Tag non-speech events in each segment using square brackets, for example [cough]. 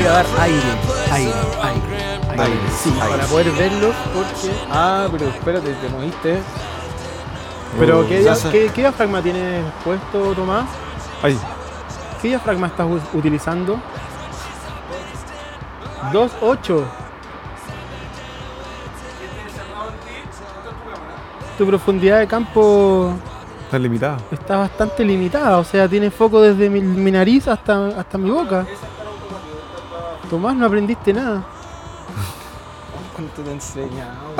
voy a dar aire, aire, aire, aire. Sí, para poder verlos porque... Ah, pero espérate, te moviste. Pero Oh, ¿qué, ya dia- sé. qué- qué diafragma tienes puesto, Tomás? Ahí. ¿Qué diafragma estás utilizando? 2.8. Tu profundidad de campo Está limitada. está bastante limitada, o sea, tiene foco desde mi, mi nariz hasta, hasta mi boca. Tomás, no aprendiste nada. [laughs] ¿Cuánto te he enseñado?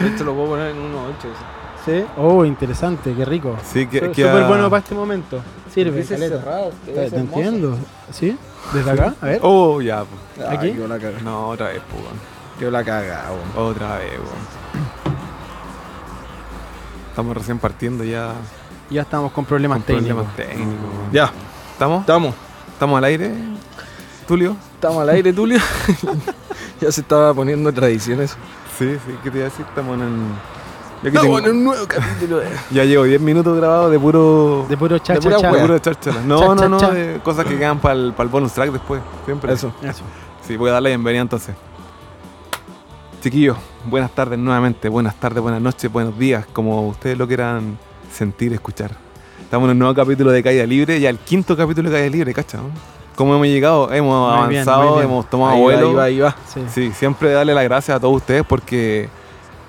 Esto lo puedo poner en 1.8. ¿Sí? Oh, interesante, qué rico. Sí, que, que Súper a- bueno para este momento. Sirve, caleta. cerrado. Te, te entiendo. ¿Sí? ¿Desde acá? A ver. Oh, ya. po. ¿Aquí? Yo la caga. No, otra vez, po. Yo la caga, weón. Otra vez, weón. Estamos recién partiendo ya Ya estamos con problemas con técnicos. problemas técnicos. Ya, ¿Estamos? estamos. ¿Estamos al aire? ¿Tulio? Estamos al aire, Tulio. [laughs] ya se estaba poniendo tradición eso. Sí, sí, ¿qué te iba a decir? Estamos en... Yo aquí Estamos tengo- en un nuevo capítulo de... Ya llevo 10 minutos grabados de puro... De puro cha, De puro cháchara. No, Cha, no, no, cha. de cosas que quedan para el, bonus track después. Siempre. Eso. Eso. Sí, voy a darle bienvenida entonces. Chiquillos, buenas tardes nuevamente, buenas tardes, buenas noches, buenos días, como ustedes lo quieran sentir, escuchar. Estamos en un nuevo capítulo de Caída Libre, ya el quinto capítulo de Caída Libre, ¿cacha? no? ¿Cómo hemos llegado? Hemos Muy avanzado, bien. hemos tomado Ahí va, vuelo. ahí va, ahí va. Sí. Sí, siempre darle las gracias a todos ustedes porque,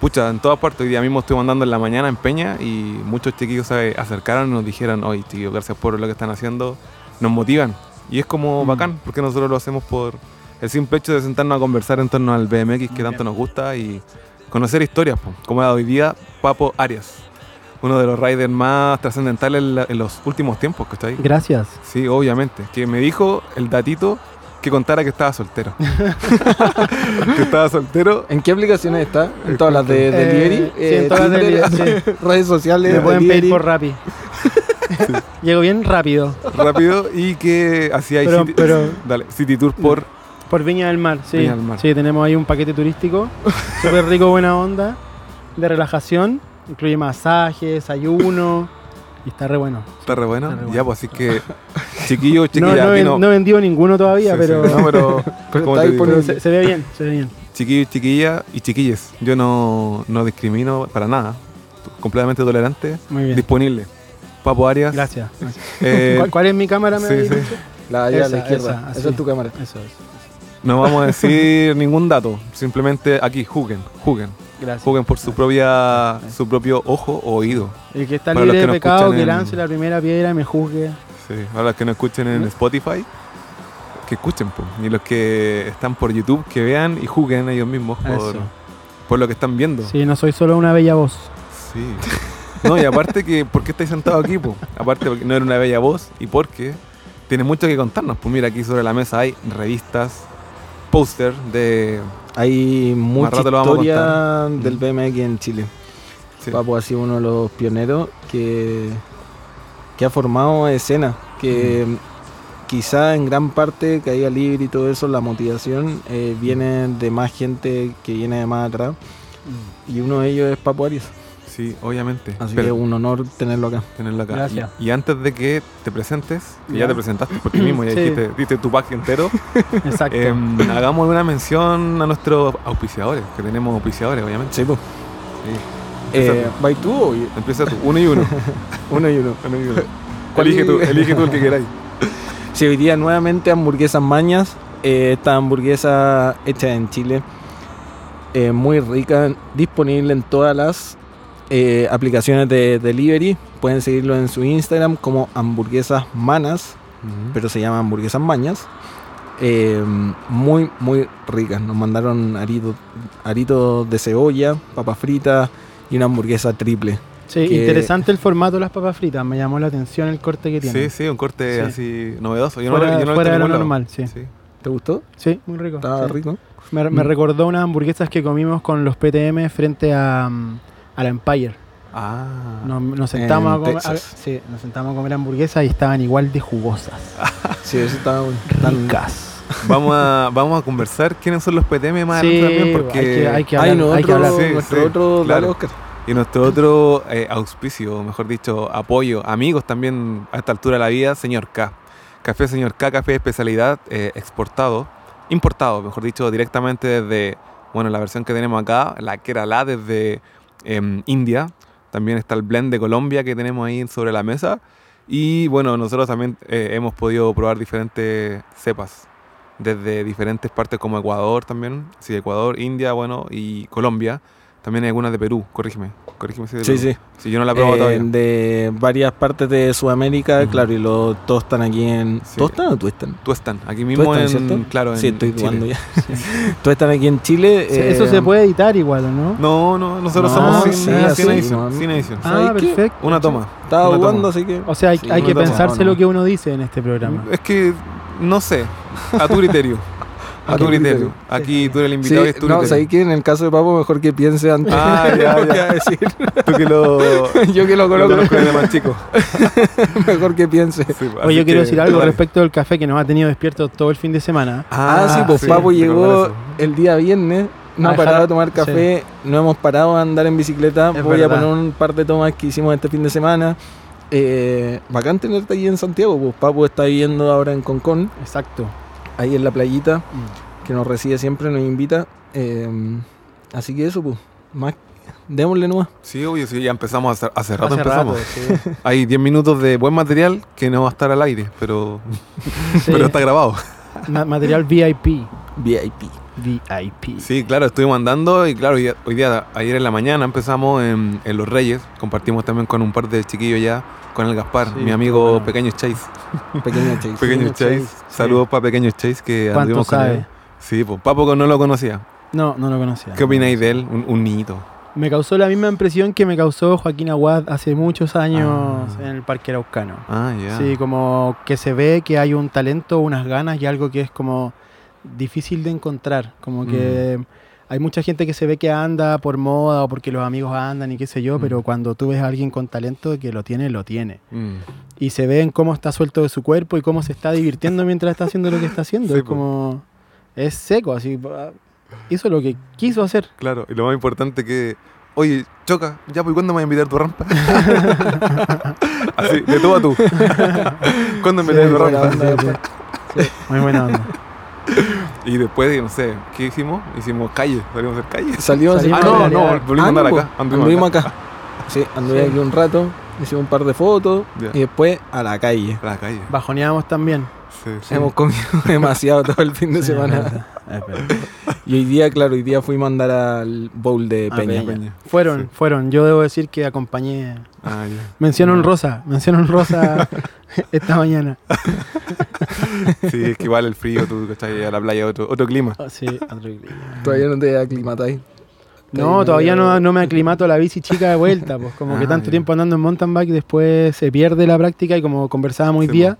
pucha, en todas partes, hoy día mismo estoy mandando en la mañana en Peña y muchos chiquillos se acercaron y nos dijeron, oye, chiquillos, gracias por lo que están haciendo, nos motivan. Y es como Mm. bacán, porque nosotros lo hacemos por el simple hecho de sentarnos a conversar en torno al BMX que tanto bien. nos gusta y conocer historias, po, como la de hoy día Papo Arias, uno de los riders más trascendentales en, los últimos tiempos, ¿cachai? Gracias. Sí, obviamente. Que me dijo el datito que contara que estaba soltero. [laughs] que estaba soltero. ¿En qué aplicaciones está? ¿En todas las de Eh, delivery? sí, en todas las de delivery, [laughs] Redes sociales. Me pueden pedir por Rappi. Llego bien rápido. rápido y que hacía Pero- City, pero- dale, City Tour por Por Viña del Mar, sí. Viña del Mar. Sí, tenemos ahí un paquete turístico. [laughs] Súper rico, buena onda. De relajación. Incluye masajes, ayuno. Y está re bueno. está re bueno. Está re Ya, pues así que chiquillos, No, chiquillas, no, no- no he vendido ninguno todavía, Sí, sí, pero, no, pero [laughs] Pero pero se, se ve bien, se ve bien. chiquillos, chiquillas y chiquilles. Yo no, no discrimino para nada. Completamente tolerante. Muy bien. Disponible. Papo Arias. Gracias. gracias. Eh, [laughs] ¿Cuál, cuál es mi cámara? Me sí? La de allá a la izquierda. esa, Esa, es tu cámara. Eso es. no vamos a decir [laughs] ningún dato. Simplemente aquí, juguen, juguen. Gracias. Juguen por su propia su propio ojo o oído. El que está Para libre que de pecado, que en- lance la primera piedra y me juzgue. Sí, para los que no escuchen en. Spotify, que escuchen. po. Y los que están por YouTube, que vean y juzguen ellos mismos por, por lo que están viendo. Sí, no soy solo una bella voz. Sí. No, y aparte que, ¿por qué estáis sentados aquí? po? Aparte porque no era una bella voz y porque tiene mucho que contarnos. Pues mira, aquí sobre la mesa hay revistas, póster de... Hay mucha historia del Mm. BMX en Chile. sí. Papo ha sido uno de los pioneros que, que ha formado escena. Que quizá en gran parte Caída Libre y todo eso, la motivación eh, viene de más gente que viene de más atrás. Y uno de ellos es Papo Arias. Sí, obviamente. Así Pero- que un honor tenerlo acá. tenerlo acá. Gracias. Y, y antes de que te presentes, que ya, Ya. te presentaste porque mismo ya Sí. dijiste, diste tu pack entero, [laughs] Exacto. em, hagamos una mención a nuestros auspiciadores, que tenemos auspiciadores, obviamente. Sí, pues. Sí. Eh, Empieza ¿Vais tú o yo? Empieza tú, uno y uno. [laughs] Uno y uno. [laughs] Uno y uno. ¿Cuál elige, tú, elige tú el que queráis. Sí, hoy día nuevamente hamburguesas mañas. Eh, esta hamburguesa hecha en Chile. eh, muy rica, disponible en todas las eh, aplicaciones de delivery. Pueden seguirlo en su Instagram como hamburguesas manas, pero se llama hamburguesas mañas. Eh, muy, muy ricas. Nos mandaron aritos aritos de cebolla, papas fritas y una hamburguesa triple. Sí, que- interesante el formato de las papas fritas. Me llamó la atención el corte que tiene. Sí, sí, un corte Sí. así novedoso. Yo no, fuera lo- yo no lo he fuera de visto lo normal, sí. Sí. ¿Te gustó? Sí, muy rico. Estaba sí. rico. Me, me Mm. recordó unas hamburguesas que comimos con los PTM frente a, mm, a la Empire. Ah. Nos, nos sentamos En a comer, Texas. a- sí, nos sentamos a comer hamburguesas y estaban igual de jugosas. [laughs] Sí, eso estaba. Tan- Ricas. Vamos a, vamos a conversar quiénes son los PTM más Sí, adelante también, porque... hay que, hay que Ay, hablar. hay que nosotros, hablar. Sí, nuestro sí, otro claro. Y nuestro otro eh, auspicio, mejor dicho, apoyo, amigos también a esta altura de la vida, señor K. Café Señor K, café de especialidad eh, exportado, importado, mejor dicho, directamente desde, bueno, la versión que tenemos acá, la que era la desde em, India. También está el blend de Colombia que tenemos ahí sobre la mesa. Y bueno, nosotros también eh, hemos podido probar diferentes cepas, desde diferentes partes como Ecuador también, sí, Ecuador, India, bueno, y Colombia. También hay algunas de Perú, corrígeme. corrígeme si de Sí, Perú. sí. Sí, yo no la he probado Eh, todavía. de varias partes de Sudamérica, claro, y lo, todos están aquí en. Sí. ¿Todos están o tú están? Tú están, aquí mismo ¿Tú están, en, cierto? claro, en sí, estoy dudando ya. todos están aquí en Chile. Sí, eh, Eso se puede editar igual, ¿o no? No, no, nosotros No, somos sin, sí, sin así, edición, no, sin edición. Ah, perfecto. Una toma. Estaba una jugando, toma. así que. O sea, hay, Sí, hay que toma. pensarse No, no. lo que uno dice en este programa. Es que, no sé, a tu criterio. [laughs] A tu A tu criterio. criterio. Aquí tú eres el Sí, invitado y es tu no. ¿sabes qué? En el caso de Papo, mejor que piense antes Ah, de ya, lo que ya. [laughs] decir. Tú [laughs] que lo, Yo que lo conozco, más chico. [laughs] mejor que piense. Sí, Oye, yo quiero que, decir algo dale. respecto del café que nos ha tenido despiertos todo el fin de semana. Ah, sí, pues Papo recordar llegó el día viernes. No ha parado de tomar café, no hemos parado a andar en bicicleta. Es Voy a poner un par de tomas que hicimos este fin de semana. Eh, bacán tenerte ahí en Santiago, pues Papo está viviendo ahora en Concón, Exacto. Ahí en la playita, Mm. que nos recibe siempre, nos invita. Eh, así que eso, pues, más, démosle nomás. Sí, obvio, sí, ya empezamos hace, hace rato Hace empezamos. rato, sí. [laughs] Hay 10 minutos de buen material que no va a estar al aire, pero, [laughs] Sí. pero está grabado. Ma- material VIP. VIP. VIP. Sí, claro, estuvimos andando y claro, hoy, hoy día, ayer en la mañana empezamos en, en Los Reyes, compartimos también con un par de chiquillos ya, con el Gaspar, Sí, mi amigo bueno. Pequeño Chase. [laughs] Pequeño Chase. [laughs] Pequeño Chase, Chase, saludos para Pequeño Chase que ¿Cuánto anduvimos con sabe? él. Sí, pues Papo no lo conocía. No, no lo conocía. ¿Qué opináis de él? Un, un niñito. Me causó la misma impresión que me causó Joaquín Aguad hace muchos años Ah. en el Parque Araucano. Ah, ya. Sí, como que se ve que hay un talento, unas ganas y algo que es como difícil de encontrar. Como que Mm. Hay mucha gente que se ve que anda por moda o porque los amigos andan y qué sé yo, Mm. pero cuando tú ves a alguien con talento que lo tiene, lo tiene. Mm. Y se ve en cómo está suelto de su cuerpo y cómo se está divirtiendo mientras está haciendo lo que está haciendo. Sí, es como... Es seco, así. ah, Hizo lo que quiso hacer. Claro, y lo más importante que. Oye, choca, ya, pues ¿cuándo me vas a invitar a tu rampa? [laughs] Así, de tú a tú. [laughs] ¿Cuándo me Sí, invitas a tu rampa? onda, [laughs] pues. Sí, muy buena onda. Y después, no sé, ¿qué hicimos? Hicimos calle, salimos a hacer calle. Salimos Salimos Ah, a no, no, volvimos a andar acá. anduvimos acá. Sí, anduve Sí. aquí un rato, hicimos un par de fotos y después a la calle. A la calle. Bajoneamos también. Sí, sí. Hemos comido [laughs] demasiado todo el fin de semana. Y hoy día, claro, hoy día fuimos a andar al bowl de A Peña. Peña. Peña. Fueron, Sí. fueron. Yo debo decir que acompañé. Ah, ya. Mención Ya. honrosa, mención honrosa [laughs] [laughs] esta mañana. [laughs] Sí, es que igual el frío, tú estás a la playa, otro, otro clima. Ah, Sí, otro clima. Todavía no te aclimatáis. No, todavía no, no me aclimato a la bici chica de vuelta, pues como que Ah, tanto tiempo andando en mountain bike después se pierde la práctica y como conversábamos hoy Sí, día,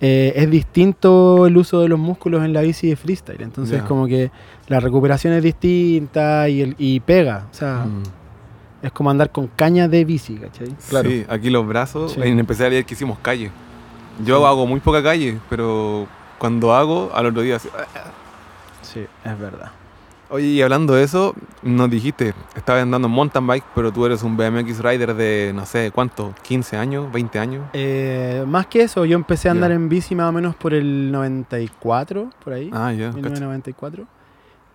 eh, es distinto el uso de los músculos en la bici de freestyle, entonces como que la recuperación es distinta y, el, y pega, o sea, Mm. Es como andar con caña de bici, ¿cachai? Claro. Sí, aquí los brazos, Sí. en especial ayer que hicimos calle. Yo hago muy poca calle, pero cuando hago, al otro día... así, ah, Sí, es verdad. Oye, y hablando de eso, nos dijiste, estabas andando en mountain bike, pero tú eres un BMX rider de, no sé, ¿cuánto? ¿15 años? ¿20 años? Eh, más que eso, yo empecé a andar Ya. en bici más o menos por el 94, por ahí. Ah, ya, cacho. 1994.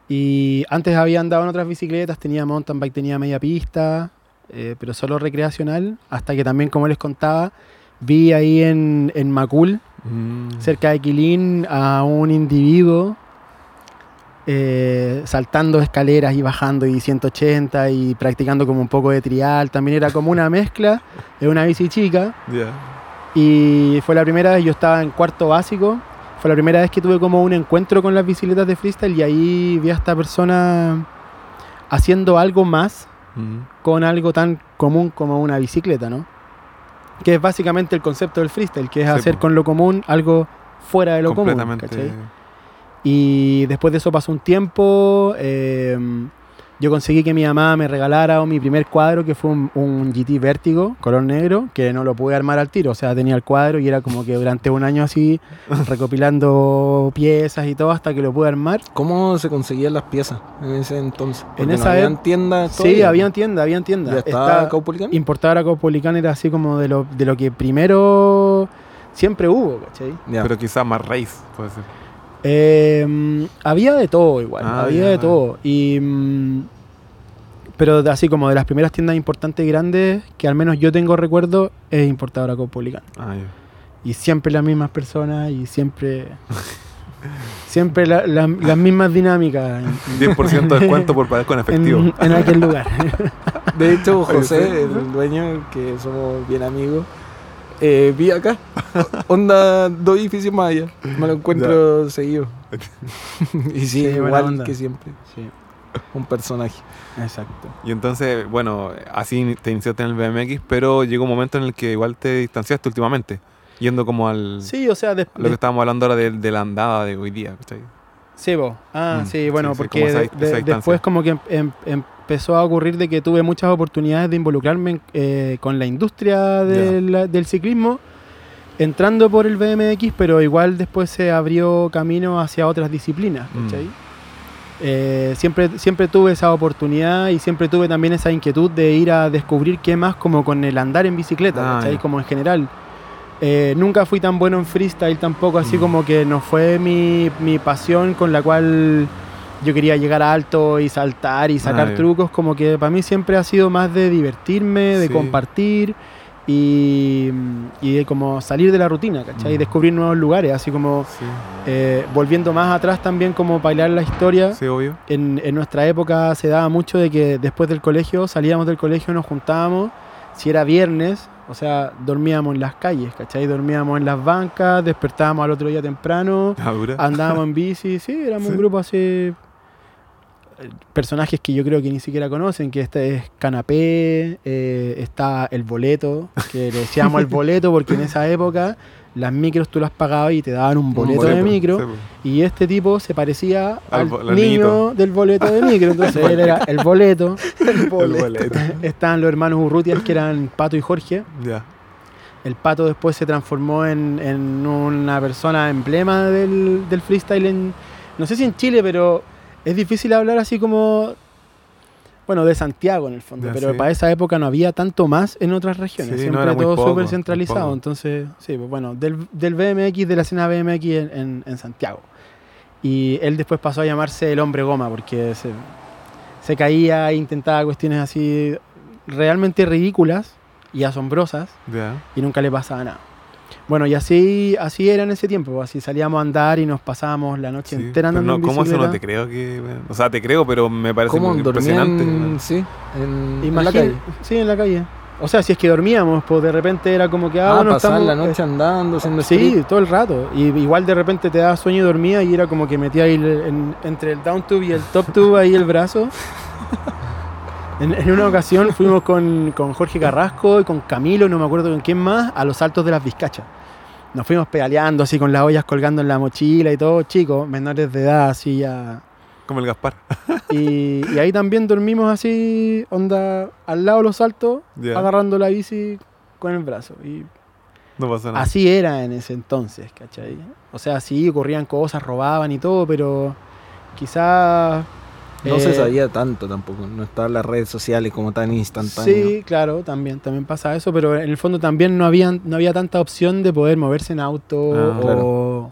Y antes había andado en otras bicicletas, tenía mountain bike, tenía media pista, eh, pero solo recreacional, hasta que también, como les contaba, vi ahí en, en Macul, Mm. cerca de Quilín, a un individuo eh, saltando escaleras y bajando y 180 y practicando como un poco de trial. También era como una mezcla de una bici chica. Y fue la primera vez, yo estaba en cuarto básico, fue la primera vez que tuve como un encuentro con las bicicletas de freestyle y ahí vi a esta persona haciendo algo más Mm. con algo tan común como una bicicleta, ¿no? Que es básicamente el concepto del freestyle, que es Sí, hacer po. con lo común algo fuera de lo común. Completamente. ¿cachai? Y después de eso pasó un tiempo, eh, yo conseguí que mi mamá me regalara mi primer cuadro, que fue un, un GT Vértigo, color negro, que no lo pude armar al tiro. O sea, tenía el cuadro y era como que durante un año así, [laughs] recopilando piezas y todo, hasta que lo pude armar. ¿Cómo se conseguían las piezas en ese entonces? En esa no habían tiendas Sí, había tienda, había tienda. ¿Ya estaba Caupolicán? importar a Caupolicán era así como de lo, de lo que primero siempre hubo, ¿cachai? Pero quizás más race, puede ser. Eh, había de todo igual, Ah, había de todo. Y, mm, pero así como de las primeras tiendas importantes y grandes que al menos yo tengo recuerdo es importadora Caupolicán. Ah. Y siempre las mismas personas y siempre [laughs] siempre la- la- las mismas dinámicas en, 10% de descuento por pagar con [laughs] efectivo. en- en aquel lugar. [laughs] De hecho, José, el dueño, que somos bien amigos, eh, vi acá, [laughs] onda dos edificios más allá. Me lo encuentro seguido. [laughs] y sí, igual onda. que siempre. Sí, Un personaje. exacto. Y entonces, bueno, así te iniciaste en el BMX, pero llegó un momento en el que igual te distanciaste últimamente, yendo como al Sí, o sea, a lo que estábamos hablando ahora de, de la andada de hoy día. ¿cachai? Sí, vos. Ah, Mm, sí, bueno, sí, porque como esa- de- esa de- distancia. después como que em- em- empezó a ocurrir de que tuve muchas oportunidades de involucrarme eh, con la industria del, del ciclismo, entrando por el BMX, pero igual después se abrió camino hacia otras disciplinas, Mm. Eh, siempre, siempre tuve esa oportunidad y siempre tuve también esa inquietud de ir a descubrir qué más como con el andar en bicicleta, Ah, ya. Como en general. Eh, nunca fui tan bueno en freestyle tampoco, así Mm. como que no fue mi, mi pasión con la cual yo quería llegar alto y saltar y sacar Ah, ya. trucos, como que para mí siempre ha sido más de divertirme, de Sí. compartir y, y de como salir de la rutina, ¿cachai? Y Mm. descubrir nuevos lugares, así como Sí, eh, volviendo más atrás también como bailar la historia. sí, obvio. En, en nuestra época se daba mucho de que después del colegio, salíamos del colegio, nos juntábamos, si era viernes, o sea, dormíamos en las calles, ¿cachai? Dormíamos en las bancas, despertábamos al otro día temprano, andábamos en [laughs] bici, sí, éramos Sí. un grupo así, personajes que yo creo que ni siquiera conocen, que este es Canapé, eh, está el boleto, que le decíamos el boleto porque en esa época las micros tú las pagabas y te daban un boleto, de boleto, micro. sí, pues. Y este tipo se parecía Al niño niñito. del boleto de micro. Entonces [laughs] él era el boleto. El boleto. [laughs] [laughs] Estaban los hermanos Urrutias, que eran Pato y Jorge. El Pato después se transformó en, en una persona emblema del, del freestyle en, no sé si en Chile, pero es difícil hablar así como, bueno, de Santiago en el fondo, Ya, pero sí. para esa época no había tanto más en otras regiones, Sí, siempre todo súper centralizado, entonces, sí, pues bueno, del, del BMX, de la escena BMX en, en- en Santiago. Y él después pasó a llamarse el hombre goma, porque se, se caía e intentaba cuestiones así realmente ridículas y asombrosas y nunca le pasaba nada. Bueno, y así, así era en ese tiempo, así salíamos a andar y nos pasábamos la noche Sí, entera andando no, en ¿Cómo eso bicicleta. no te creo que.? O sea, te creo, pero me parece ¿Cómo muy impresionante. Sí, en, en la calle. Sí, en la calle. O sea, si es que dormíamos, pues de repente era como que, ah, Ah, estamos... la noche andando, haciendo eh, sí, street. todo el rato. Y igual de repente te daba sueño y dormía y era como que metía ahí el- en- entre el down tube y el top tube ahí el brazo. [laughs] En, en una ocasión fuimos con, con Jorge Carrasco y con Camilo, no me acuerdo con quién más, a los saltos de las Vizcachas. Nos fuimos pedaleando así con las ollas colgando en la mochila y todo, chicos, menores de edad, así ya. Como el Gaspar. [laughs] Y, y ahí también dormimos así, onda, al lado de los saltos, Ya. agarrando la bici con el brazo. Y No pasa nada. así era en ese entonces, ¿cachai? O sea, sí, ocurrían cosas, robaban y todo, pero quizás... No eh, se sabía tanto tampoco. No estaban las redes sociales como tan instantáneas. Sí, claro, también, también pasa eso, pero en el fondo también no había, no había tanta opción de poder moverse en auto Ah, o, claro.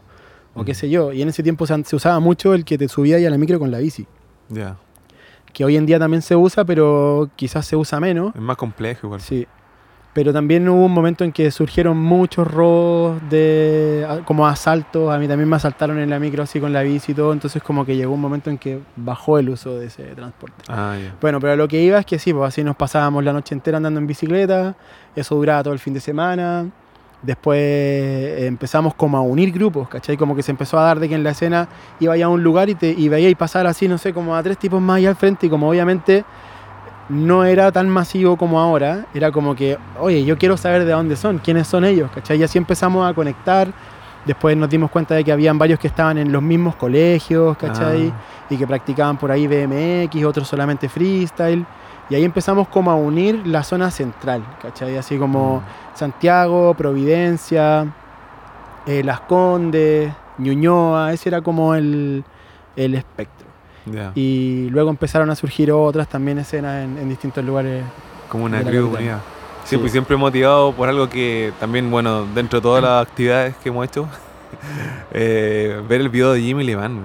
o qué sé yo. Y en ese tiempo se, se usaba mucho el que te subía ahí a la micro con la bici, Ya. que hoy en día también se usa, pero quizás se usa menos. Es más complejo igual. Sí. Pero también hubo un momento en que surgieron muchos robos de como asaltos. A mí también me asaltaron en la micro así con la bici y todo. Entonces como que llegó un momento en que bajó el uso de ese transporte. Ah. Bueno, pero lo que iba es que sí, pues así nos pasábamos la noche entera andando en bicicleta. Eso duraba todo el fin de semana. Después eh, empezamos como a unir grupos, ¿cachai? Como que se empezó a dar de que en la escena iba a un lugar y, te, y veíais pasar así, no sé, como a tres tipos más allá al frente y como obviamente no era tan masivo como ahora, era como que, oye, yo quiero saber de dónde son, quiénes son ellos, ¿cachai? Y así empezamos a conectar. Después nos dimos cuenta de que habían varios que estaban en los mismos colegios, ¿cachai? Ah. Y que practicaban por ahí BMX, otros solamente freestyle. Y ahí empezamos como a unir la zona central, ¿cachai? Así como Santiago, Providencia, eh, Las Condes, Ñuñoa, ese era como el, el espectro. Y luego empezaron a surgir otras también escenas en, en distintos lugares. Como una crew unida. Sí, pues siempre motivado por algo que también, bueno, dentro de todas las actividades que hemos hecho, [laughs] eh, ver el video de Jimmy Levan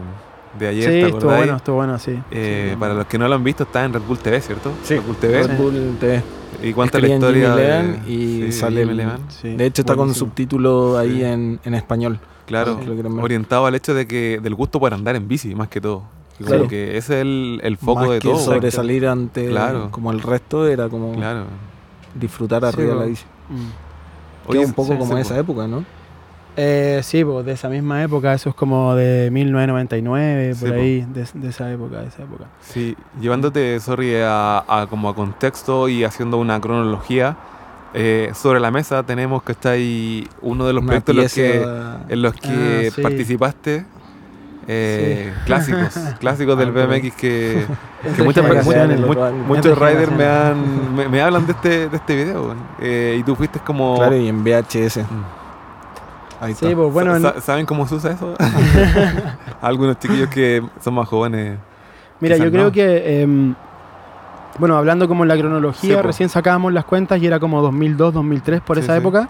de ayer, Sí, ¿te estuvo bueno, estuvo bueno, sí. Eh, Sí. para los que no lo han visto, está en Red Bull TV, ¿cierto? Red Bull TV. Red Bull TV. Y cuenta la historia Jimmy de Levan y sí, sale Jimmy el- Levan. Sí, De hecho, está con subtítulo ahí Sí. en, en español. Claro, sí, orientado al hecho de que del gusto por andar en bici, más que todo. Y Claro. como que ese es el, el foco Más de que todo. sobresalir ante Claro. como el resto era como Claro. disfrutar arriba de la bici. Mm. Que es un poco sí, como sí, esa po. época, ¿no? Eh, sí, pues de esa misma época, eso es como de 1999, por Sí, po. ahí, de, de esa época, de esa época. Sí, llevándote, sorry, a, a como a contexto y haciendo una cronología, eh, sobre la mesa tenemos que está ahí uno de los Una proyectos en los que, en los que Ah, sí. participaste. Eh, Clásicos, [laughs] clásicos del BMX que, [laughs] que muchas per- generaciones, mu- loco, mu- muchos riders me, han, me, me hablan de este, de este video. Eh, y tú fuiste como... Claro, y en VHS. Mm. Ahí Sí, está. pues bueno, en- Sa- sa- ¿Saben cómo se usa eso? [laughs] Algunos chiquillos que son más jóvenes. Mira, yo creo no. que, em, bueno, hablando como en la cronología, po. recién sacábamos las cuentas y era como 2002, 2003 por Sí, esa sí. época.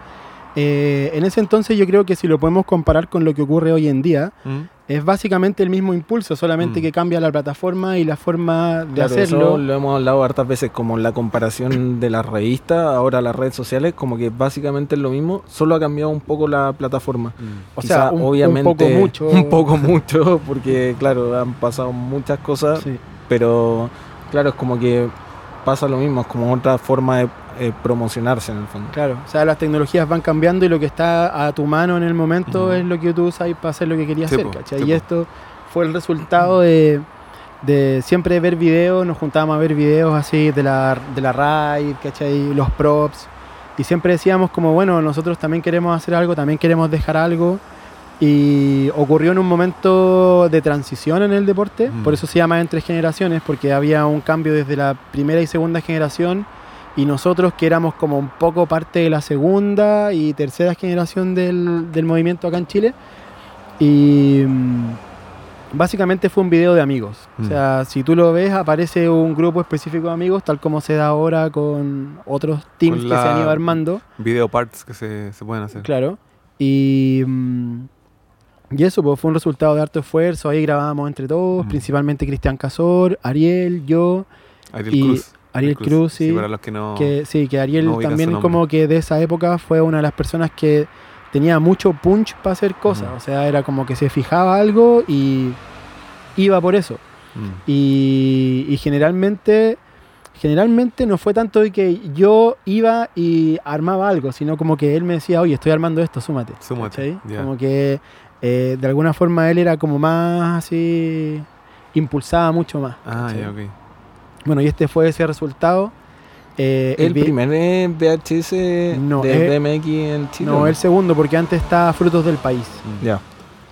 Eh, en ese entonces yo creo que si lo podemos comparar con lo que ocurre hoy en día, ¿Mm? es básicamente el mismo impulso, solamente Mm. que cambia la plataforma y la forma de Claro, eso hacerlo. lo hemos hablado hartas veces, como la comparación de las revistas, ahora las redes sociales, como que básicamente es lo mismo, solo ha cambiado un poco la plataforma. Mm. O sea, Quizá, un- un obviamente, poco mucho. [laughs] Un poco mucho, porque claro, han pasado muchas cosas, Sí. pero claro, es como que pasa lo mismo, es como otra forma de eh, promocionarse en el fondo. Claro, o sea, las tecnologías van cambiando y lo que está a tu mano en el momento Ujú. es lo que tú usas para hacer lo que querías Sí, hacer, po, ¿cachai? sí, y esto fue el resultado de, de siempre ver videos, nos juntábamos a ver videos así de la, de la ride, ¿cachai? Los props. Y siempre decíamos como, bueno, nosotros también queremos hacer algo, también queremos dejar algo. Y ocurrió en un momento de transición en el deporte, Mm. por eso se llama entre generaciones, porque había un cambio desde la primera y segunda generación y nosotros que éramos como un poco parte de la segunda y tercera generación del, del movimiento acá en Chile. Y mm, básicamente fue un video de amigos. Mm. O sea, si tú lo ves, aparece un grupo específico de amigos, tal como se da ahora con otros teams Con que se han ido armando. Video parts que se, se pueden hacer. Claro. Y, mm, y eso pues, fue un resultado de harto esfuerzo. Ahí grabábamos entre todos, Mm. principalmente Cristian Casor, Ariel, yo, Ariel Y Cruz. Ariel Cruz, sí. para los que no... que sí, que Ariel no también como que de esa época fue una de las personas que tenía mucho punch para hacer cosas. O sea, era como que se fijaba algo y iba por eso. Mm. Y, y generalmente, generalmente no fue tanto de que yo iba y armaba algo, sino como que él me decía, oye, estoy armando esto, súmate. Súmate. Como que eh, de alguna forma él era como más así, impulsaba mucho más. Ah, ya, ok. Bueno, y este fue ese resultado. Eh, El primer eh, VHS No, de eh, BMX en Chile. No, el segundo, porque antes está Frutos del País. Mm. Ya.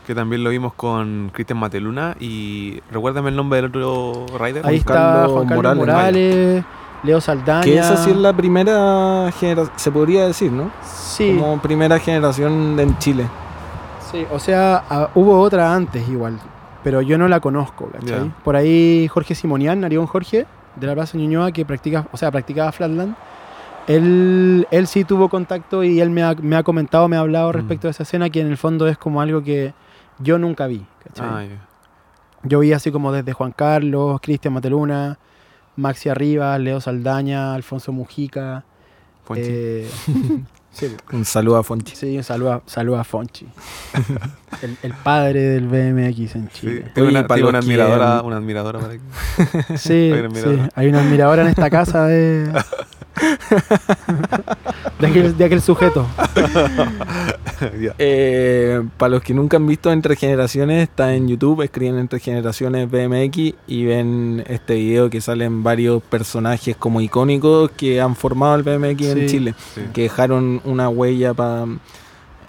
Que también lo vimos con Cristian Mateluna y recuérdame el nombre del otro rider. Ahí está Juan Carlos Morales, Morales, Leo Saldaña. Que esa sí es la primera generación, se podría decir, ¿no? Sí, Como primera generación en Chile. sí, o sea, hubo otra antes igual, pero yo no la conozco, ¿cachai? Por ahí Jorge Simonian, Arión Jorge, de la Plaza Ñuñoa, que practica, o sea, practicaba Flatland. Él, él sí tuvo contacto y él me ha, me ha comentado, me ha hablado Mm. respecto a esa escena, que en el fondo es como algo que yo nunca vi. Ah. Yo vi así como desde Juan Carlos, Cristian Mateluna, Maxi Arribas, Leo Saldaña, Alfonso Mujica. Eh, [laughs] sí, Un saludo a Fonchi. sí, un saludo a, saludo a Fonchi. [laughs] el, el padre del BMX en Sí, Chile. tengo Oye, una, para tengo una admiradora, una admiradora para aquí. [laughs] Sí, Hay una sí, admiradora. hay una admiradora en esta casa de, [laughs] de, aquel, de aquel sujeto. [laughs] Eh, para los que nunca han visto Entre Generaciones, está en YouTube, escriben Entre Generaciones BMX y ven este video que salen varios personajes como icónicos que han formado el BMX en. Chile, Sí. que dejaron una huella pa-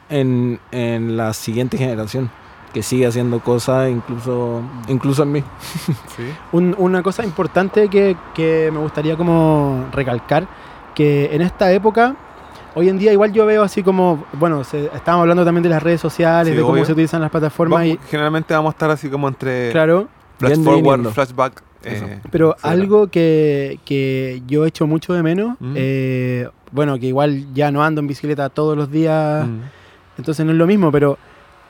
en, en la siguiente generación, que sigue haciendo cosas incluso, incluso en mí. [laughs] Sí. Un- una cosa importante que, que me gustaría como recalcar, que en esta época, hoy en día igual yo veo así como, bueno, se, estábamos hablando también de las redes sociales, Sí, de cómo obvio. se utilizan las plataformas Vamos- y, generalmente vamos a estar así como entre claro, flash forward, flashback. Eh, pero etcétera. algo que, que yo echo mucho de menos, Mm. eh, bueno, que igual ya no ando en bicicleta todos los días, Mm. entonces no es lo mismo, pero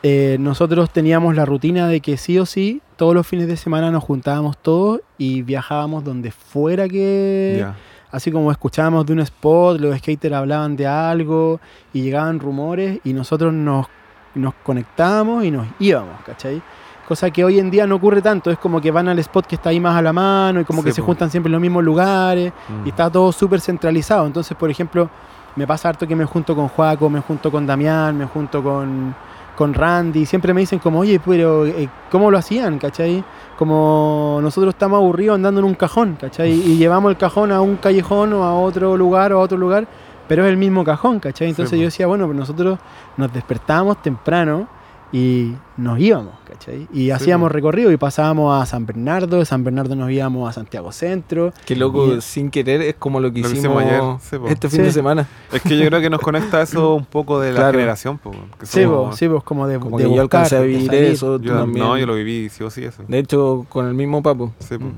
eh, nosotros teníamos la rutina de que sí o sí, todos los fines de semana nos juntábamos todos y viajábamos donde fuera que... Así como escuchábamos de un spot, los skaters hablaban de algo y llegaban rumores y nosotros nos, nos conectábamos y nos íbamos, ¿cachai? Cosa que hoy en día no ocurre tanto, es como que van al spot que está ahí más a la mano y como Sí, que se juntan siempre en los mismos lugares Mm. y está todo súper centralizado. Entonces, por ejemplo, me pasa harto que me junto con Juaco, me junto con Damián, me junto con, con Randy. Siempre me dicen como, oye, pero eh, ¿cómo lo hacían? ¿Cachai? Como nosotros estamos aburridos andando en un cajón, ¿cachai? Y llevamos el cajón a un callejón o a otro lugar o a otro lugar, pero es el mismo cajón, ¿cachai? Entonces Sí, yo decía, bueno, pues nosotros nos despertábamos temprano y nos íbamos, ¿cachai? Y hacíamos po. recorrido y pasábamos a San Bernardo, de San Bernardo nos íbamos a Santiago Centro. Qué loco, Y- sin querer, es como lo que Lo que hicimos, ayer, sí, po. este fin Sí. de semana. Es que yo creo que nos conecta eso [laughs] un poco de la Claro. generación. po, que Sí, vos, sí, vos, como de, Como de que yo alcancé a vivir eso, tú yo, también. no, yo lo viví sí o sí eso. De hecho, con el mismo papo. Sí, po. Mm.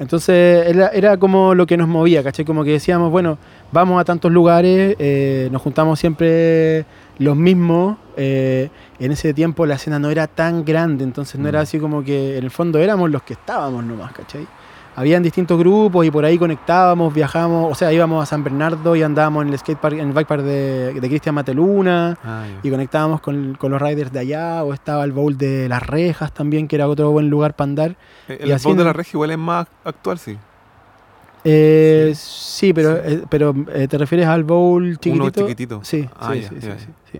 Entonces era, era como lo que nos movía, ¿cachai? Como que decíamos, bueno, vamos a tantos lugares, eh, nos juntamos siempre los mismos. eh, en ese tiempo la escena no era tan grande, entonces no era Mm. así como que en el fondo éramos los que estábamos nomás, ¿cachai? Habían distintos grupos y por ahí conectábamos, viajábamos, o sea, íbamos a San Bernardo y andábamos en el skatepark, en el bike park de, de Cristian Mateluna Ah, y conectábamos con, con los riders de allá, o estaba el bowl de las rejas también, que era otro buen lugar para andar. Eh, y El bowl de no- la regia igual es más actual, sí. Eh, sí, pero, eh, pero eh, ¿te refieres al bowl chiquitito? Uno chiquitito. Sí, Ah, sí, sí, sí.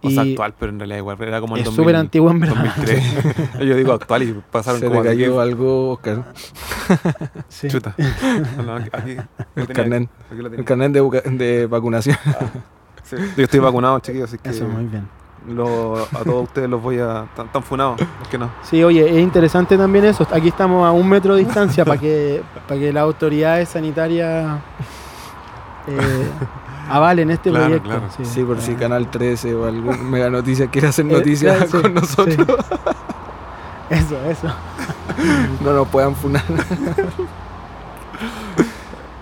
O sea, actual, pero en realidad igual era como el es 2000, súper antiguo en verdad. 2003. [laughs] [laughs] yo digo actual y pasaron Se como le cayó 10. algo, Oscar. [laughs] Sí. Chuta. No, aquí, aquí lo El tenía, carnet. aquí lo El carnet de, buca- de vacunación. Sí, Yo estoy vacunado, chiquillos, así que Eso, muy bien. lo- a todos ustedes los voy a... Tan, tan funados, ¿por qué no? Sí, oye, es interesante también eso. Aquí estamos a un metro de distancia para que, para que las autoridades sanitarias eh, avalen este Claro, proyecto. claro. Sí, por si Ah. Canal 13 o algún [laughs] Mega Noticias quiere hacer Eh, noticias con nosotros, [laughs] Eso, eso. [laughs] no nos puedan funar.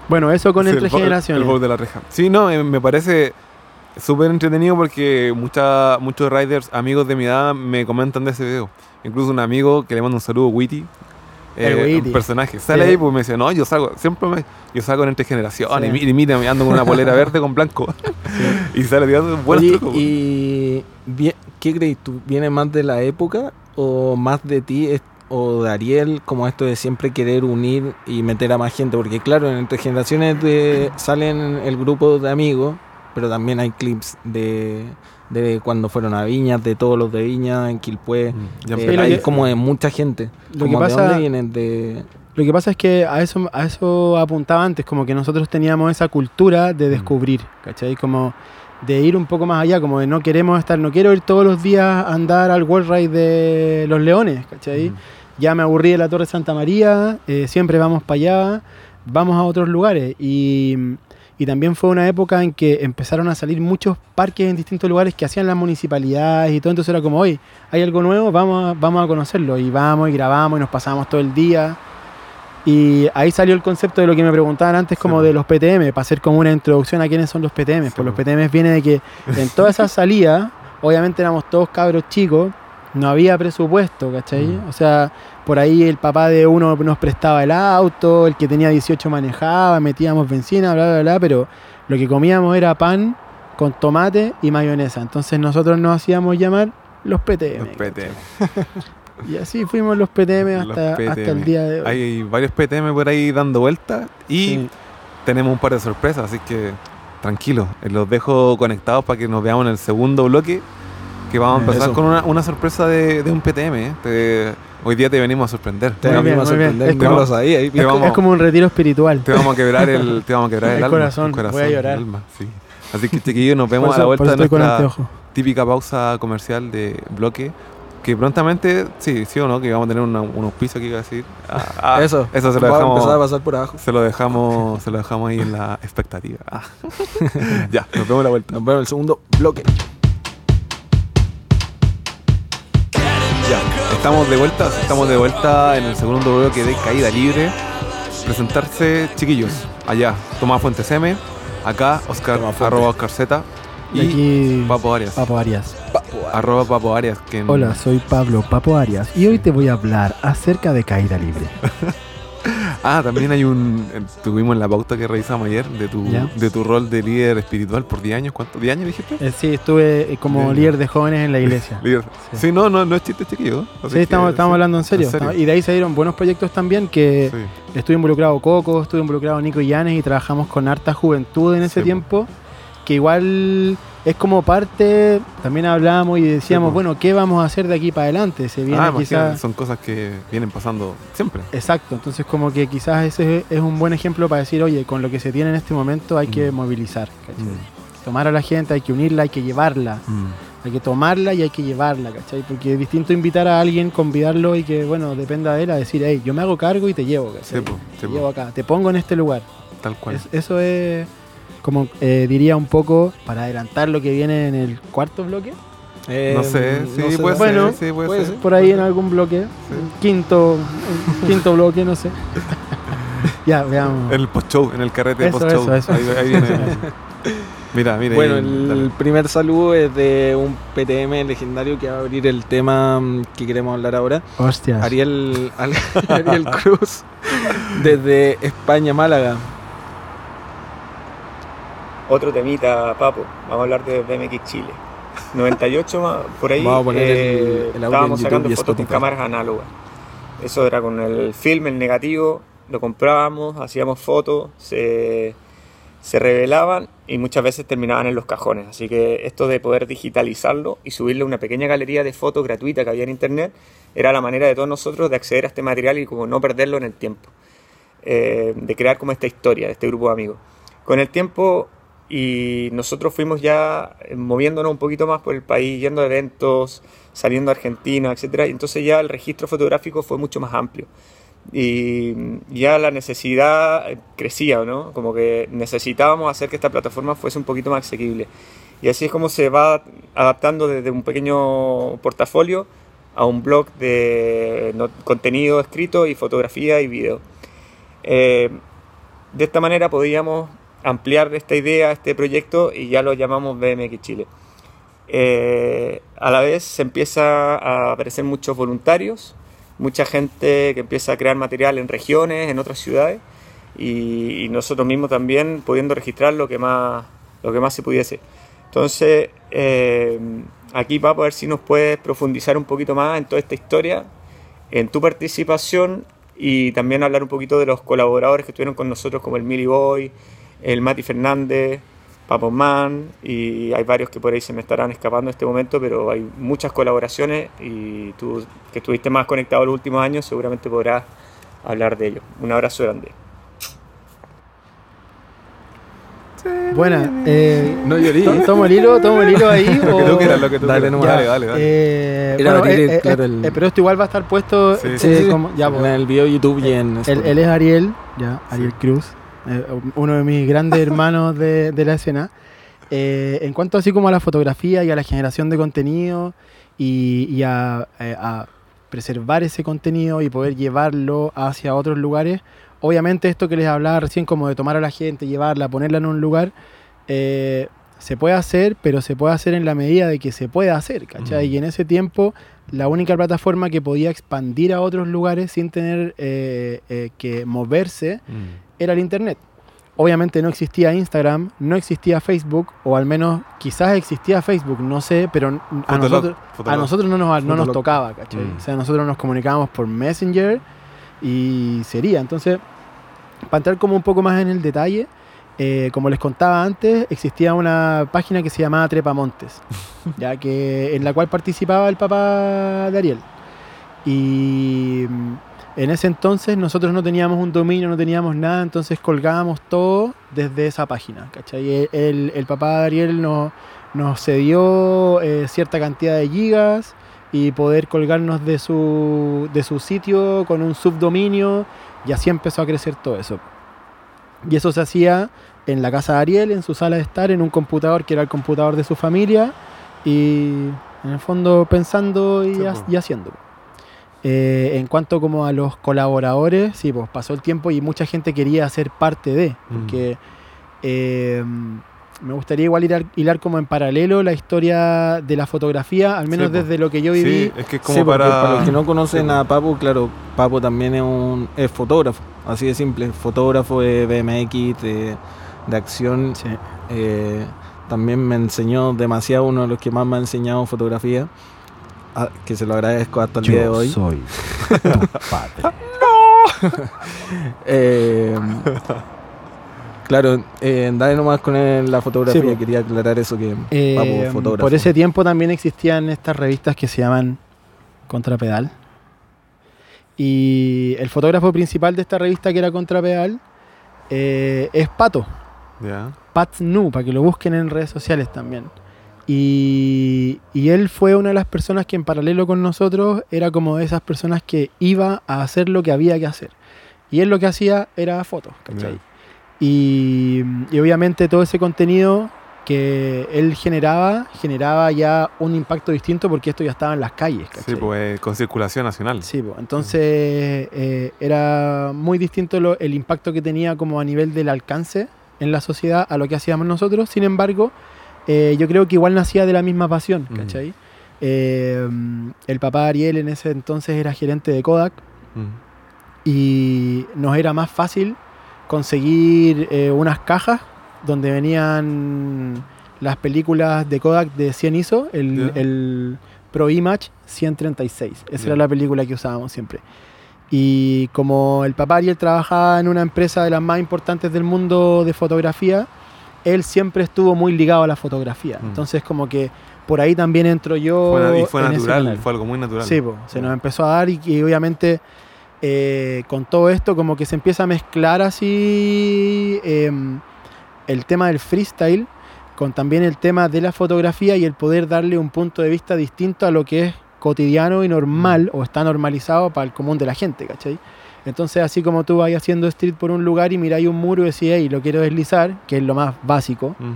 Bueno, eso con Sí, entre el el- generaciones. El bowl de la reja. Sí, no, eh, me parece súper entretenido porque mucha, muchos riders, amigos de mi edad, me comentan de ese video. Incluso un amigo que le mando un saludo, Witty. Eh, un personaje. Sale Sí. ahí pues me dice, no, yo salgo, siempre me, yo salgo en entre generaciones. Sí. Y, mi- y mira, me ando con una polera [laughs] verde con blanco. [laughs] y sale tirando buenos Oye, trucos. ¿y vi- qué crees tú? ¿Viene más de la época o más de ti o de Ariel como esto de siempre querer unir y meter a más gente? Porque claro, en entre generaciones de, salen el grupo de amigos, pero también hay clips de, de cuando fueron a Viña, de todos los de Viña, en Quilpué. Mm, Eh, hay que- como de mucha gente. lo que Como pasa- ¿De dónde vienen? De, Lo que pasa es que a eso, a eso apuntaba antes, como que nosotros teníamos esa cultura de descubrir, ¿cachai? Como de ir un poco más allá, como de no queremos estar, no quiero ir todos los días a andar al World Ride de los Leones, ¿cachai? Mm. Ya me aburrí de la Torre Santa María, eh, siempre vamos para allá, vamos a otros lugares. Y, y también fue una época en que empezaron a salir muchos parques en distintos lugares que hacían las municipalidades y todo, entonces era como, oye, hay algo nuevo, vamos a, vamos a conocerlo. Y vamos y grabamos y nos pasamos todo el día. Y ahí salió el concepto de lo que me preguntaban antes, como Sí, de los PTM, para hacer como una introducción a quiénes son los PTM. Sí, pues los. PTM viene de que en todas esas salidas, obviamente éramos todos cabros chicos, no había presupuesto, ¿cachai? Mm. O sea, por ahí el papá de uno nos prestaba el auto, el que tenía 18 manejaba, metíamos benzina, bla, bla, bla, pero lo que comíamos era pan con tomate y mayonesa. Entonces nosotros nos hacíamos llamar los PTM. Los PTM. Y así fuimos los PTM Los hasta, hasta el día de hoy. Hay varios PTM por ahí dando vueltas y Sí. tenemos un par de sorpresas, así que tranquilos, eh, los dejo conectados para que nos veamos en el segundo bloque, que vamos a Eso. empezar con una, una sorpresa de, de un PTM. ¿eh? Te- hoy día te venimos a sorprender. te Muy bien, vamos a sorprender, Es como- ahí, te Es, vamos- es como un retiro espiritual. Te vamos a quebrar el, [laughs] te vamos a quebrar el, El alma, corazón, voy a llorar. el alma, sí. Así que chiquillos, nos vemos Por a la eso- vuelta eso de nuestra anteojos. típica pausa comercial de bloque. Que prontamente, sí, sí o no, que vamos a tener una- un auspicio aquí que decir. Ah, ah, eso, eso se lo va a dejamos. empezar a pasar por abajo. Se lo dejamos, se lo dejamos ahí en la expectativa. Ah. [laughs] [laughs] ya, nos vemos a la vuelta. Nos vemos en el segundo bloque. Ya, estamos de vuelta, estamos de vuelta en el segundo bloque de Caída Libre. Presentarse, chiquillos, allá, Tomás Fuentes M, Acá, Oscar, fuente. arroba Oscar Z. Y, Y, aquí Papo Arias. Papo Arias. Arroba Papo Arias. Que Hola, soy Pablo Papo Arias y hoy te voy a hablar acerca de caída libre. [laughs] Ah, también hay un. eh, Tuvimos la pauta que revisamos ayer de tu, Ya. de tu rol de líder espiritual por 10 años. ¿Cuántos? ¿10 años dijiste? Eh, sí, estuve eh, como líder de jóvenes en la [laughs] iglesia. Líder. Sí. Sí, no, no, no es chiste chiquillo. Sí, que, estamos, estamos sí. hablando en serio. ¿En serio? Y de ahí salieron buenos proyectos también que Sí. estuve involucrado Coco, estuve involucrado Nico Llanes y trabajamos con harta juventud en ese tiempo, que igual es como parte, también hablamos y decíamos, po. bueno, ¿qué vamos a hacer de aquí para adelante? Se viene Ah, quizás... son cosas que vienen pasando siempre. Exacto, entonces como que quizás ese es un buen ejemplo para decir, oye, con lo que se tiene en este momento hay que Mm. movilizar, ¿cachai? Tomar a la gente, hay que unirla, hay que llevarla, hay que tomarla y hay que llevarla, ¿cachai? Porque es distinto invitar a alguien, convidarlo y que, bueno, dependa de él a decir, hey, yo me hago cargo y te llevo, ¿cachai? Sí, po, sí, te po, llevo acá, te pongo en este lugar. Tal cual. Es- eso es, como eh, diría un poco, para adelantar lo que viene en el cuarto bloque, Eh, no sé, sí, no sé. puede Bueno, ser. Sí, puede, puede ser. por ahí en algún bloque, Sí. quinto, quinto bloque, no sé. [laughs] ya, veamos. En el post-show, en el carrete Eso, post-show. eso, eso. Ahí, ahí viene. [laughs] mira, mira. Bueno, ahí, el dale. primer saludo es de un PTM legendario que va a abrir el tema mm, que queremos hablar ahora. Hostias. Ariel, [laughs] Ariel Cruz, desde España, Málaga. Otro temita, papo. Vamos a hablar de BMX Chile. 98 más, por ahí. Vamos a poner el- eh, el estábamos sacando fotos con cámaras análogas. Eso era con el film, el negativo, lo comprábamos, hacíamos fotos, se, se revelaban y muchas veces terminaban en los cajones. Así que esto de poder digitalizarlo y subirle una pequeña galería de fotos gratuita que había en internet era la manera de todos nosotros de acceder a este material y como no perderlo en el tiempo. Eh, de crear como esta historia de este grupo de amigos. Con el tiempo y nosotros fuimos ya eh, moviéndonos un poquito más por el país, yendo a eventos, saliendo a Argentina, etcétera, y entonces ya el registro fotográfico fue mucho más amplio. Y ya la necesidad eh, crecía, ¿no? Como que necesitábamos hacer que esta plataforma fuese un poquito más asequible. Y así es como se va adaptando desde un pequeño portafolio a un blog de contenido escrito y fotografía y video. Eh, de esta manera podíamos ampliar esta idea, este proyecto, y ya lo llamamos BMX Chile. Eh, a la vez se empieza a aparecer muchos voluntarios, mucha gente que empieza a crear material en regiones, en otras ciudades, y, nosotros mismos también pudiendo registrar lo que más, lo que más se pudiese. Entonces, eh, aquí Papo, a ver si nos puedes profundizar un poquito más en toda esta historia, en tu participación y también hablar un poquito de los colaboradores que estuvieron con nosotros, como el Milly Boy, el Mati Fernández, Papo Man, y hay varios que por ahí se me estarán escapando en este momento, pero hay muchas colaboraciones y tú que estuviste más conectado los últimos años seguramente podrás hablar de ello. Un abrazo grande. Buena. Eh, No llorí. to- ¿Tomo el hilo? ¿Tomo el hilo ahí? [laughs] Lo que o- tú quieras, lo que tú Dale quieras. Dale, dale, dale. Eh, Era bueno, abrir, eh, eh, claro, el- pero esto igual va a estar puesto. Sí, eh, sí, sí. como- ya, en el video YouTube y en él, Spotify. él es Ariel, ya, Ariel Cruz, uno de mis grandes hermanos de, la escena. Eh, en cuanto así como a la fotografía y a la generación de contenido y, y a, eh, a preservar ese contenido y poder llevarlo hacia otros lugares, obviamente esto que les hablaba recién como de tomar a la gente, llevarla, ponerla en un lugar, eh, se puede hacer, pero se puede hacer en la medida de que se puede hacer, ¿cachai? Mm. Y en ese tiempo la única plataforma que podía expandir a otros lugares sin tener eh, eh, que moverse Mm. era el Internet. Obviamente no existía Instagram, no existía Facebook, o al menos quizás existía Facebook, no sé, pero a nosotros, a nosotros no nos, no nos tocaba, ¿cachai? Mm. O sea, nosotros nos comunicábamos por Messenger y sería. Entonces, para entrar como un poco más en el detalle, eh, como les contaba antes, existía una página que se llamaba Trepamontes, [laughs] ya que en la cual participaba el papá de Ariel. Y mm, en ese entonces nosotros no teníamos un dominio, no teníamos nada, entonces colgábamos todo desde esa página. ¿cachai? El, el papá de Ariel nos, nos cedió eh, cierta cantidad de gigas y poder colgarnos de su, de su sitio con un subdominio y así empezó a crecer todo eso. Y eso se hacía en la casa de Ariel, en su sala de estar, en un computador que era el computador de su familia y en el fondo pensando y, Sí, ha- y. Eh, en cuanto como a los colaboradores, sí, pues pasó el tiempo y mucha gente quería ser parte de, Mm. porque eh, me gustaría igual hilar, hilar como en paralelo la historia de la fotografía, al menos Sí, po. desde lo que yo viví. Sí, es que es como Sí, para... para los que no conocen a Papo, claro, Papo también es un es fotógrafo, así de simple, fotógrafo de BMX, de, de acción. Sí. Eh, también me enseñó demasiado, uno de los que más me ha enseñado fotografía, a- que se lo agradezco hasta el día de hoy. soy tu padre. [laughs] [laughs] Eh, claro, eh, dale nomás con la fotografía, Sí, quería aclarar eso que Eh, fotógrafo. por ese tiempo también existían estas revistas que se llaman Contrapedal. Y el fotógrafo principal de esta revista, que era Contrapedal, eh, es Pato. Ya. Pat Nu, para que lo busquen en redes sociales también. Y, y él fue una de las personas que en paralelo con nosotros era como de esas personas que iba a hacer lo que había que hacer. Y él lo que hacía era fotos, ¿cachai? Ya. Y, y obviamente todo ese contenido que él generaba, generaba ya un impacto distinto porque esto ya estaba en las calles, ¿cachai? Sí, pues con circulación nacional. Sí, pues, entonces eh, era muy distinto lo- el impacto que tenía como a nivel del alcance en la sociedad a lo que hacíamos nosotros. Sin embargo, eh, yo creo que igual nacía de la misma pasión. ¿cachai? Eh, el papá Ariel en ese entonces era gerente de Kodak Mm. y nos era más fácil conseguir eh, unas cajas donde venían las películas de Kodak de 100 ISO, el, el Pro Image 136. Esa era la película que usábamos siempre. Y como el papá Ariel trabajaba en una empresa de las más importantes del mundo de fotografía, él siempre estuvo muy ligado a la fotografía. Mm. Entonces como que por ahí también entro yo... Fue y fue natural, fue algo muy natural. Sí, po, se Ya. nos empezó a dar y, y obviamente eh, con todo esto como que se empieza a mezclar así em, el tema del freestyle con también el tema de la fotografía y el poder darle un punto de vista distinto a lo que es cotidiano y normal o está normalizado para el común de la gente, ¿cachai? Entonces así como tú vas haciendo street por un lugar y miráis un muro y decís, hey, lo quiero deslizar, que es lo más básico, Ujú.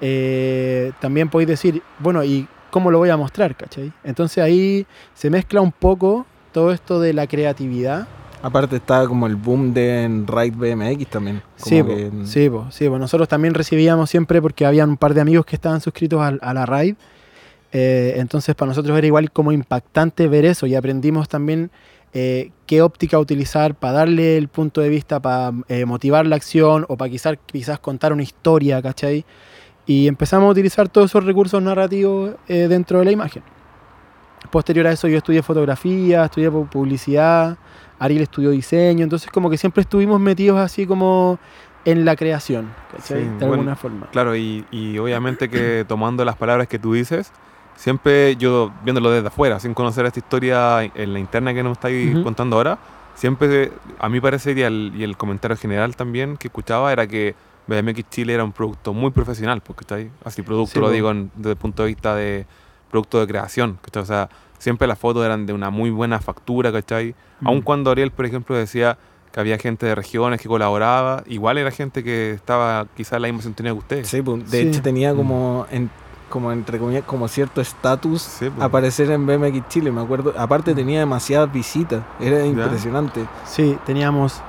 eh, también podéis decir, bueno, ¿y cómo lo voy a mostrar? ¿cachai? Entonces ahí se mezcla un poco todo esto de la creatividad. Aparte estaba como el boom de en Ride BMX también. como Sí, po, que- sí, po, sí, po. nosotros también recibíamos siempre porque habían un par de amigos que estaban suscritos al- a, la RAID. Eh, entonces para nosotros era igual como impactante ver eso y aprendimos también eh, qué óptica utilizar para darle el punto de vista, para eh, motivar la acción o para quizás, quizás contar una historia, ¿cachai? Y empezamos a utilizar todos esos recursos narrativos eh, dentro de la imagen. Posterior a eso yo estudié fotografía, estudié pu- publicidad, Ariel estudió diseño, entonces como que siempre estuvimos metidos así como en la creación, ¿cachai? Sí, de bueno, alguna forma. Claro, y, y obviamente que tomando las palabras que tú dices, siempre yo viéndolo desde afuera, sin conocer esta historia en la interna que nos estáis Ujú. contando ahora, siempre a mí parecer y el, y el comentario general también que escuchaba era que BMX Chile era un producto muy profesional, porque está ahí, así producto Sí, lo digo en- desde el punto de vista de producto de creación, ¿cachai? O sea, siempre las fotos eran de una muy buena factura, ¿cachai? Aun Mm. cuando Ariel, por ejemplo, decía que había gente de regiones que colaboraba, igual era gente que estaba quizás en la misma sintonía que ustedes. Sí, pues, de Sí. hecho tenía Mm. como, en, como entre comillas, como cierto estatus Sí, pues. aparecer en BMX Chile, me acuerdo. Aparte Mm. tenía demasiadas visitas, era impresionante. Sí, teníamos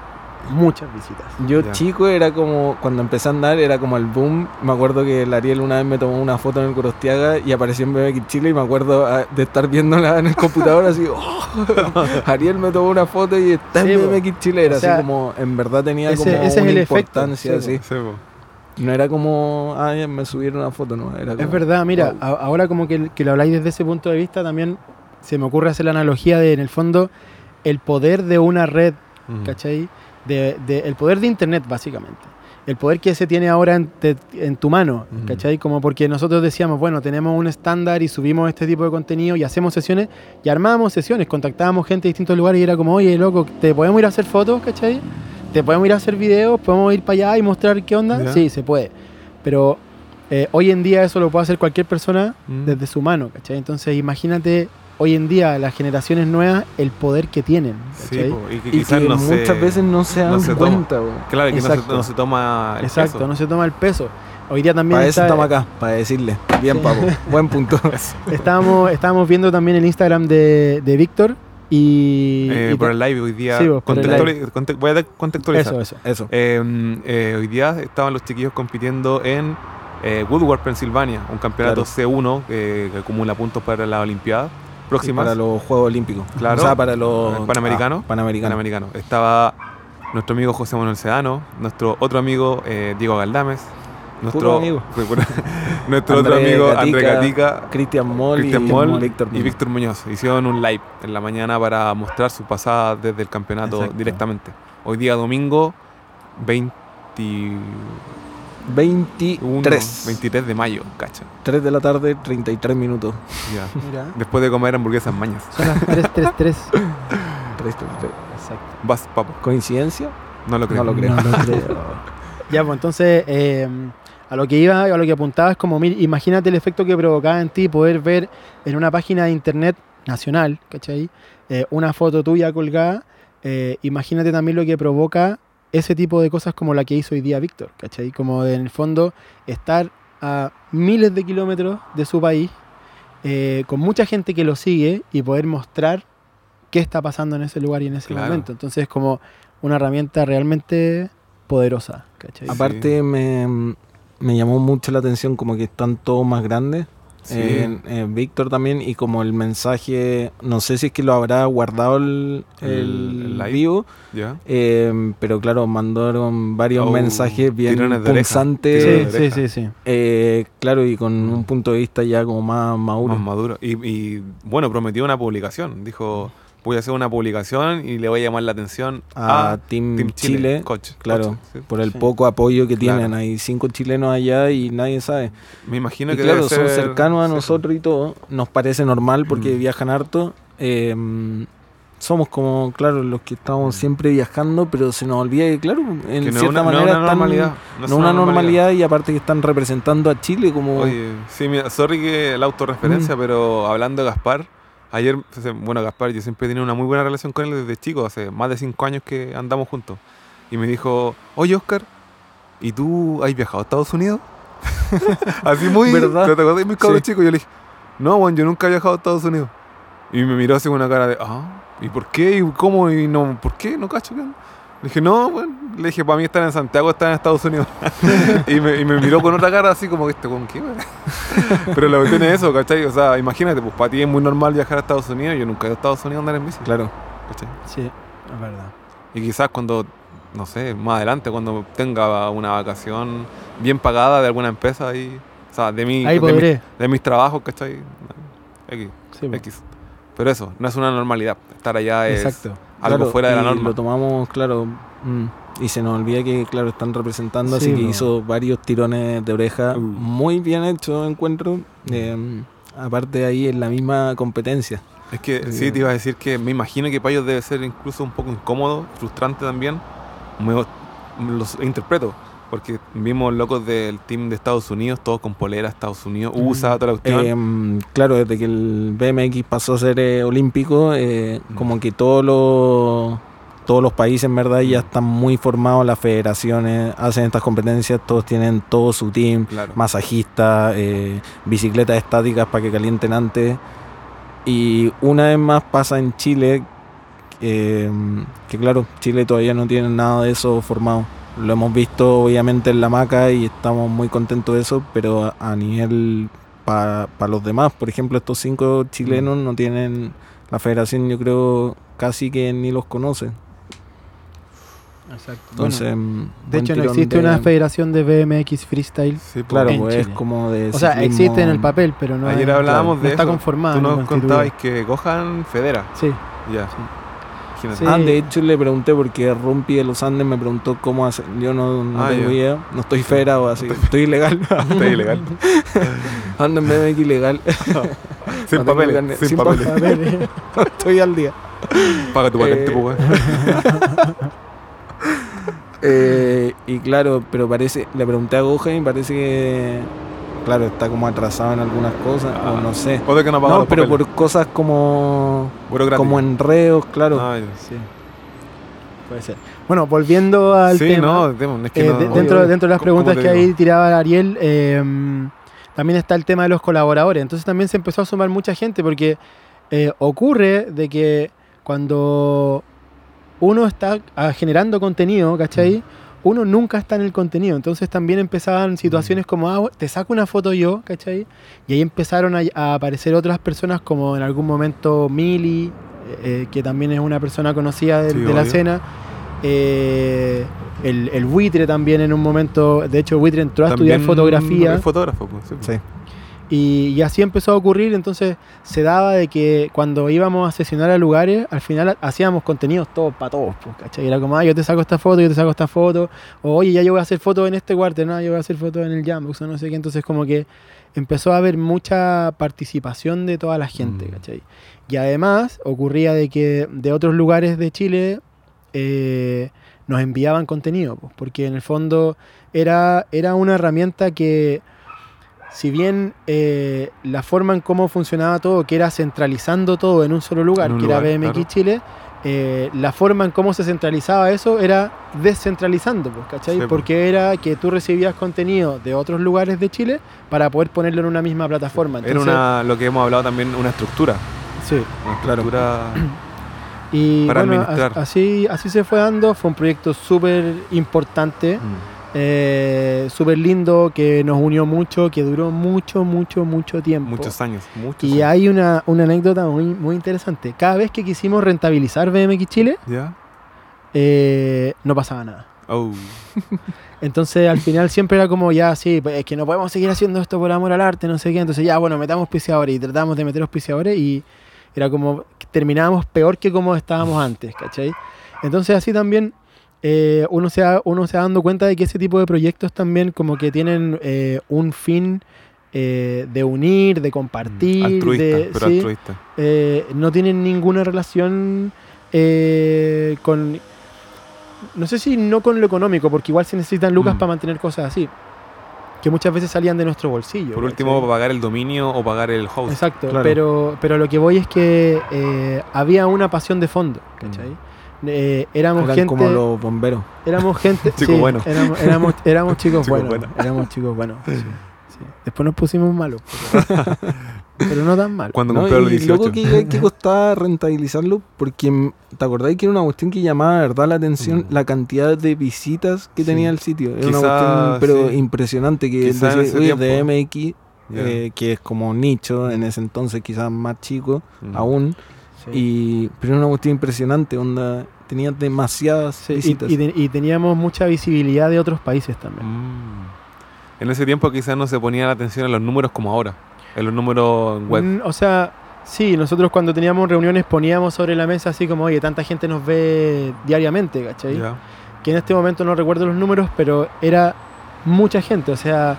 muchas visitas. Yo Ya. chico era como, cuando empecé a andar era como el boom. Me acuerdo que el Ariel una vez me tomó una foto en el Corostiaga y apareció en BMX Chile y me acuerdo ah, de estar viéndola en el computador así, "Oh, [laughs] Ariel me tomó una foto y está Sí, en po. BMX Chile. Era O sea, así como, en verdad tenía ese- como ese es una efecto, importancia sí, así. Sí, pues. No era como, ah, ya me subieron una foto, no. Era Es verdad, mira, wow. a- ahora como que, que lo habláis desde ese punto de vista, también se me ocurre hacer la analogía de, en el fondo, el poder de una red, Ujú. ¿cachai? De, de- el poder de Internet, básicamente. El poder que se tiene ahora en, te- en tu mano, Ujú. ¿cachai? Como porque nosotros decíamos, bueno, tenemos un estándar y subimos este tipo de contenido y hacemos sesiones y armábamos sesiones, contactábamos gente de distintos lugares y era como, oye, loco, ¿te podemos ir a hacer fotos, ¿cachai? ¿Te podemos ir a hacer videos? ¿Podemos ir para allá y mostrar qué onda? Ya. Sí, se puede. Pero eh, hoy en día eso lo puede hacer cualquier persona Mm. desde su mano, ¿cachai? Entonces imagínate hoy en día las generaciones nuevas el poder que tienen, Sí, y que Y quizás que no se- muchas veces no se dan no se toma. cuenta, weón. Claro, que no se, Exacto. no se toma el Exacto, peso. no se toma el peso. Hoy día también Para eso está- estamos acá, para decirle. Bien, Sí. papo. Buen punto. [laughs] estábamos, estábamos viendo también el Instagram de, de Víctor, Y, Eh, y por el live hoy día. Sí, vos, conte- voy a contextualizar. Eso, eso. Eso. Eh, eh, hoy día estaban los chiquillos compitiendo en eh, Woodward, Pensilvania, un campeonato Claro. C1 que, que acumula puntos para las Olimpiadas próximas. Para los Juegos Olímpicos. Claro. O sea, para los Panamericanos. ah, Panamericanos. Panamericano. Estaba nuestro amigo José Manuel Sedano, nuestro otro amigo Diego Galdames, nuestro, Puro amigo. fue [laughs] puro- nuestro otro André amigo Gatica, André Gatica, Cristian Moll y Moll Víctor y Muñoz. Víctor Muñoz. Hicieron un live en la mañana para mostrar su pasada desde el campeonato Exacto. directamente. Hoy día domingo 20 23. 23 de mayo, cacha. 3 de la tarde, 33 minutos. Ya. Mira. Después de comer hamburguesas mañas. Son las 333. 3, 3, 3. Exacto. Vas, papo. ¿Coincidencia? No lo creo. No lo creo. No lo creo. ya, pues entonces, eh, a lo que iba, a lo que apuntaba es como, mira, imagínate el efecto que provocaba en ti poder ver en una página de internet nacional, ¿cachai? Eh, una foto tuya colgada. eh, imagínate también lo que provoca ese tipo de cosas como la que hizo hoy día Víctor, ¿cachai? Como de, en el fondo estar a miles de kilómetros de su país, eh, con mucha gente que lo sigue y poder mostrar qué está pasando en ese lugar y en ese Claro. momento. Entonces es como una herramienta realmente poderosa, ¿cachai? Aparte, me, me llamó mucho la atención como que están todos más grandes. Sí. En Víctor también, y como el mensaje, no sé si es que lo habrá guardado el, El- el el live. vivo, ¿Ya? eh, pero claro, mandaron varios Oh, mensajes bien punzantes. Sí, sí, sí, sí. eh, claro, y con un punto de vista ya como más maduro. Más maduro. Y, y, bueno, prometió una publicación. Dijo, voy a hacer una publicación y le voy a llamar la atención a a Team, Team Chile. Chile, Coach, claro, coach, sí. por el Sí. poco apoyo que Claro. tienen. Hay cinco chilenos allá y nadie sabe. Me imagino Y que claro, debe son ser- cercanos a sí. nosotros y todo. Nos parece normal porque Mm. viajan harto. Eh, somos como, claro, los que estamos siempre viajando, pero se nos olvida que, claro, en Que no cierta una, no manera una están- normalidad. no es una normalidad y aparte que están representando a Chile como... Oye, sí, mira, sorry que la Mm. autorreferencia, pero hablando de Gaspar, ayer, bueno, Gaspar, yo siempre he tenido una muy buena relación con él desde chico, hace más de cinco años que andamos juntos. Y me dijo, oye, Oscar, ¿y tú has viajado a Estados Unidos? [laughs] así muy, ¿Verdad? ¿te acuerdas de mis cabros Sí. chicos? Yo le dije, no, bueno, yo nunca he viajado a Estados Unidos. Y me miró así con una cara de, ah, ¿y por qué? ¿Y cómo? ¿Y no? ¿Por qué? No cacho. ¿qué? Le dije, no, bueno, le dije, para mí estar en Santiago, estar en Estados Unidos. [laughs] y, me, y me miró con otra cara así como, ¿este con qué? güey?" [laughs] Pero la cuestión es eso, ¿cachai? O sea, imagínate, pues para ti es muy normal viajar a Estados Unidos. Yo nunca he ido a Estados Unidos a andar en bici, Claro. ¿cachai? Sí, es verdad. Y quizás cuando, no sé, más adelante, cuando tenga una vacación bien pagada de alguna empresa ahí, o sea, de, mi, Ahí de, mi- podré. de mis trabajos, ¿cachai? X, Sí. X. Pero eso, no es una normalidad. Estar allá es Exacto. Algo Claro, fuera de la norma. Lo tomamos, claro, mm, y se nos olvida que, claro, están representando, Sí, así que po. hizo varios tirones de oreja, Uh. muy bien hecho, encuentro. eh, aparte de ahí en la misma competencia. Es que Eh, sí, te iba a decir que me imagino que ellos debe ser incluso un poco incómodo, frustrante también. Me- los interpreto, porque vimos locos del team de Estados Unidos, todos con polera, Estados Unidos, USA, toda la cuestión. Eh, claro, desde que el BMX pasó a ser eh, olímpico, eh, Mm. como que todos los todos los países en verdad ya Mm. están muy formados, las federaciones hacen estas competencias, todos tienen todo su team, claro. masajistas, eh, bicicletas estáticas para que calienten antes. Y una vez más pasa en Chile, eh, que claro, Chile todavía no tiene nada de eso formado. Lo hemos visto obviamente en la maca y estamos muy contentos de eso, pero a, a nivel para los demás, por ejemplo, estos cinco chilenos no tienen, la federación yo creo casi que ni los conoce. Exacto. Entonces, mm, de hecho, no existe de- una federación de BMX freestyle. Sí, pues. Claro, en pues es como de... O sea, ciclismo- existe en el papel, pero no, Ayer es- hablábamos no de está eso. conformada. Tú no nos contabas que Gohan federa. Sí, Ya. Imagínate. Sí. Ah, de hecho le pregunté porque Rumpi de los Andes me preguntó cómo hacer. Yo no, no Ah, tengo idea, no estoy federado así, estoy ilegal. [laughs] Está ilegal. [laughs] Ando en BMX ilegal, [laughs] sin No papeles. Sin, sin papeles. papeles. estoy al día. Paga tu patente, Eh, pues. Eh, y claro, pero parece, le pregunté a Gohan y parece que, claro, está como atrasado en algunas cosas, Ah, o no sé. O de que no paga No, los pero papeles. por cosas como, como enredos, claro. Ah. Sí. Puede ser. Bueno, volviendo al sí, tema. no, es que eh, no- de- no- dentro, dentro de las ¿Cómo- cómo preguntas que ahí tiraba Ariel, eh, también está el tema de los colaboradores. Entonces también se empezó a sumar mucha gente porque eh, ocurre de que cuando uno está ah, generando contenido, ¿cachai? Uno nunca está en el contenido. Entonces también empezaban situaciones como, ah, te saco una foto yo, ¿cachai? Y ahí empezaron a, a aparecer otras personas como en algún momento Mili, eh, eh, que también es una persona conocida de, Sí, de la escena. Eh, el, el buitre también en un momento, de hecho, buitre entró a estudiar fotografía. es fotógrafo, pues, sí, pues. Sí. Y, y así empezó a ocurrir, entonces se daba de que cuando íbamos a sesionar a lugares, al final ha- hacíamos contenidos todos para todos, pues, ¿cachai? Era como, ah, yo te saco esta foto, yo te saco esta foto, o oye, ya yo voy a hacer fotos en este cuarto, no, yo voy a hacer fotos en el Jambox, o no sé qué, entonces como que empezó a haber mucha participación de toda la gente, Mm. ¿cachai? Y además ocurría de que de otros lugares de Chile eh, nos enviaban contenido, pues, porque en el fondo era, era una herramienta que si bien eh, la forma en cómo funcionaba todo, que era centralizando todo en un solo lugar, un que era lugar, BMX claro. Chile, eh, la forma en cómo se centralizaba eso era descentralizando, pues, ¿cachai? Sí, pues. Porque era que tú recibías contenido de otros lugares de Chile para poder ponerlo en una misma plataforma. Era Entonces, una, lo que hemos hablado también, una estructura. sí. Una Claro. estructura. [clears throat] Y Para bueno, administrar. as- así, así se fue dando, fue un proyecto súper importante, Mm. Eh, súper lindo, que nos unió mucho, que duró mucho, mucho, mucho tiempo. Muchos años. Muchos Y años. hay una, una anécdota muy, muy interesante. Cada vez que quisimos rentabilizar BMX Chile, ¿Ya? eh, no pasaba nada. Oh. Entonces al final siempre era como ya, sí, pues, es que no podemos seguir haciendo esto por amor al arte, no sé qué. Entonces ya, bueno, metamos auspiciadores y tratamos de meter auspiciadores y era como terminábamos peor que como estábamos antes, ¿cachai? Entonces así también eh, uno, se va, uno se va dando cuenta de que ese tipo de proyectos también como que tienen eh, un fin eh, de unir, de compartir, altruista, de, pero sí, altruista. eh, no tienen ninguna relación eh, con... No sé si no con lo económico, porque igual se necesitan lucas Mm. para mantener cosas así. Que muchas veces salían de nuestro bolsillo. Por último, pagar el dominio o pagar el host. Exacto, Claro. pero, pero lo que voy es que eh, había una pasión de fondo, ¿cachai? Eh, éramos Eran gente... como los bomberos. Éramos gente... [laughs] Chicos sí, buenos. Éramos, éramos, [laughs] éramos chicos, Chicos buenos. buenos. Éramos chicos buenos. sí, sí. Después nos pusimos malos. Pero, [laughs] pero no tan malos. Cuando ¿no? compré los Y 18. loco que, que costaba rentabilizarlo porque te acordáis que era una cuestión que llamaba de verdad la atención Mm. la cantidad de visitas que Sí. tenía el sitio. Era una cuestión pero sí. impresionante que decía, de MX, eh, que es como nicho en ese entonces quizás más chico Mm. aún. Sí. Y, pero era una cuestión impresionante, onda, tenía demasiadas Sí, y- visitas. y, te- y teníamos mucha visibilidad de otros países también. Mm. En ese tiempo quizás no se ponía la atención en los números como ahora. En los números web. Mm, o sea, sí, nosotros cuando teníamos reuniones poníamos sobre la mesa así como, oye, tanta gente nos ve diariamente, ¿cachai? Ya. Que en este momento no recuerdo los números, pero era mucha gente, o sea,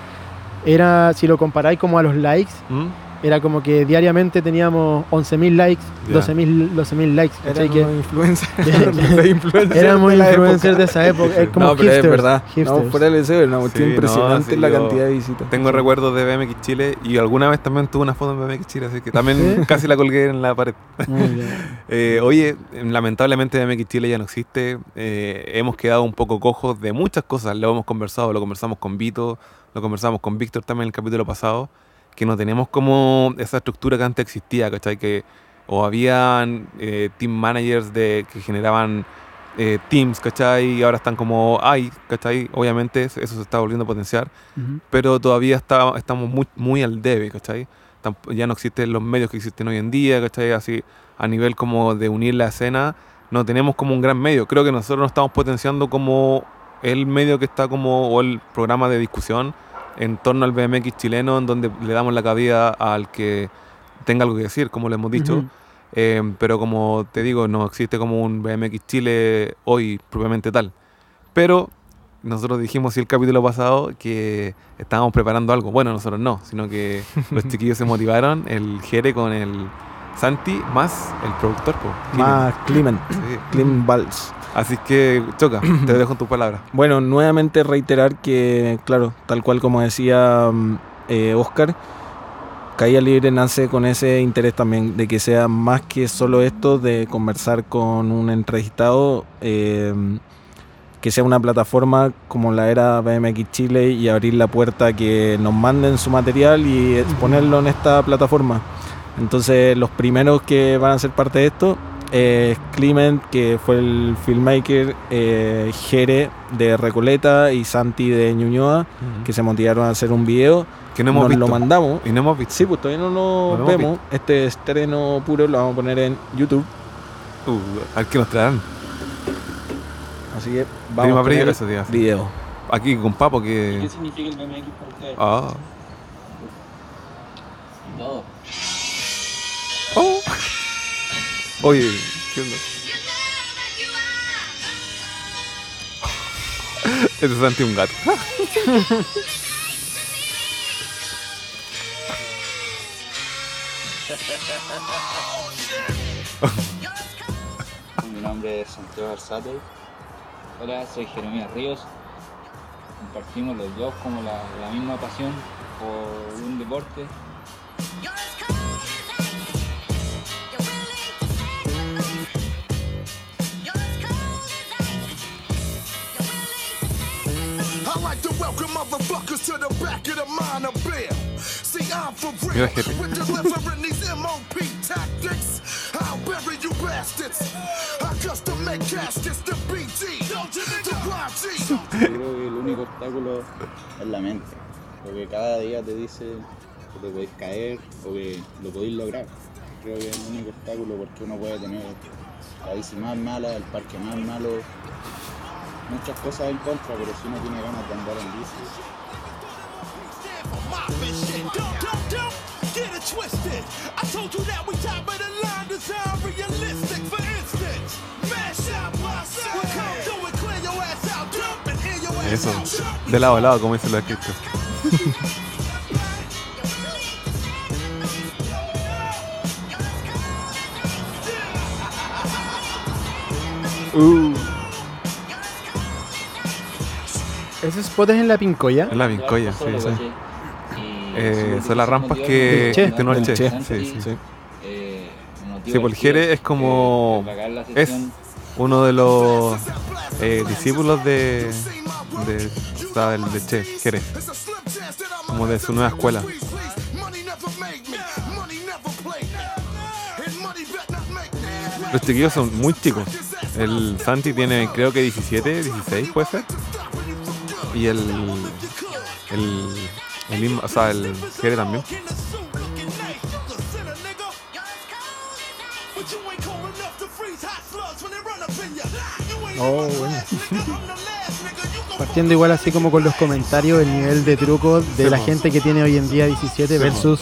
era, si lo comparáis como a los likes, ¿Mm? Era como que diariamente teníamos 11.000 likes, Ya. 12.000 12.000 likes, unos influencers. [laughs] [laughs] éramos influencers de esa época, es como [laughs] no, pero hipsters, es verdad. No, hipsters. fuera del deseo, cuestión Sí, no, impresionante sí, la cantidad de visitas. Tengo recuerdos de BMX Chile y alguna vez también tuve una foto en BMX Chile, así que también ¿Sí? casi la colgué en la pared. Muy bien. Eh, oye, lamentablemente BMX Chile ya no existe. Eh, hemos quedado un poco cojos de muchas cosas. Lo hemos conversado, lo conversamos con Vito, lo conversamos con Víctor también en el capítulo pasado, que no tenemos como esa estructura que antes existía, ¿cachai? Que o habían eh, team managers de, que generaban eh, teams, ¿cachai? Y ahora están como hay, ¿cachai? Obviamente eso se está volviendo a potenciar Ujú. pero todavía está, estamos muy, muy al debe, ¿cachai? Tamp- Ya no existen los medios que existen hoy en día, ¿cachai? Así, a nivel como de unir la escena, no tenemos como un gran medio. Creo que nosotros nos estamos potenciando como el medio que está como, o el programa de discusión en torno al BMX chileno, en donde le damos la cabida al que tenga algo que decir, como le hemos dicho. Eh, pero como te digo, no existe como un BMX Chile hoy propiamente tal. Pero nosotros dijimos sí el capítulo pasado que estábamos preparando algo. Bueno, nosotros no, sino que [laughs] los chiquillos se motivaron, el Jere con el Santi, más el productor. po. Más Clement, Sí. Clement Valls. Así que, Choca, te dejo tus palabras. [clears throat] Bueno, nuevamente reiterar que, claro, tal cual como decía mm, eh, Oscar, Caída Libre nace con ese interés también de que sea más que solo esto de conversar con un entrevistado, eh, que sea una plataforma como la era BMX Chile y abrir la puerta que nos manden su material y exponerlo en esta plataforma. Entonces los primeros que van a ser parte de esto eh, Clement, que fue el filmmaker, eh, Jere de Recoleta y Santi de Ñuñoa, que se motivaron a hacer un video. Que no hemos Nos visto. lo mandamos. Y no hemos visto. Sí, pues todavía no lo No vemos. Este estreno puro lo vamos a poner en YouTube. Uh, a ver qué nos traerán. Así que vamos a decir. video. Aquí con Papo ¿Qué que. significa el BMX para ustedes? Ah. Oye, ¿qué onda? Es Santi un gato. [laughs] Mi nombre es Santiago Arzate. Hola, soy Jeremías Ríos. Compartimos los dos como la misma pasión por un deporte. Welcome motherfuckers to the back of the mind of beer. See, I'm for Mira, real jefe. with delivering these MOP tactics. I'll bury you bastards. I custom make caskets to BG, to YG. Yo creo que el único obstáculo es la mente, porque cada día te dice que te podéis caer o que lo podéis lograr. Creo que es el único obstáculo porque uno puede tener la bici más mala, el parque más malo, muchas cosas en contra, pero si uno tiene ganas de andar en bici, Eso. De lado a lado, como dice lo escrito. [laughs] Uh, ¿Ese spot es en la Pincoya? Es la vincoya, sí, sí. Eh, son las rampas que Che. gestionó el Del Che. Che. Sí, sí. sí. Eh, Sí, pues el Jere tiro, es como- es. Uno de los eh, discípulos de, de, de Che, Jere. Como de su nueva escuela. Los chiquillos son muy chicos. El Santi tiene creo que 17, 16 puede ser. Y el. El. El, o sea, el Jere también. Oh, bueno. Partiendo igual así como con los comentarios, el nivel de truco de Sí, la gente que tiene hoy en día 17 Sí, versus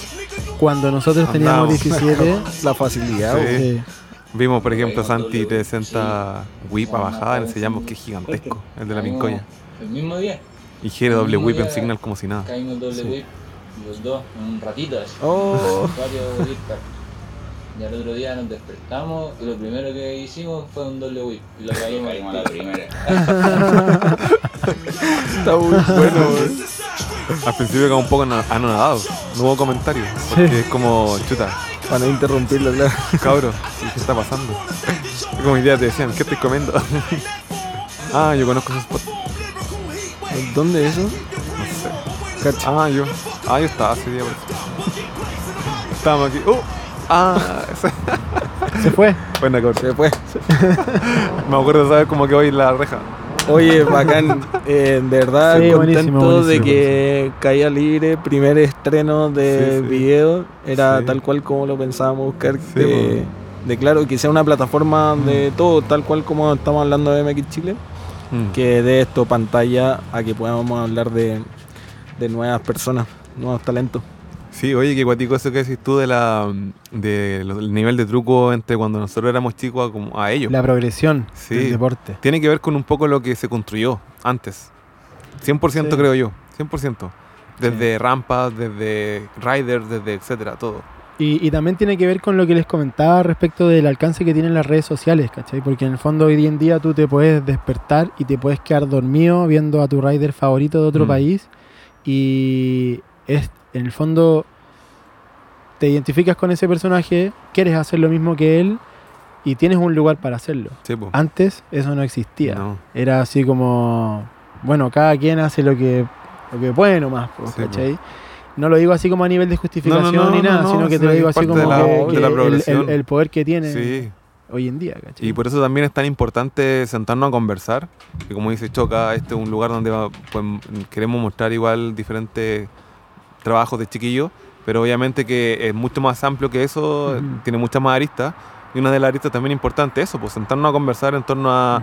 cuando nosotros teníamos Andamos. 17. [laughs] la facilidad. Sí. Vimos, por ejemplo, Santi 360 whip a bajada, enseñamos que es gigantesco, el de la Mincoya. El mismo día. Y Jere doble whip en signal como si nada. Caímos doble Sí. whip, los dos, en un ratito. así. Oh. Pack. Y al otro día nos despertamos y lo primero que hicimos fue un doble whip. Y lo caímos, a la primera. [laughs] Está muy bueno. [laughs] Al principio quedamos un poco ano- anonadados, no hubo comentarios, porque es como, chuta, Para no interrumpirlo, claro. cabro, ¿qué está pasando? Como idea te decían, ¿qué estoy comiendo? [laughs] ah, yo conozco ese spot, ¿Dónde es eso? no sé. Cacha. Ah, yo, ah, yo estaba ese día. Estábamos aquí, ¡uh! Ah, [laughs] se fue. Buena cabrón. Se fue. [laughs] Me acuerdo, ¿sabes? Como que hoy la reja. Oye, bacán. Eh, de verdad, Sí, contento buenísimo, de buenísimo. que Caía Libre, primer estreno de Sí, sí. video, era Sí. tal cual como lo pensábamos buscar. Sí, de, de claro, que sea una plataforma de Mm. todo, tal cual como estamos hablando de MX Chile, Mm. que dé esto pantalla a que podamos hablar de, de nuevas personas, nuevos talentos. Sí, oye, qué guatico eso que decís tú de la de lo- el nivel de truco entre cuando nosotros éramos chicos a, como a ellos. La progresión Sí. del deporte. Tiene que ver con un poco lo que se construyó antes. 100% Sí. creo yo, 100%. Desde rampas, desde riders, desde etcétera, todo. Y, y también tiene que ver con lo que les comentaba respecto del alcance que tienen las redes sociales, ¿cachai? Porque en el fondo hoy en día tú te puedes despertar y te puedes quedar dormido viendo a tu rider favorito de otro Mm. país y es en el fondo te identificas con ese personaje, quieres hacer lo mismo que él y tienes un lugar para hacerlo. Sí. Antes eso no existía. No. Era así como, bueno, cada quien hace lo que, lo que puede nomás, po, Sí, po. No lo digo así como a nivel de justificación no, ni no, nada, no, sino que te lo digo así como la- que, el- el, progresión. el poder que tiene. Sí. hoy en día, ¿cachai? Y por eso también es tan importante sentarnos a conversar. Que como dice Choca, este es un lugar donde pues, queremos mostrar igual diferentes trabajos de chiquillos, pero obviamente que es mucho más amplio que eso, tiene muchas más aristas. Y una de las aristas también importante es eso, pues sentarnos a conversar en torno a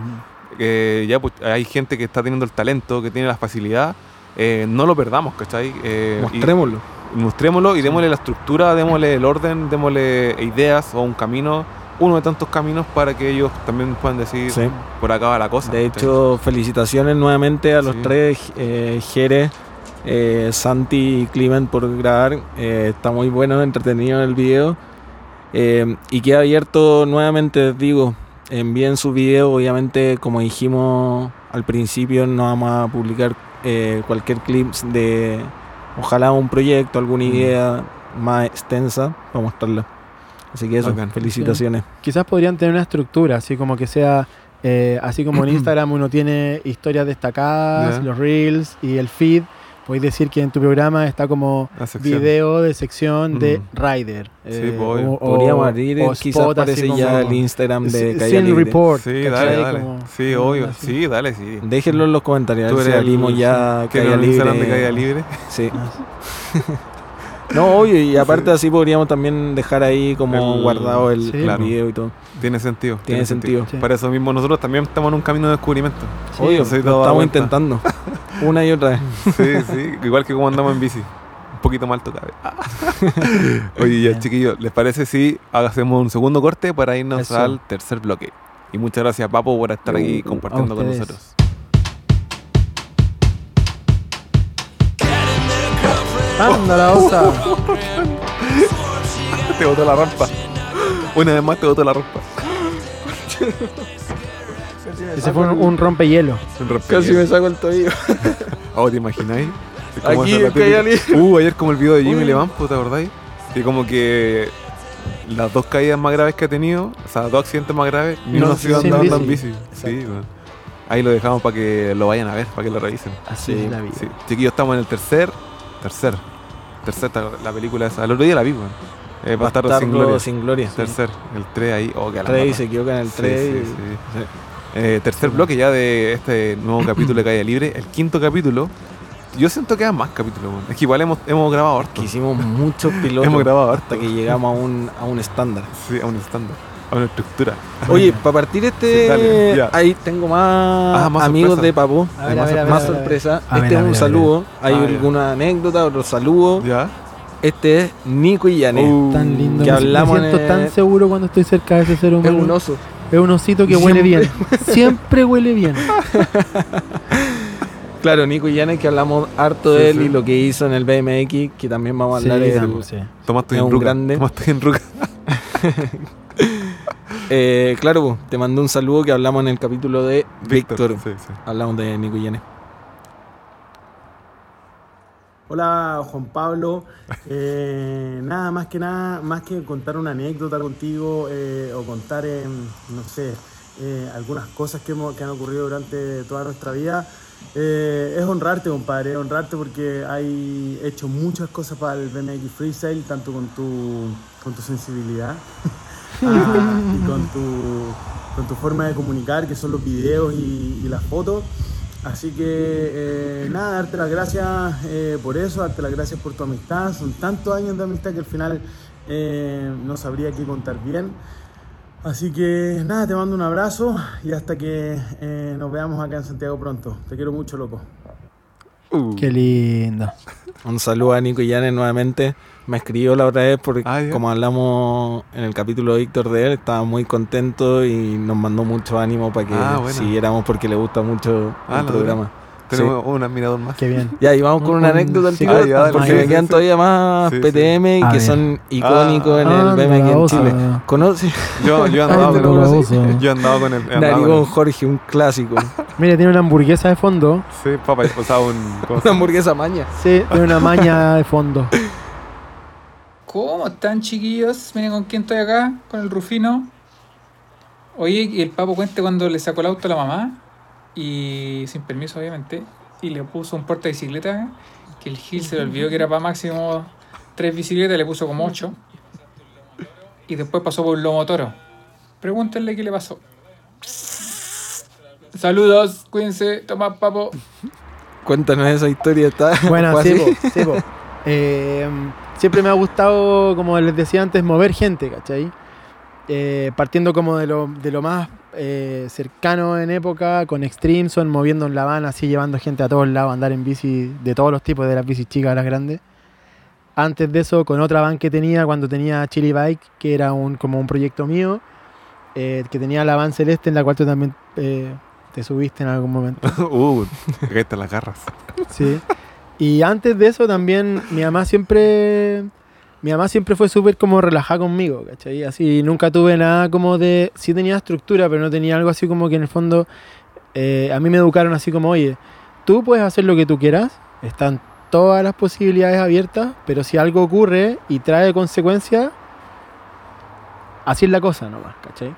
que ya pues, hay gente que está teniendo el talento, que tiene la facilidad, eh, no lo perdamos, ¿cachai? Eh, y- Mostrémoslo. mostrémoslo y démosle la estructura, démosle el orden, démosle ideas o un camino, uno de tantos caminos para que ellos también puedan decir Sí. por acá va la cosa. De ¿cachai? hecho, felicitaciones nuevamente a los Sí. tres, eh, Jere, eh, Santi y Climent por grabar. Eh, está muy bueno, entretenido el video. Eh, y queda abierto nuevamente, les digo, envíen su video. Obviamente, como dijimos al principio, no vamos a publicar eh, cualquier clip de, ojalá un proyecto, alguna Mm. idea más extensa para mostrarla. Así que eso, Bacán. felicitaciones. Quizás podrían tener una estructura, así como que sea, eh, así como en [clears throat] Instagram uno tiene historias destacadas, Ya. los reels y el feed. Podéis decir que en tu programa está como video de sección de Mm. Rider. Sí, pues, obvio. Podríamos abrir, o quizás spot así parece como- ya el Instagram de Sin Calle Libre. report. Sí, dale, dale. Como- Sí, obvio. así. Sí, dale, sí. Déjenlo en los comentarios. Tú a ver si eres el- ya ¿Quieres Calle el Instagram de Libre. Calle Libre? Sí. [laughs] no, obvio, y [laughs] aparte así podríamos también dejar ahí como El- guardado el, Sí. el Claro. video y todo. Tiene sentido. Tiene sentido. Sí. Para eso mismo nosotros también estamos en un camino de descubrimiento. Sí, obvio, estamos intentando. [laughs] Una y otra vez. Sí, sí. Igual que como andamos en bici. Un poquito mal tocado. [laughs] Oye, ya chiquillos, ¿les parece si hacemos un segundo corte para irnos Eso. al tercer bloque? Y muchas gracias, Papo, por estar aquí compartiendo con nosotros. ¡Anda la osa! [laughs] Te botó la rampa. Una vez más te botó la rampa. Ese fue un, un rompehielo. Casi me saco el tobillo. [laughs] Oh, ¿te imagináis? Es como Aquí Uh, ayer como el video de Jimmy Levanpo, ¿te acordáis? Y como que las dos caídas más graves que ha tenido, o sea, dos accidentes más graves, ni No, uno se iba sin andando en bici. Sí. Ahí lo dejamos para que lo vayan a ver, para que lo revisen. Así Sí, es la vida. Sí. Chiquillos, estamos en el tercer, tercer, tercer, la película esa. El otro día la vi, weón. Eh, Bastardo sin gloria. sin gloria. Tercer, el 3 ahí. Oh, que a la 3 y mata. se equivoca en el Sí, 3. sí, sí. Eh, tercer bloque ya de este nuevo [clears throat] capítulo de Calle Libre. El quinto capítulo. Yo siento que hay más capítulos. Es que igual hemos, hemos grabado harto. Que hicimos muchos pilotos [laughs] Hemos grabado harto. hasta que llegamos a un, a un estándar. Sí, a un estándar, a una estructura. Oye, [laughs] para partir este, Sí, dale, ya. ahí tengo más, Ah, más amigos sorpresa. de Papo. A ver, más a ver, más a ver. sorpresa. A ver, este a es un ver, a ver. saludo. Hay Ah, ya. alguna anécdota, otro saludo. ¿Ya? Este es Nico y Yané. Uh, Tan lindo. que me- hablamos me siento en- tan seguro cuando estoy cerca de ese ser es humano. un oso. Es un osito que huele bien. Siempre [laughs] huele bien. [laughs] Claro, Nico y Yané que hablamos harto Sí, de él sí. y lo que hizo en el BMX, que también vamos a hablar Sí, de estoy Es en un ruca. grande. Tomás estoy en ruca. Eh, claro, te mandé un saludo que hablamos en el capítulo de Víctor. Sí, sí. Hablamos de Nico y Yané. Hola Juan Pablo, Eh, nada más que nada, más que contar una anécdota contigo eh, o contar, eh, no sé, eh, algunas cosas que, hemos- que han ocurrido durante toda nuestra vida, eh, es honrarte compadre, es honrarte porque hay hecho muchas cosas para el BMX Freestyle, tanto con tu, con tu sensibilidad ah, [laughs] y con tu, con tu forma de comunicar, que son los videos y, y las fotos. Así que eh, nada, darte las gracias eh, por eso, darte las gracias por tu amistad. Son tantos años de amistad que al final eh, no sabría qué contar bien. Así que nada, te mando un abrazo y hasta que eh, nos veamos acá en Santiago pronto. Te quiero mucho, loco. Uh, Qué lindo. Un saludo a Nico y Yané nuevamente. Me escribió la otra vez porque Ah, como hablamos en el capítulo de Víctor de él, estaba muy contento y nos mandó mucho ánimo para que Ah, bueno. siguiéramos porque le gusta mucho Ah, el la programa. tenemos un admirador más. Qué bien. Ya, y vamos con una Un- anécdota sí, ah, dale, porque sí, me sí, quedan sí. todavía más Sí, sí. PTM A que son icónicos en el Anda, BMX en. Chile. ¿Conoces? Yo, yo he Ay, andado te con el, yo he andado con el. el- Jorge, un clásico. [laughs] Mira, tiene una hamburguesa de fondo. Sí, papá, o sea, un. ¿cómo [laughs] se una hamburguesa maña. Sí, tiene una maña de fondo. [laughs] ¿Cómo están chiquillos? Miren con quién estoy acá, con el Rufino. Oye, y el papo cuente cuando le sacó el auto a la mamá, y sin permiso obviamente, y le puso un porta bicicleta, que el Gil se le olvidó que era para máximo tres bicicletas, le puso como ocho, y después pasó por un lomo toro. Pregúntenle qué le pasó. Saludos, cuídense, toma papo. Cuéntanos esa historia. ¿está? Bueno, ¿Fue sí, así? po, sí, po. [laughs] Eh, siempre me ha gustado, como les decía antes, mover gente, ¿cachai? Eh, partiendo como de lo, de lo más eh, cercano en época, con Extremeson, moviendo en la van, así llevando gente a todos lados, andar en bici de todos los tipos, de las bicis chicas a las grandes. Antes de eso, con otra van que tenía, cuando tenía Chili Bike, que era un, como un proyecto mío, eh, que tenía la van celeste, en la cual tú también te subiste en algún momento. [laughs] uh, acá están las garras. Sí. Y antes de eso también mi mamá siempre mi mamá siempre fue súper como relajada conmigo, ¿cachai? Así nunca tuve nada como de sí tenía estructura, pero no tenía algo así como que en el fondo eh, a mí me educaron así como, "Oye, tú puedes hacer lo que tú quieras, están todas las posibilidades abiertas, pero si algo ocurre y trae consecuencias, así es la cosa nomás, ¿cachai?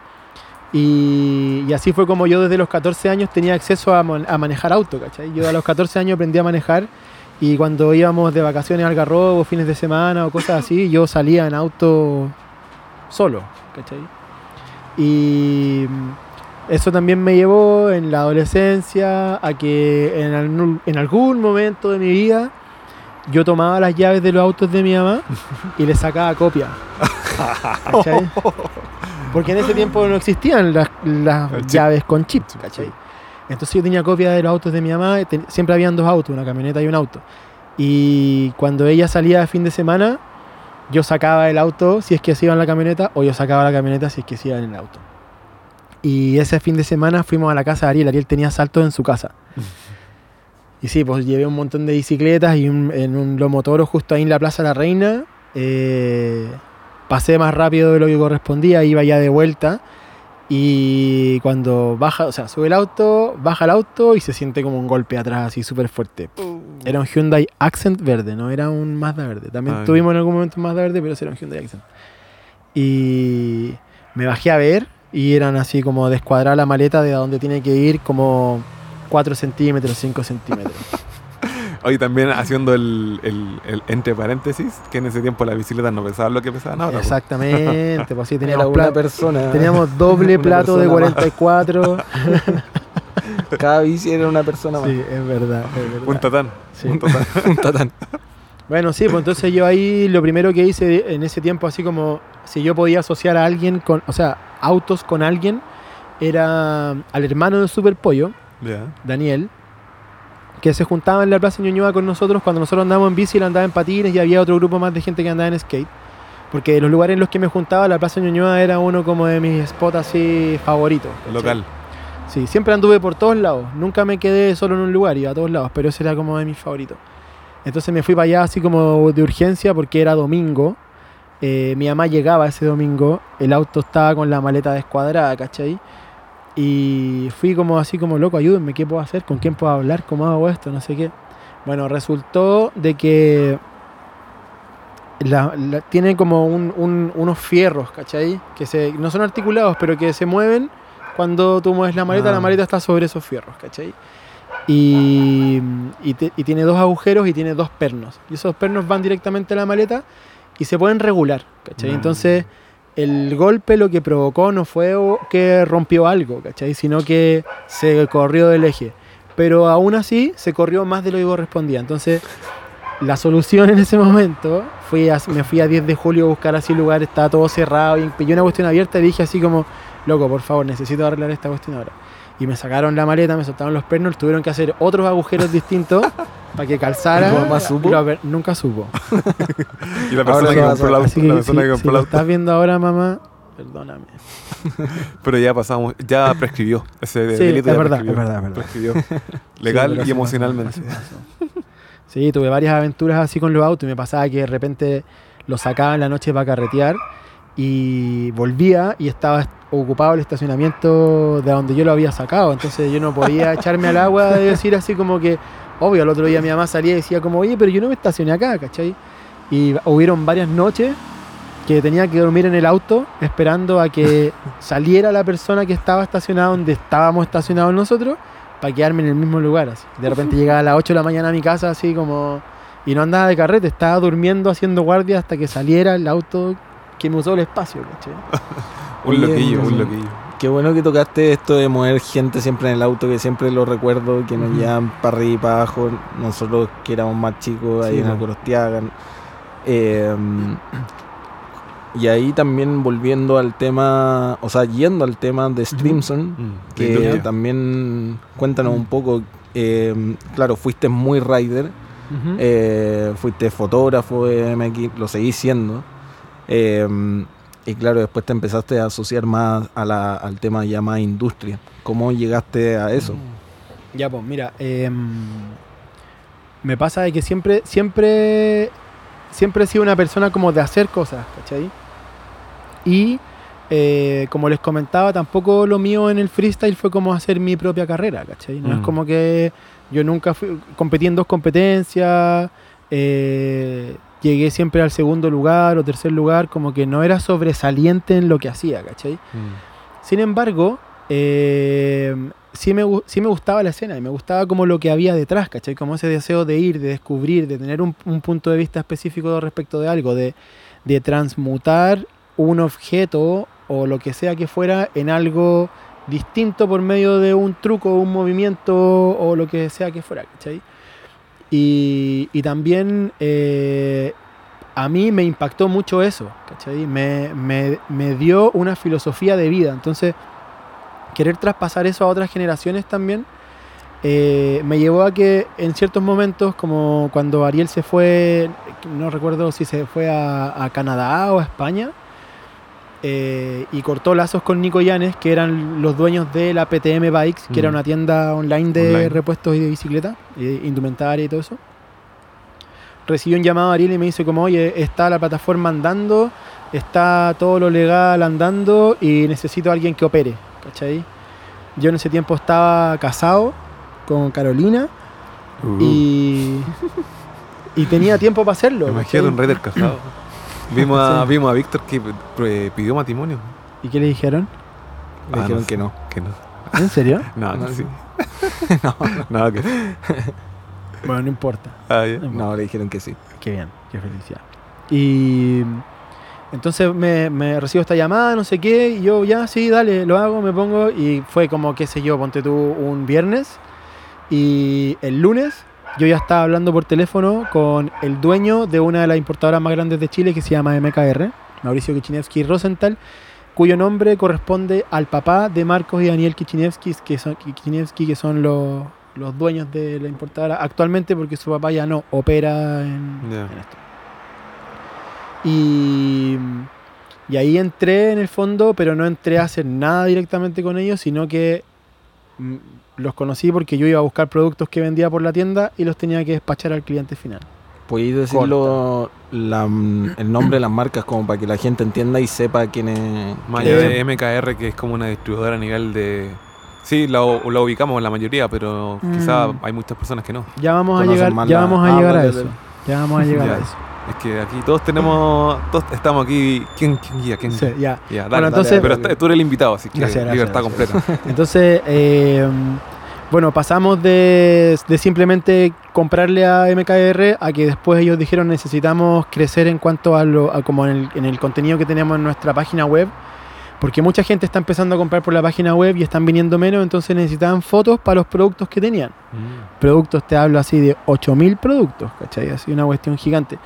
Y, y así fue como yo desde los 14 años tenía acceso a, a manejar auto, ¿cachai? Yo a los 14 años aprendí a manejar y cuando íbamos de vacaciones al Garrobo, fines de semana o cosas así, yo salía en auto solo, ¿cachai? Y mm, eso también me llevó en la adolescencia a que en, algún- en algún momento de mi vida yo tomaba las llaves de los autos de mi mamá y le sacaba copia. [laughs] ¿Cachai? Porque en ese tiempo no existían las, las llaves con chip, ¿cachai? Entonces yo tenía copia de los autos de mi mamá, siempre habían dos autos, una camioneta y un auto. Y cuando ella salía de fin de semana, yo sacaba el auto si es que se iba en la camioneta, o yo sacaba la camioneta si es que se iba en el auto. Y ese fin de semana fuimos a la casa de Ariel, Ariel tenía saltos en su casa. Y sí, pues llevé un montón de bicicletas y un- en un lomo toro justo ahí en la Plaza La Reina. eh, pasé más rápido de lo que correspondía, iba ya de vuelta. Y cuando baja, o sea, sube el auto, baja el auto y se siente como un golpe atrás, así súper fuerte. Era un Hyundai Accent verde, no era un Mazda verde. También Ah, tuvimos en algún momento un Mazda verde, pero ese era un Hyundai Accent. Y me bajé a ver y eran así como descuadrar la maleta de a donde tiene que ir, como 4 centímetros, 5 centímetros. [laughs] Hoy también haciendo el, el- el entre paréntesis, que en ese tiempo las bicicletas no pesaban lo que pesaban ahora. Exactamente, pues sí, Era [laughs] teníamos, una persona. teníamos doble [laughs] Una plato de persona más. 44. [laughs] Cada bici era una persona más. Sí, es verdad, es verdad. Un tatán. Sí. Un tatán. Un tatán. Bueno, sí, pues entonces yo ahí lo primero que hice en ese tiempo, así como si yo podía asociar a alguien con, o sea, autos con alguien, era al hermano del Super Pollo. Daniel, que se juntaba en la Plaza Ñuñoa con nosotros cuando nosotros andábamos en bici, él andaba en patines y había otro grupo más de gente que andaba en skate. Porque los lugares en los que me juntaba, la Plaza Ñuñoa era uno como de mis spots así favoritos. ¿cachai? Local. Sí, siempre anduve por todos lados. Nunca me quedé solo en un lugar, iba a todos lados, pero ese era como de mis favoritos. Entonces me fui para allá así como de urgencia porque era domingo. Eh, mi mamá llegaba ese domingo, el auto estaba con la maleta descuadrada, ¿cachai? Y fui como así como loco, ayúdenme, ¿qué puedo hacer? ¿Con quién puedo hablar? ¿Cómo hago esto? No sé qué. Bueno, resultó de que la, la- tiene como un- un- unos fierros, ¿cachai? Que se, no son articulados, pero que se mueven cuando tú mueves la maleta, Ah. la maleta está sobre esos fierros, ¿cachai? Y, y te- y tiene dos agujeros y tiene dos pernos. Y esos pernos van directamente a la maleta y se pueden regular, ¿cachai? Mm. Entonces, el golpe lo que provocó no fue que rompió algo, ¿cachai? Sino que se corrió del eje. Pero aún así, se corrió más de lo que correspondía. Entonces, la solución en ese momento fui a- me fui a 10 de julio a buscar así lugar, estaba todo cerrado y pillé una cuestión abierta y dije así como, loco, por favor, necesito arreglar esta cuestión ahora. Y me sacaron la maleta, me soltaron los pernos, tuvieron que hacer otros agujeros distintos [laughs] para que calzara. ¿Y tu mamá supo? Aver- nunca supo. [laughs] Y la Ahora persona lo que compró. Así La que persona si, que si compró lo auto. estás viendo ahora, mamá, perdóname. [laughs] Pero ya pasamos, ya prescribió. Ese Sí, delito es ya verdad, prescribió. es verdad, es verdad. Prescribió. Sí, Legal pero y emocionalmente. Sí, tuve varias aventuras así con los autos y me pasaba que de repente los sacaba en la noche para carretear y volvía y estaba ocupado el estacionamiento de donde yo lo había sacado. Entonces yo no podía [laughs] echarme al agua de decir así como que, obvio, el otro día mi mamá salía y decía como, oye, pero yo no me estacioné acá, ¿cachai? Y hubieron varias noches que tenía que dormir en el auto esperando a que [laughs] saliera la persona que estaba estacionada donde estábamos estacionados nosotros para quedarme en el mismo lugar. Así. De repente [laughs] llegaba a las 8 de la mañana a mi casa así como... Y no andaba de carrete, estaba durmiendo haciendo guardia hasta que saliera el auto que me usó el espacio, ¿cachai? [laughs] Un Oye, loquillo, un loquillo. Qué bueno que tocaste esto de mover gente siempre en el auto, que siempre lo recuerdo, que nos llevan para arriba y para abajo. Nosotros que éramos más chicos ahí Sí, en. Eh, y ahí también volviendo al tema, o sea, yendo al tema de Streamson, Mm, que también cuéntanos un poco. eh, claro, fuiste muy rider, eh, fuiste fotógrafo de MX, lo seguís siendo. Eh, y claro, después te empezaste a asociar más a la- al tema ya más industria. ¿Cómo llegaste a eso? Ya, pues mira, em, me pasa de que siempre, siempre, siempre he sido una persona como de hacer cosas, ¿cachai? Y eh, como les comentaba, tampoco lo mío en el freestyle fue como hacer mi propia carrera, ¿cachai? No es Mm. como que yo nunca fui, competí en dos competencias, eh, llegué siempre al segundo lugar o tercer lugar, como que no era sobresaliente en lo que hacía, ¿cachai? Mm. Sin embargo, eh, sí, me, sí me gustaba la escena y me gustaba como lo que había detrás, ¿cachai? Como ese deseo de ir, de descubrir, de tener un, un punto de vista específico respecto de algo, de, de transmutar un objeto o lo que sea que fuera en algo distinto por medio de un truco, un movimiento o lo que sea que fuera, ¿cachai? Y, y también eh, a mí me impactó mucho eso, ¿cachai? Me, me- me dio una filosofía de vida. Entonces, querer traspasar eso a otras generaciones también eh, me llevó a que en ciertos momentos, como cuando Ariel se fue, no recuerdo si se fue a, a Canadá o a España, eh, y cortó lazos con Nico Llanes, que eran los dueños de la PTM Bikes, que era Mm. una tienda online de Online. repuestos y de bicicleta, eh, indumentaria y todo eso. Recibí un llamado a Ariel y me dice como, oye, está la plataforma andando, está todo lo legal andando y necesito a alguien que opere, ¿cachai? Yo en ese tiempo estaba casado con Carolina Uh, y, y tenía tiempo para hacerlo. Imagínate un raider casado. [laughs] Vimos a, [laughs] Sí. vimos a Víctor que eh, pidió matrimonio. ¿Y qué le dijeron? Le Ah, dijeron que no. Que no. ¿En serio? [laughs] No, No, sí. [laughs] no, No, que bueno, no importa. ah, ya. no, le dijeron que sí. Qué bien, qué felicidad. Y entonces me, me recibo esta llamada, no sé qué, y yo ya, sí, dale, lo hago, me pongo, y fue como, qué sé yo, ponte tú un viernes, y el lunes yo ya estaba hablando por teléfono con el dueño de una de las importadoras más grandes de Chile que se llama MKR, Mauricio Kichinevsky Rosenthal, cuyo nombre corresponde al papá de Marcos y Daniel Kichinevsky, que son, Kichinevsky, que son los, los dueños de la importadora actualmente porque su papá ya no opera en, en esto. Y, y ahí entré en el fondo, pero no entré a hacer nada directamente con ellos, sino que mm, los conocí porque yo iba a buscar productos que vendía por la tienda y los tenía que despachar al cliente final. ¿Podéis decirlo la- el nombre de las marcas como para que la gente entienda y sepa quién es? MKR, que es como una distribuidora a nivel de. Sí, la, la ubicamos la mayoría, pero quizá Mm. hay muchas personas que no. Ya vamos a llegar, ya vamos a Ah, llegar a eso. Ya vamos a llegar a eso. Es que aquí todos tenemos. Todos estamos aquí. ¿Quién, quién guía? ¿Quién Sí, ya. Ya, dale, Bueno, dale, entonces- pero tú eres el invitado, así que Gracias, libertad gracias. completa. [laughs] Entonces, eh, bueno, pasamos de, de simplemente comprarle a MKR a que después ellos dijeron necesitamos crecer en cuanto a, lo, a como en el, en el contenido que tenemos en nuestra página web. Porque mucha gente está empezando a comprar por la página web y están viniendo menos, entonces necesitaban fotos para los productos que tenían. Productos, te hablo así de 8000 productos, ¿cachai? Así una cuestión gigante.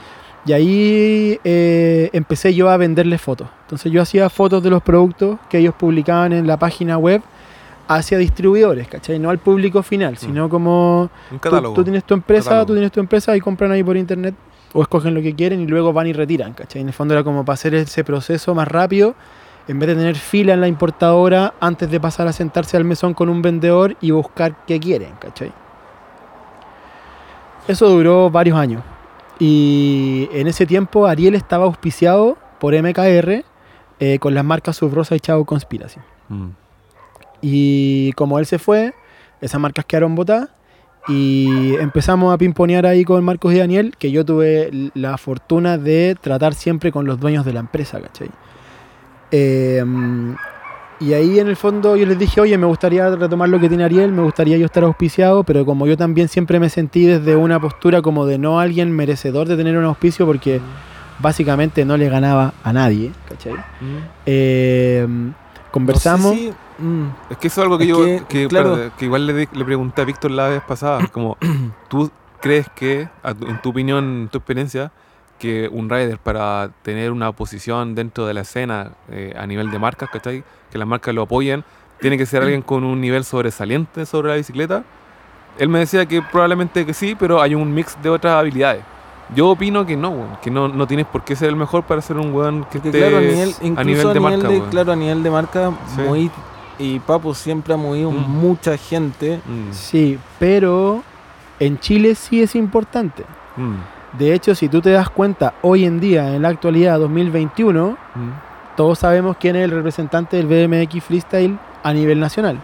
Y ahí eh, empecé yo a venderles fotos. Entonces yo hacía fotos de los productos que ellos publicaban en la página web hacia distribuidores, ¿cachai? No al público final, sino como Un tú, tú tienes tu empresa, Catálogo. tú tienes tu empresa y compran ahí por internet o escogen lo que quieren y luego van y retiran, ¿cachai? En el fondo era como para hacer ese proceso más rápido, en vez de tener fila en la importadora antes de pasar a sentarse al mesón con un vendedor y buscar qué quieren, ¿cachai? Eso duró varios años. Y en ese tiempo Ariel estaba auspiciado por MKR eh, con las marcas Subrosa y Chavo Conspiracy. Mm. Y como él se fue, esas marcas quedaron botadas y empezamos a pimponear ahí con Marcos y Daniel, que yo tuve la fortuna de tratar siempre con los dueños de la empresa, ¿cachai? Eh, y ahí en el fondo yo les dije, oye, me gustaría retomar lo que tiene Ariel, me gustaría yo estar auspiciado, pero como yo también siempre me sentí desde una postura como de no alguien merecedor de tener un auspicio, porque básicamente no le ganaba a nadie, ¿cachai? Mm. Eh, conversamos. No sé si- mm, Es que eso es algo que Es yo, que, que, claro. que igual le, pregunté a Víctor la vez pasada, como, [clears throat] ¿tú crees que, en tu opinión, en tu experiencia, que un rider para tener una posición dentro de la escena eh, a nivel de marcas, ¿cachai? Que las marcas lo apoyen, tiene que ser alguien con un nivel sobresaliente sobre la bicicleta? Él me decía que probablemente que sí, pero hay un mix de otras habilidades. Yo opino que no, weón, que no, no tienes por qué ser el mejor para ser un weón que que esté claro, a nivel, incluso a nivel de marca. claro, a nivel de marca, Sí. muy, y Papo siempre ha movido Mm. mucha gente. Mm, Sí, pero en Chile sí es importante. mm, De hecho, si tú te das cuenta, hoy en día, en la actualidad 2021, mm. todos sabemos quién es el representante del BMX Freestyle a nivel nacional.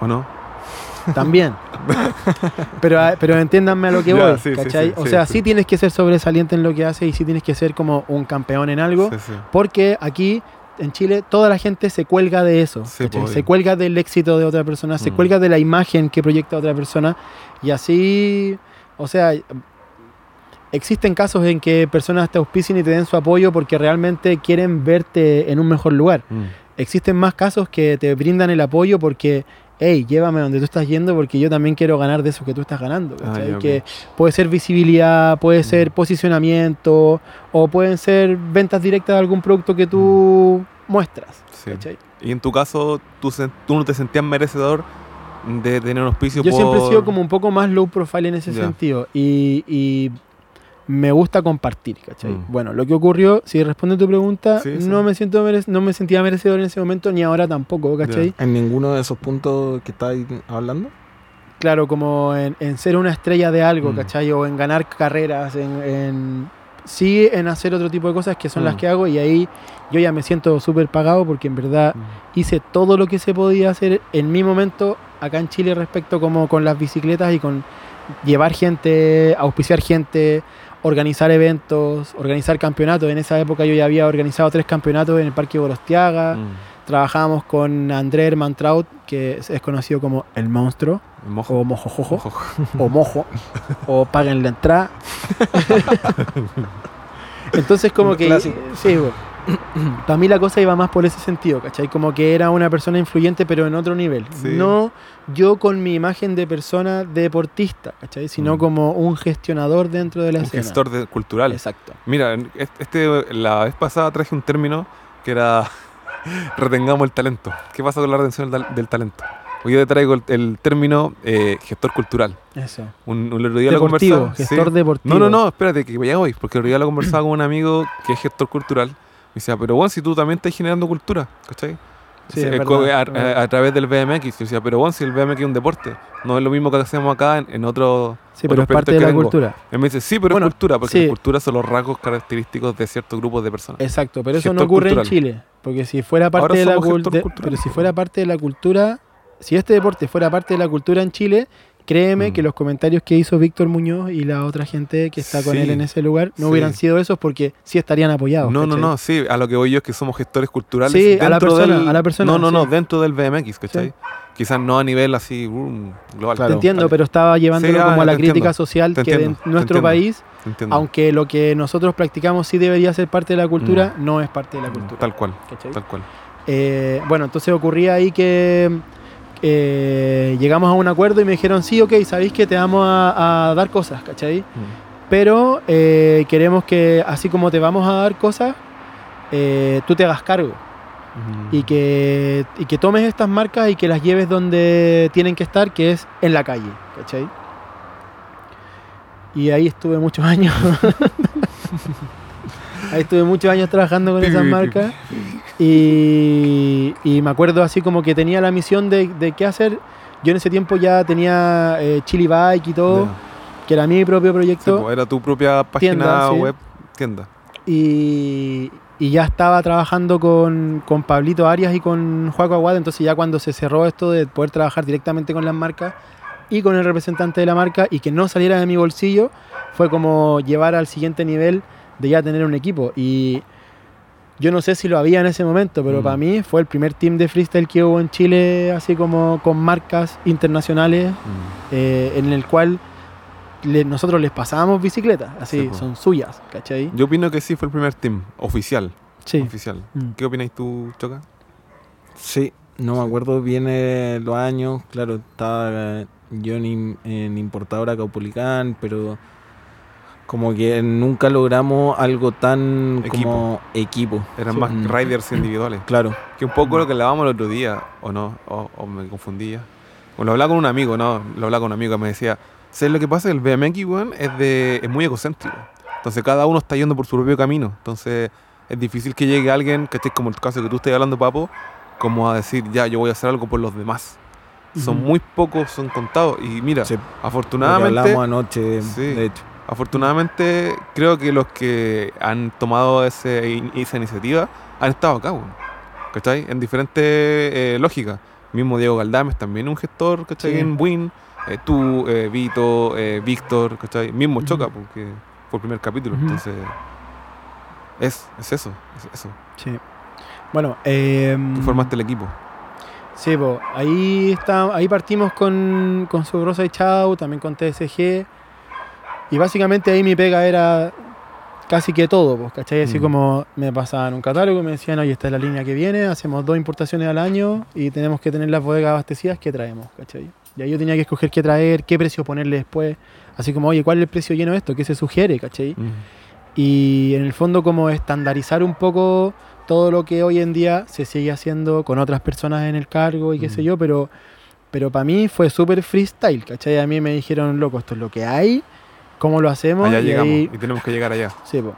¿O no? También. [laughs] pero, a- pero entiéndanme a lo que voy, sí, ¿cachai? sí, o sea, sí. tienes que ser sobresaliente en lo que haces y sí tienes que ser como un campeón en algo, porque aquí en Chile toda la gente se cuelga de eso, pues, se cuelga del éxito de otra persona, se Mm. cuelga de la imagen que proyecta otra persona y así, o sea, existen casos en que personas te auspicien y te den su apoyo porque realmente quieren verte en un mejor lugar. Mm. Existen más casos que te brindan el apoyo porque, hey, llévame donde tú estás yendo porque yo también quiero ganar de eso que tú estás ganando. Ah. Que puede ser visibilidad, puede ser posicionamiento o pueden ser ventas directas de algún producto que tú muestras. Sí. Y en tu caso, ¿tú, tú no te sentías merecedor de tener un auspicio Yo siempre he sido como un poco más low profile en ese sentido y, y me gusta compartir, ¿cachai? Mm. Bueno, lo que ocurrió, si responde tu pregunta, Sí, sí. no me siento no me sentía merecedor en ese momento ni ahora tampoco, ¿cachai? En ninguno de esos puntos que estáis hablando. Claro, como en, en ser una estrella de algo, Mm. ¿cachai? O en ganar carreras, en, en- sí en hacer otro tipo de cosas que son las Mm. que hago y ahí yo ya me siento súper pagado porque en verdad hice todo lo que se podía hacer en mi momento acá en Chile respecto como con las bicicletas y con llevar gente, auspiciar gente, organizar eventos, organizar campeonatos. En esa época yo ya había organizado tres campeonatos en el Parque Borostiaga. Mm. Trabajábamos con André Hermantraut, que es, conocido como El Monstruo, Mojo. o Mojojojo, Mojo. o Mojo, o Paguen la entrada. [laughs] Entonces como que... clásico. Sí, para mí la cosa iba más por ese sentido, ¿cachai? Como que era una persona influyente pero en otro nivel. Sí. No yo con mi imagen de persona deportista, ¿cachai? Sino Mm. como un gestionador dentro de la Un escena. gestor de- cultural. Exacto. Mira, este, la vez pasada traje un término que era [laughs] retengamos el talento. ¿Qué pasa con la retención del, del talento? Hoy yo te traigo el, el término eh, gestor cultural. Eso. Un, un otro día lo Deportivo, conversaba. gestor sí. deportivo. No, no, no, espérate, que ya voy, porque el otro día lo conversaba con un amigo que es gestor cultural. Me decía, pero bueno, si tú también estás generando cultura, ¿cachai? Sí, Sí, es eh, verdad, a, través del BMX. Yo decía, pero bueno, si el BMX es un deporte, no es lo mismo que hacemos acá en, en otro. Sí, pero es parte de la tengo. cultura. Él me dice, sí, pero Bueno, es cultura, porque sí. la cultura son los rasgos característicos de ciertos grupos de personas. Exacto, pero eso no ocurre cultural. en Chile. Porque si fuera parte de la cultural, Pero si fuera parte de la cultura. Si este deporte fuera parte de la cultura en Chile, créeme Mm. que los comentarios que hizo Víctor Muñoz y la otra gente que está con Sí, él en ese lugar no sí. hubieran sido esos porque sí estarían apoyados. No, no, ¿cachai? no, sí, a lo que voy yo es que somos gestores culturales. Sí, a la persona, del- a la persona, No, no, no, dentro del BMX, ¿cachai? Quizás no a nivel así um, global. Te entiendo, pero estaba llevándolo ah, como a la crítica entiendo, social que entiendo, en nuestro país, aunque lo que nosotros practicamos sí debería ser parte de la cultura, no es parte de la cultura. Mm. Tal cual, ¿cachai? tal cual. Eh, bueno, entonces ocurría ahí que eh, llegamos a un acuerdo y me dijeron, sí, ok, sabéis que te vamos a, a dar cosas, ¿cachai? Pero eh, queremos que, así como te vamos a dar cosas, eh, tú te hagas cargo Mm. y que, y que tomes estas marcas y que las lleves donde tienen que estar, que es en la calle, ¿cachai? Y ahí estuve muchos [laughs] años. Ahí estuve muchos años trabajando con esas marcas. Y, y me acuerdo así como que tenía la misión de, de qué hacer. Yo en ese tiempo ya tenía eh, Chili Bike y todo, que era mi propio Sí, proyecto. pues, era tu propia página Tienda, sí. web, tienda. y, y ya estaba trabajando con, con Pablito Arias y con Juaco Aguad, entonces ya cuando se cerró esto de poder trabajar directamente con las marcas y con el representante de la marca y que no saliera de mi bolsillo, fue como llevar al siguiente nivel de ya tener un equipo. Y yo no sé si lo había en ese momento, pero Mm. para mí fue el primer team de freestyle que hubo en Chile, así como con marcas internacionales, Mm. eh, en el cual le- nosotros les pasábamos bicicletas, así, Sí, son suyas, ¿cachai? Yo opino que sí fue el primer team, oficial. Sí. Oficial. Mm. ¿Qué opináis tú, Choca? Sí, no me acuerdo bien eh, los años. Claro, estaba eh, yo en, en importadora Caupolicán, pero como que nunca logramos algo tan como equipo. Eran Sí. más Mm. riders individuales. Claro. Que un poco lo que hablábamos el otro día, o no, o, o me confundía. O lo hablaba con un amigo, no, lo hablaba con un amigo que me decía, ¿sabes lo que pasa? El BMX, weón, es, de, es muy egocéntrico. Entonces cada uno está yendo por su propio camino. Entonces es difícil que llegue alguien, que esté como el caso que tú estés hablando, Papo, como a decir, ya, yo voy a hacer algo por los demás. Son Ujú. muy pocos, son contados. Y mira, Sí, Lo que afortunadamente... hablamos anoche, Sí. de hecho. Afortunadamente, creo que los que han tomado ese, esa iniciativa han estado acá, weón. ¿Cachai? En diferentes eh, lógicas. Mismo Diego Galdames, también un gestor, ¿cachai? Sí. En Win. Eh, tú, eh, Vito, Víctor, ¿cachai? Mismo Ujú. Choca, porque fue el primer capítulo. Entonces, es, es eso, es eso. Sí. Bueno, eh, Tú formaste el equipo. Sí, po, ahí, está, ahí partimos con, con su Rosa y Chau, también con TSG. Y básicamente ahí mi pega era casi que todo, pues, ¿cachai? Así Mm. como me pasaban un catálogo, me decían, oye, esta es la línea que viene, hacemos dos importaciones al año y tenemos que tener las bodegas abastecidas, ¿qué traemos? ¿cachai? Y ahí yo tenía que escoger qué traer, qué precio ponerle después. Así como, oye, ¿cuál es el precio lleno de esto? ¿Qué se sugiere? ¿cachai? Mm. y en el fondo como estandarizar un poco todo lo que hoy en día se sigue haciendo con otras personas en el cargo y qué Mm. sé yo, pero, pero para mí fue súper freestyle, ¿cachai? A mí me dijeron, loco, esto es lo que hay, ¿cómo lo hacemos? Allá y llegamos ahí- y tenemos que llegar allá. sí, po.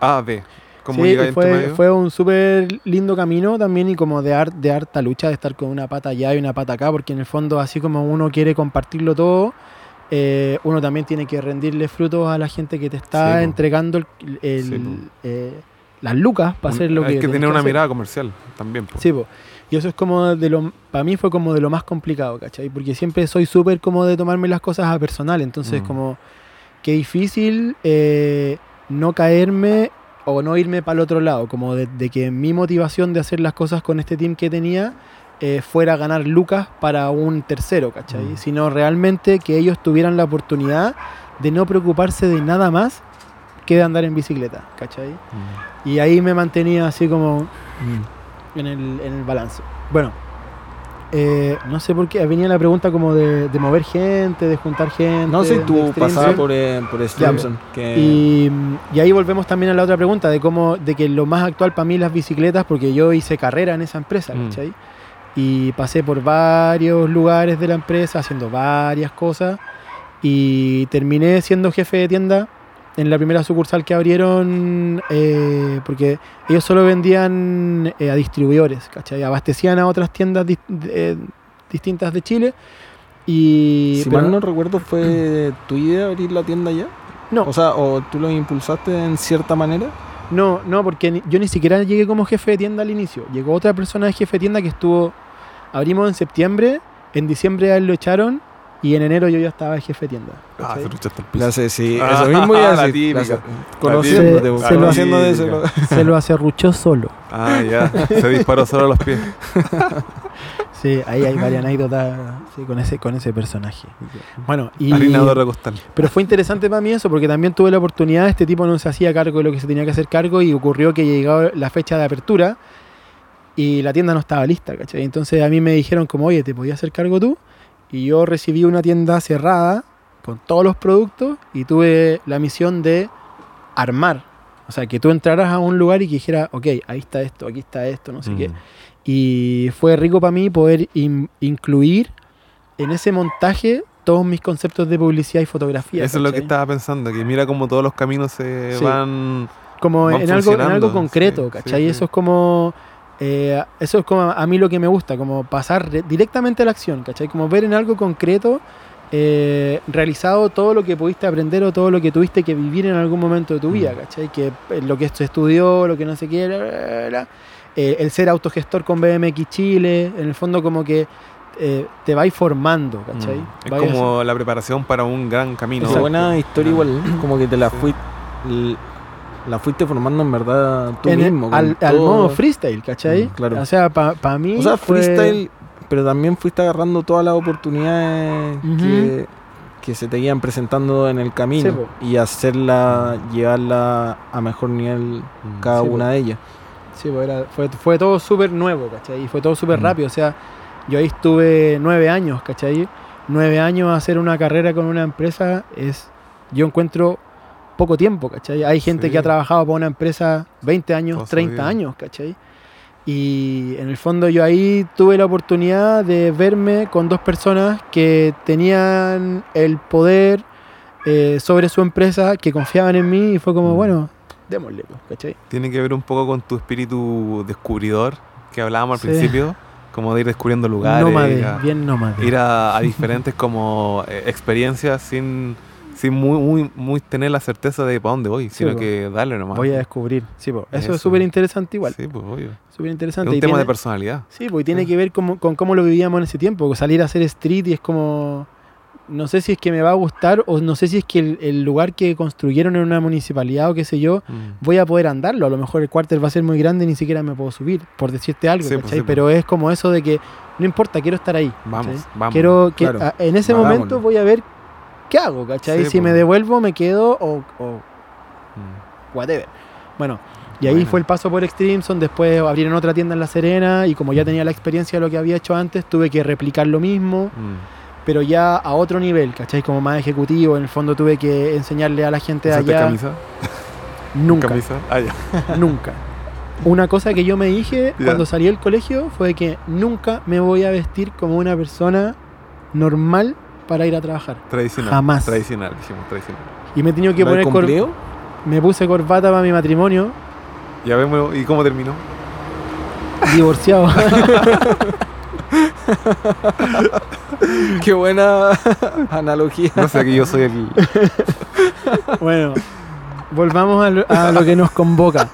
A, B. ¿Cómo Sí, fue, fue un súper lindo camino también y como de, har- de harta lucha, de estar con una pata allá y una pata acá, porque en el fondo así como uno quiere compartirlo todo, eh, uno también tiene que rendirle frutos a la gente que te está Sí, entregando el- el- Sí, eh, las lucas para hacer lo que Hay que tener una mirada comercial también. po. Sí, po. y eso es como de lo, para mí fue como de lo más complicado, ¿cachai? Porque siempre soy súper como de tomarme las cosas a personal, entonces Mm. como qué difícil eh, no caerme o no irme para el otro lado, como de, de que mi motivación de hacer las cosas con este team que tenía eh, fuera ganar lucas para un tercero, ¿cachai? Mm. Sino realmente que ellos tuvieran la oportunidad de no preocuparse de nada más que de andar en bicicleta, ¿cachai? Mm. Y ahí me mantenía así como en el, en el balance. Bueno, eh, no sé por qué venía la pregunta como de, de mover gente, de juntar gente. No sé, tú pasabas por, eh, por Stimson, que Y, y ahí volvemos también a la otra pregunta de cómo, de que lo más actual para mí las bicicletas, porque yo hice carrera en esa empresa, Mm. ¿cachai? Y pasé por varios lugares de la empresa haciendo varias cosas y terminé siendo jefe de tienda en la primera sucursal que abrieron eh, porque ellos solo vendían eh, a distribuidores, ¿cachai? Abastecían a otras tiendas dis- de- eh, distintas de Chile y... si pero- mal no recuerdo fue tu idea abrir la tienda ya. no, O sea, o tú lo impulsaste en cierta manera. No, no, porque ni- yo ni siquiera llegué como jefe de tienda al inicio. Llegó otra persona de jefe de tienda que estuvo. Abrimos en septiembre, en diciembre a él lo echaron y en enero yo ya estaba de jefe de tienda. Ah, se luchaste el piso. La sé, sí, Ah, [laughs] eso mismo iba a la decir, típica. la sé. Conociéndote, Se- se lo- conociéndote, se lo- Se lo acerruchó solo. Ah, ya. Se disparó solo a los pies. [laughs] Sí, ahí hay varias anécdotas sí, con, ese, con ese personaje. Bueno, y, Harina de costal. pero fue interesante para mí eso porque también tuve la oportunidad, este tipo no se hacía cargo de lo que se tenía que hacer cargo y ocurrió que llegó la fecha de apertura y la tienda no estaba lista, ¿cachai? Entonces a mí me dijeron como, oye, ¿te podías hacer cargo tú? Y yo recibí una tienda cerrada con todos los productos y tuve la misión de armar. O sea, que tú entraras a un lugar y que dijera, ok, ahí está esto, aquí está esto, no sé qué. Mm. Y fue rico para mí poder in- incluir en ese montaje todos mis conceptos de publicidad y fotografía. Eso es lo que estaba pensando, que mira cómo todos los caminos se Sí. van... como van en algo, en algo concreto, sí, ¿cachai? sí. Eso es como eh, eso es como a mí lo que me gusta, como pasar re- directamente a la acción, ¿cachai? Como ver en algo concreto eh, realizado todo lo que pudiste aprender o todo lo que tuviste que vivir en algún momento de tu vida, Mm. ¿cachai? Que eh, lo que se estudió, lo que no sé qué, bla, bla, bla, eh, el ser autogestor con BMX Chile, en el fondo como que eh, te vais formando, ¿cachai? Mm. Es como la preparación para un gran camino. Esa buena historia igual, como que te la Sí. fuiste, la fuiste formando en verdad tú en el- mismo. con al, al modo freestyle, ¿cachai? Mm, claro. O sea, para mí. O sea, fue- freestyle, pero también fuiste agarrando todas las oportunidades que, que se te iban presentando en el camino Sí, y hacerla, llevarla a mejor nivel Mm. cada Sí, po. una de ellas. Sí, pues era- fue, fue todo súper nuevo, ¿cachai? Y fue todo súper Mm. rápido. O sea, yo ahí estuve nueve años, ¿cachai? Nueve años hacer una carrera con una empresa es, yo encuentro poco tiempo, ¿cachai? Hay gente Sí. que ha trabajado para una empresa 20 años, su 30 vida. años, ¿cachai? Y en el fondo yo ahí tuve la oportunidad de verme con dos personas que tenían el poder eh, sobre su empresa, que confiaban en mí y fue como, Mm. bueno, démosle, pues, ¿cachai? Tiene que ver un poco con tu espíritu descubridor que hablábamos al principio, como de ir descubriendo lugares, nómade, ir a, bien nómade. ir a- a diferentes como eh, experiencias sin, sin muy, muy, muy tener la certeza de para dónde voy, sino po. que darle nomás. Voy a descubrir. Sí, po. Eso, Eso. es súper interesante igual. Sí, pues obvio. Súper Es interesante. un Y tema tiene- de personalidad. Sí, pues tiene que ver con cómo lo vivíamos en ese tiempo. Salir a hacer street y es como... No sé si es que me va a gustar o no sé si es que el, el lugar que construyeron en una municipalidad o qué sé yo, Mm. voy a poder andarlo. A lo mejor el cuartel va a ser muy grande y ni siquiera me puedo subir, por decirte algo, Sí, pues, pues. Pero es como eso de que no importa, quiero estar ahí. Vamos, ¿cachai? vamos. Quiero que claro. a- en ese momento voy a ver qué hago, ¿cachai? Sí, si me devuelvo, me quedo o- o Mm. whatever. Bueno, y ahí Bueno. fue el paso por Extremeson, después abrieron otra tienda en La Serena y como ya tenía la experiencia de lo que había hecho antes, tuve que replicar lo mismo, Mm. pero ya a otro nivel, ¿cachai? Como más ejecutivo, en el fondo tuve que enseñarle a la gente de ¿Usaste allá. camisa? [laughs] Nunca, ¿Camisa? Ah, ya. [laughs] nunca. Una cosa que yo me dije cuando salí del colegio fue que nunca me voy a vestir como una persona normal para ir a trabajar. Tradicional. Jamás. Tradicional, dijimos, tradicional. Y me he tenido que ¿Lo has poner cor- cumplido? me puse corbata para mi matrimonio, Ya vemos, ¿y cómo terminó? divorciado. [laughs] Qué buena analogía. No sé, aquí yo soy el... Bueno, volvamos a lo, a lo que nos convoca.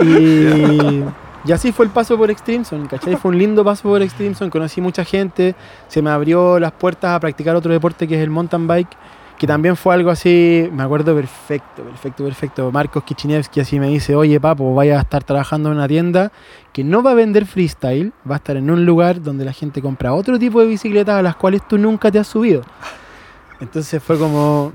Y, y así fue el paso por Extremeson, ¿cachai? Fue un lindo paso por Extremeson, conocí mucha gente, se me abrió las puertas a practicar otro deporte que es el mountain bike, que también fue algo así, me acuerdo perfecto, perfecto, perfecto. Marcos Kichinevsky así me dice, oye papo, vaya a estar trabajando en una tienda que no va a vender freestyle, va a estar en un lugar donde la gente compra otro tipo de bicicletas a las cuales tú nunca te has subido. Entonces fue como,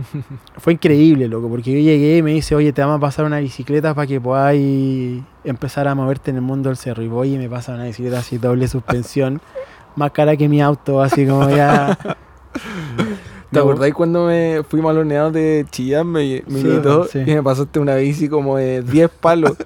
fue increíble, loco, porque yo llegué y me dice, oye, te vamos a pasar una bicicleta para que podáis empezar a moverte en el mundo del cerro. Y voy y me pasa una bicicleta así, doble suspensión, [laughs] más cara que mi auto, así como ya... ¿Te acordáis cuando me los neados de Chillán? Me, me Sí, invitó sí. y me pasaste una bici como de 10 palos. [laughs]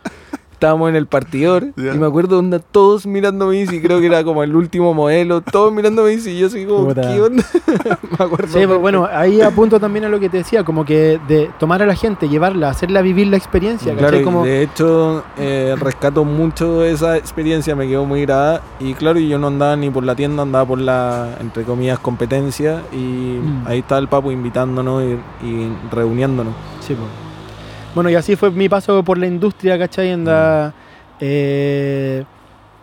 Estábamos en el partidor Ya. y me acuerdo onda todos mirando mi bici, creo que era como el último modelo, todos mirando mi bici y yo así como, Puta. ¿qué onda? [laughs] me acuerdo. Sí, pues bueno, ahí apunto también a lo que te decía, como que de tomar a la gente, llevarla, hacerla vivir la experiencia, Claro, Como, de hecho eh, rescato mucho esa experiencia, me quedó muy grabada y claro, yo no andaba ni por la tienda, andaba por la, entre comillas, competencia y Mm. ahí estaba el papo invitándonos y, y reuniéndonos. Sí, po. Bueno, y así fue mi paso por la industria, ¿cachai? Anda, eh,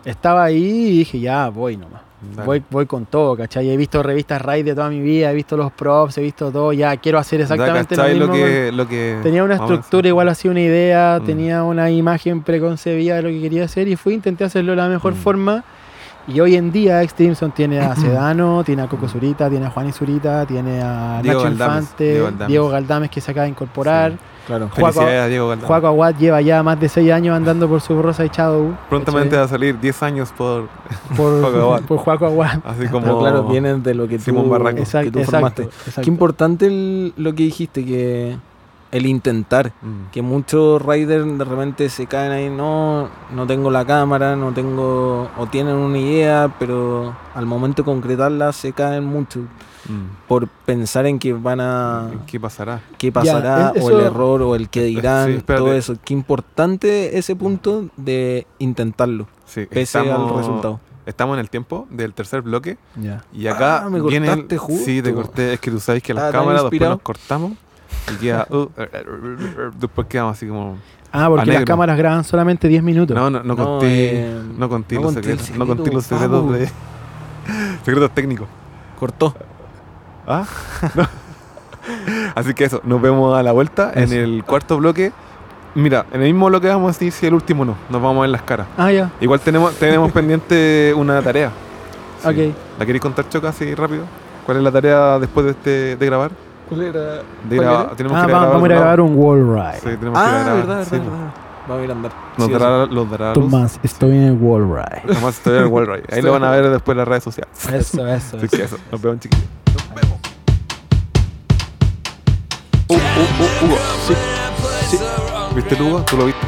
estaba ahí y dije, ya, voy nomás. Dale. Voy, voy con todo, ¿cachai? He visto revistas Raid de toda mi vida, he visto los props, he visto todo, ya quiero hacer exactamente lo mismo. lo que, lo que Tenía una estructura, igual hacía una idea, Mm. tenía una imagen preconcebida de lo que quería hacer y fui, intenté hacerlo de la mejor Mm. forma. Y hoy en día Extremeson tiene a Sedano, tiene a Coco Zurita, tiene a Juan Zurita, tiene a Diego Nacho Galdames, Infante, Diego Galdames. Diego Galdames que se acaba de incorporar. Sí. Claro. Juaco- Felicidades a Diego Galdán. Juaco Aguad lleva ya más de 6 años andando por su Rosa y Shadow. Prontamente va a salir 10 años por... [laughs] por, Juaco Aguad. por Juaco Aguad. Así como... Pero claro, vienen de lo que Simón tú, Barranco. que Exacto, tú exacto, formaste. exacto. Qué importante el- lo que dijiste, que el intentar. Mm. Que muchos riders de repente se caen ahí, no, no tengo la cámara, no tengo, o tienen una idea, pero al momento de concretarla se caen mucho Mm. por pensar en que van a, ¿Qué pasará? qué pasará, es- o el error, o el que dirán, Sí, espérate. todo eso. Qué importante ese punto de intentarlo, Sí, pese estamos, al resultado. Estamos en el tiempo del tercer bloque Ya. y acá Ah, me viene... cortaste justo. Sí, te corté. Es que tú sabes que las cámaras después nos cortamos y queda... uh, después quedamos así como... Ah, porque A las cámaras graban solamente 10 minutos. No, no, no No, conté... eh, no conté no los conté el secretos. No conté los secreto, secretos de... [laughs] secretos técnicos. Cortó. ¿Ah? [laughs] No. Así que eso, nos vemos a la vuelta Eso. en el cuarto bloque. Mira, en el mismo bloque vamos a decir si el último no. Nos vamos a ver las caras. Ah, ya. Igual tenemos, tenemos [laughs] pendiente una tarea. Sí. Ok. ¿La queréis contar, Choca, así rápido? ¿Cuál es la tarea después de, este, de grabar? ¿Cuál era? De ¿Cuál era? tenemos Ah, que va- vamos a ir a grabar un wall ride. Sí, tenemos que ir a Ah, grabar. verdad, Sí, verdad, pues. verdad. Vamos a ir a andar. Nos Sí dará, los dará. Tomás, estoy en el wall ride. [laughs] Tomás estoy en el Wall Ride. Ahí lo van a ver después en las redes sociales. Eso, eso. Así que eso. Nos vemos, chiquillos. Uh, uh, uh, Hugo. Sí. Sí. ¿Viste el Hugo? ¿Tú lo viste?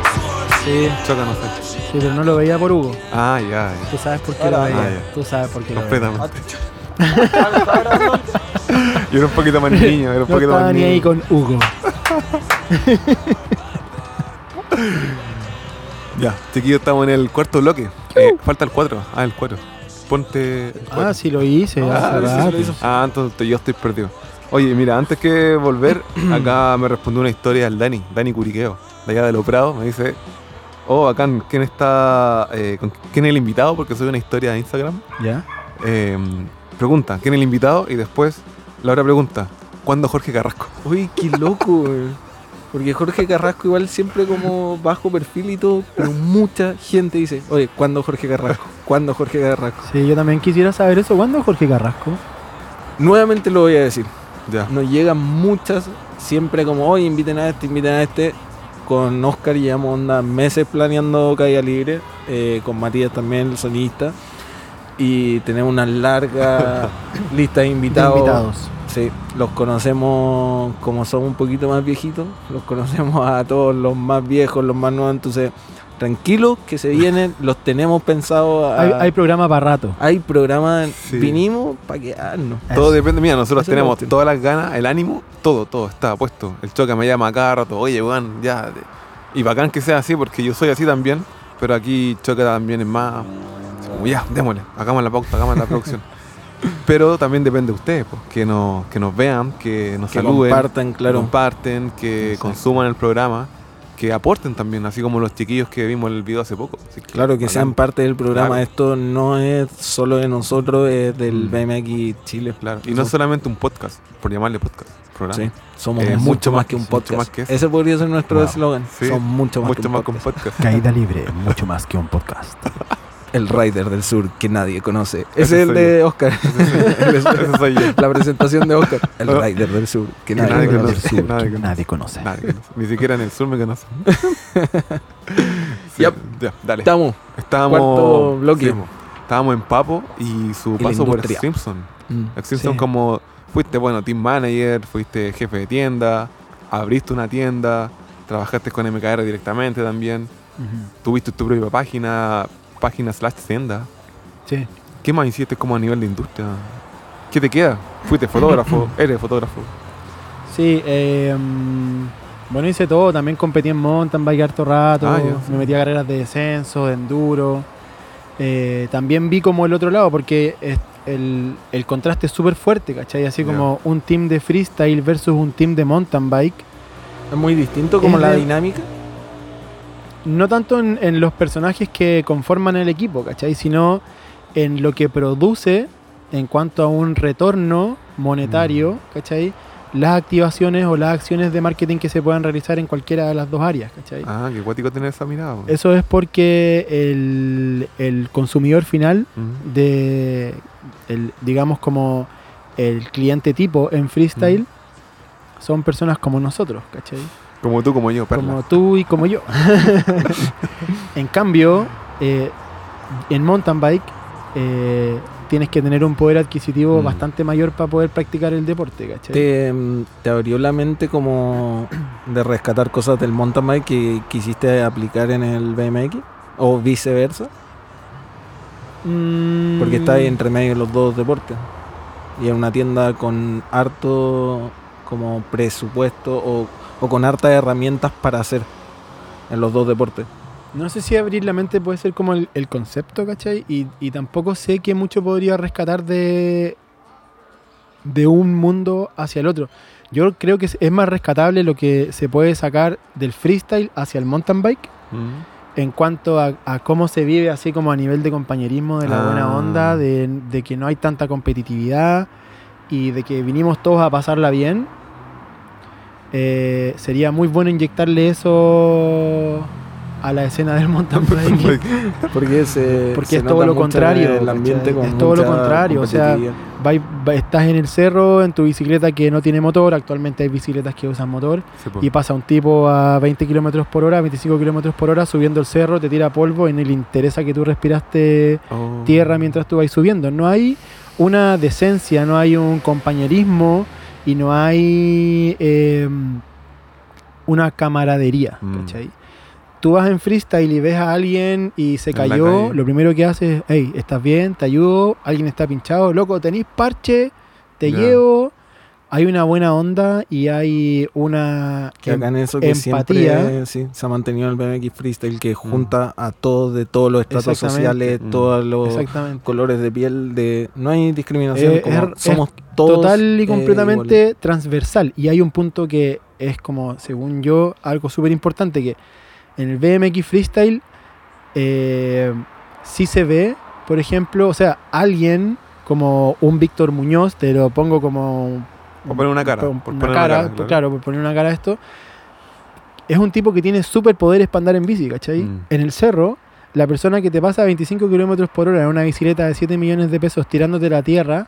Sí, Choca, no sé. sí, pero no lo veía por Hugo. Ah, ya, ya. Tú sabes por qué lo veía. ah, ya. Tú sabes por qué lo veía. Completamente. [laughs] Yo era un poquito más niño, era un No poquito más ni niño. ahí con Hugo. [laughs] Ya, chiquillos, estamos en el cuarto bloque. Eh, falta el 4. Ah, el 4. Ponte. el Ah, cuatro. sí lo hice. Ah, hace sí, sí lo rato. hizo. Ah, entonces yo estoy perdido. Oye, mira, antes que volver, [clears throat] acá me respondió una historia el Dani, Dani Curiqueo, de allá de Los Prados. Me dice, oh, bacán, ¿quién está, eh, con- quién es el invitado? Porque soy una historia de Instagram. ¿Ya? Eh, pregunta, ¿quién es el invitado? Y después, la otra pregunta, ¿cuándo Jorge Carrasco? Uy, qué loco, güey. Porque Jorge Carrasco igual siempre como bajo perfil y todo, pero mucha gente dice, oye, ¿cuándo Jorge Carrasco? ¿Cuándo Jorge Carrasco? Sí, yo también quisiera saber eso. ¿Cuándo es Jorge Carrasco? Nuevamente lo voy a decir. Ya. Nos llegan muchas, siempre como, oye, inviten a este, inviten a este. Con Oscar llevamos onda meses planeando Caída Libre, eh, con Matías también, el sonista. Y tenemos una larga [laughs] lista de De invitados. Sí, los conocemos como somos un poquito más viejitos, los conocemos a todos los más viejos, los más nuevos, entonces tranquilos que se [laughs] vienen, los tenemos pensados a- Hay, hay programa para rato. hay programas, Sí. vinimos para quedarnos. Todo depende, mira, nosotros Eso tenemos todas las ganas, el ánimo, todo, todo está puesto. El choca me llama cada rato, oye, weón, ya. Y bacán que sea así, porque yo soy así también, pero aquí choca también es más. Como, ya, démosle, hagamos la pauta, hagamos la [laughs] producción. Pero también depende de ustedes, pues, que, nos, que nos vean, que nos Que saluden, compartan, que claro. comparten, que Exacto. consuman el programa, que aporten también, así como los chiquillos que vimos el video hace poco. Así que, Claro, que sean parte del programa. Claro. Esto no es solo de nosotros, es del Mm. BMX Chile. Claro. Y no Somos- solamente un podcast, por llamarle podcast, programa. Sí, somos Eh, mucho más que un mucho podcast. más que eso. Ese podría ser nuestro Wow. eslogan. Sí, Son mucho más Mucho que un más que un podcast. podcast. Caída libre, mucho más que un podcast. [laughs] El Rider del Sur que nadie conoce. Ese Ese es el de Oscar. Ese soy yo. La presentación de Oscar. El. Rider del Sur que nadie, nadie conoce. conoce. Sur, nadie que conoce. nadie conoce. Nadie conoce. Ni siquiera en el sur me conocen. [laughs] Sí, Yep. Ya, dale. Estamos. Estábamos, cuarto bloque. sí, mo. estábamos en Papo y su paso por. Simpson. Mm. El Simpson Sí. como fuiste, bueno, team manager, fuiste jefe de tienda, abriste una tienda, trabajaste con MKR directamente también, tuviste tu propia página, página slash tienda. Sí. ¿Qué más hiciste como a nivel de industria? ¿Qué te queda? Fuiste fotógrafo, [clears throat] eres fotógrafo. Sí, eh, mm, bueno, hice todo. También competí en mountain bike harto rato. Ah. Me metí a carreras de descenso, de enduro. Eh, también vi como el otro lado, porque es- el, el contraste es súper fuerte, ¿cachai? Así como un team de freestyle versus un team de mountain bike. Es muy distinto como Es la de- dinámica. No tanto en, en los personajes que conforman el equipo, ¿cachai? Sino en lo que produce en cuanto a un retorno monetario, Mm. ¿cachai? Las activaciones o las acciones de marketing que se puedan realizar en cualquiera de las dos áreas, ¿cachai? Ah, qué cuático tener esa mirada. Eso es porque el, el consumidor final Mm. de, el, digamos como el cliente tipo en freestyle, son personas como nosotros, ¿cachai? Como tú, como yo, perla. Como tú y como yo. [laughs] en cambio, eh, en mountain bike eh, tienes que tener un poder adquisitivo Mm. bastante mayor para poder practicar el deporte, ¿cachai? Te, mm, te abrió la mente como de rescatar cosas del mountain bike que quisiste aplicar en el BMX o viceversa, Mm, porque está ahí entre medio de los dos deportes. Y es una tienda con harto como presupuesto o, o con hartas herramientas para hacer en los dos deportes. No sé si abrir la mente puede ser como el, el concepto, ¿cachai? Y, y tampoco sé que mucho podría rescatar de, de un mundo hacia el otro. Yo creo que es, es más rescatable lo que se puede sacar del freestyle hacia el mountain bike Mm. en cuanto a, a cómo se vive así como a nivel de compañerismo, de la buena Ah. onda, de, de que no hay tanta competitividad y de que vinimos todos a pasarla bien. Eh, sería muy bueno inyectarle eso a la escena del mountain [laughs] bike. Porque, se, Porque se es todo lo contrario, El ambiente con Es todo lo contrario, o sea. Vai- va- estás en el cerro en tu bicicleta que no tiene motor, actualmente hay bicicletas que usan motor, Sí, po. y pasa un tipo a 20 kilómetros por hora, 25 kilómetros por hora subiendo el cerro, te tira polvo y no le interesa que tú respiraste Oh. tierra mientras tú vas subiendo. No hay una decencia, no hay un compañerismo y no hay eh, una camaradería. Mm. ¿cachai? Tú vas en freestyle y ves a alguien y se cayó, lo primero que haces es, hey, ¿estás bien? ¿Te ayudo? ¿Alguien está pinchado? Loco, ¿tenís parche? ¿Te llevo? Hay una buena onda y hay una Que en eso que empatía. siempre sí, se ha mantenido el BMX Freestyle que junta a todos de todos los estratos sociales, Mm. todos los colores de piel, de no hay discriminación, Eh, como es- somos todos total y eh, completamente transversal. Y hay un punto que es como, según yo, algo súper importante, que en el BMX Freestyle eh, sí se ve, por ejemplo, o sea, alguien como un Víctor Muñoz, te lo pongo como... Por poner una cara, Una por cara, poner una cara, pues, claro. claro, por poner una cara a esto. Es un tipo que tiene superpoderes para andar en bici, ¿cachai? Mm. En el cerro, la persona que te pasa a 25 kilómetros por hora en una bicicleta de 7 millones de pesos tirándote la tierra,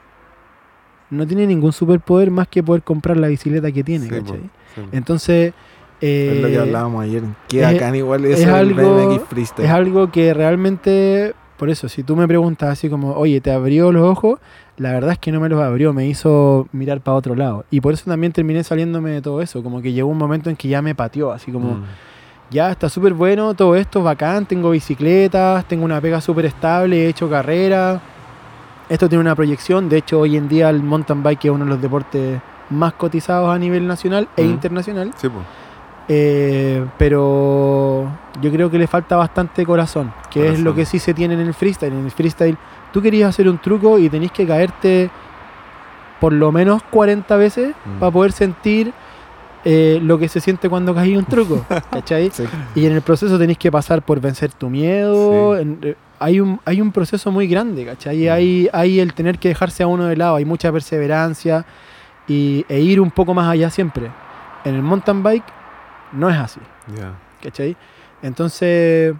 no tiene ningún superpoder más que poder comprar la bicicleta que tiene, Sí, po, ¿cachai? sí. entonces, eh, es lo que hablábamos ayer. Que es- acá igual es, algo- es algo que realmente, por eso, si tú me preguntas así como, oye, ¿te abrió los ojos? La verdad es que no me los abrió, me hizo mirar para otro lado. Y por eso también terminé saliéndome de todo eso, como que llegó un momento en que ya me pateó, así como... Mm. ya está súper bueno, todo esto es bacán, tengo bicicletas, tengo una pega súper estable, he hecho carrera. Esto tiene una proyección, de hecho hoy en día el mountain bike es uno de los deportes más cotizados a nivel nacional e Ujú. internacional. Sí, po. Eh, pero yo creo que le falta bastante corazón, que es Corazón. lo que sí se tiene en el freestyle. En el freestyle tú querías hacer un truco y tenés que caerte por lo menos 40 veces Mm. para poder sentir eh, lo que se siente cuando caí un truco, [laughs] ¿cachai? Sí. Y en el proceso tenés que pasar por vencer tu miedo. Sí. en- eh, hay, un, hay un proceso muy grande, ¿cachai? Mm. Hay, hay el tener que dejarse a uno de lado, hay mucha perseverancia y, e ir un poco más allá siempre. En el mountain bike no es así, Ya. ¿cachai? Entonces,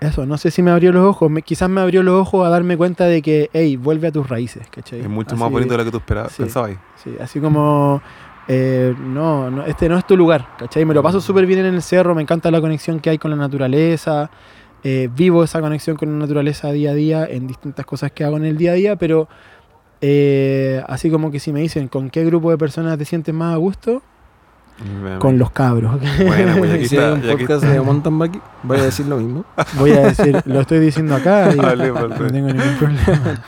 eso, no sé si me abrió los ojos, me- quizás me abrió los ojos a darme cuenta de que, hey, vuelve a tus raíces, ¿cachai? Es mucho Así- más bonito de lo que tú esperabas, sí. pensabas. Sí, así como, eh, no, no, este no es tu lugar, ¿cachai? Me lo paso súper bien en el cerro, me encanta la conexión que hay con la naturaleza, eh, vivo esa conexión con la naturaleza día a día en distintas cosas que hago en el día a día, pero eh, así como que si me dicen con qué grupo de personas te sientes más a gusto, con los cabros. Bueno, pues aquí [laughs] Si hay un podcast está. de mountain bike, voy a decir lo mismo. [laughs] Voy a decir, lo estoy diciendo acá y Vale, vale. no tengo ningún problema.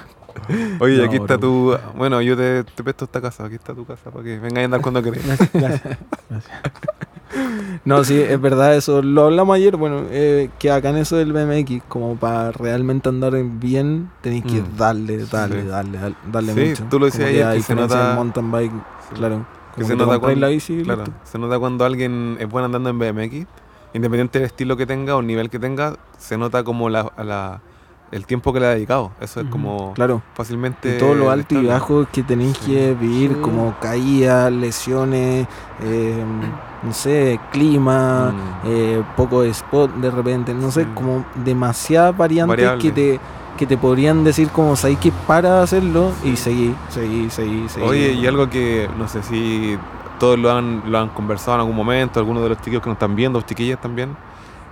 [laughs] Oye, No, aquí está bro. tu. Bueno, yo te, te presto esta casa. Aquí está tu casa para que vengas a andar cuando querés. Gracias, gracias, gracias. No, sí, es verdad eso. Lo hablamos ayer, bueno, eh, que acá en eso del BMX, como para realmente andar en bien, tenéis que Mm. darle, darle, Sí. darle, darle, darle Sí, mucho. tú lo decías ayer, que se nota- mountain bike, Sí. claro. Que se nota cuando, la bici y claro, listo. se nota cuando alguien es bueno andando en BMX, independiente del estilo que tenga o el nivel que tenga, se nota como la, a la- el tiempo que le ha dedicado. Eso es como Claro. fácilmente. Y todo lo alto y bajo que tenéis Sí. que vivir, Sí. como caídas, lesiones, eh, no sé, clima, Mm. eh, poco de spot de repente, no sé, Sí. como demasiadas variantes Variable. que te, que te podrían decir como, sabéis que para hacerlo y seguir, seguir, seguir, seguir. Oye, y algo que no sé si todos lo han, lo han conversado en algún momento, algunos de los chiquillos que nos están viendo, chiquillas también,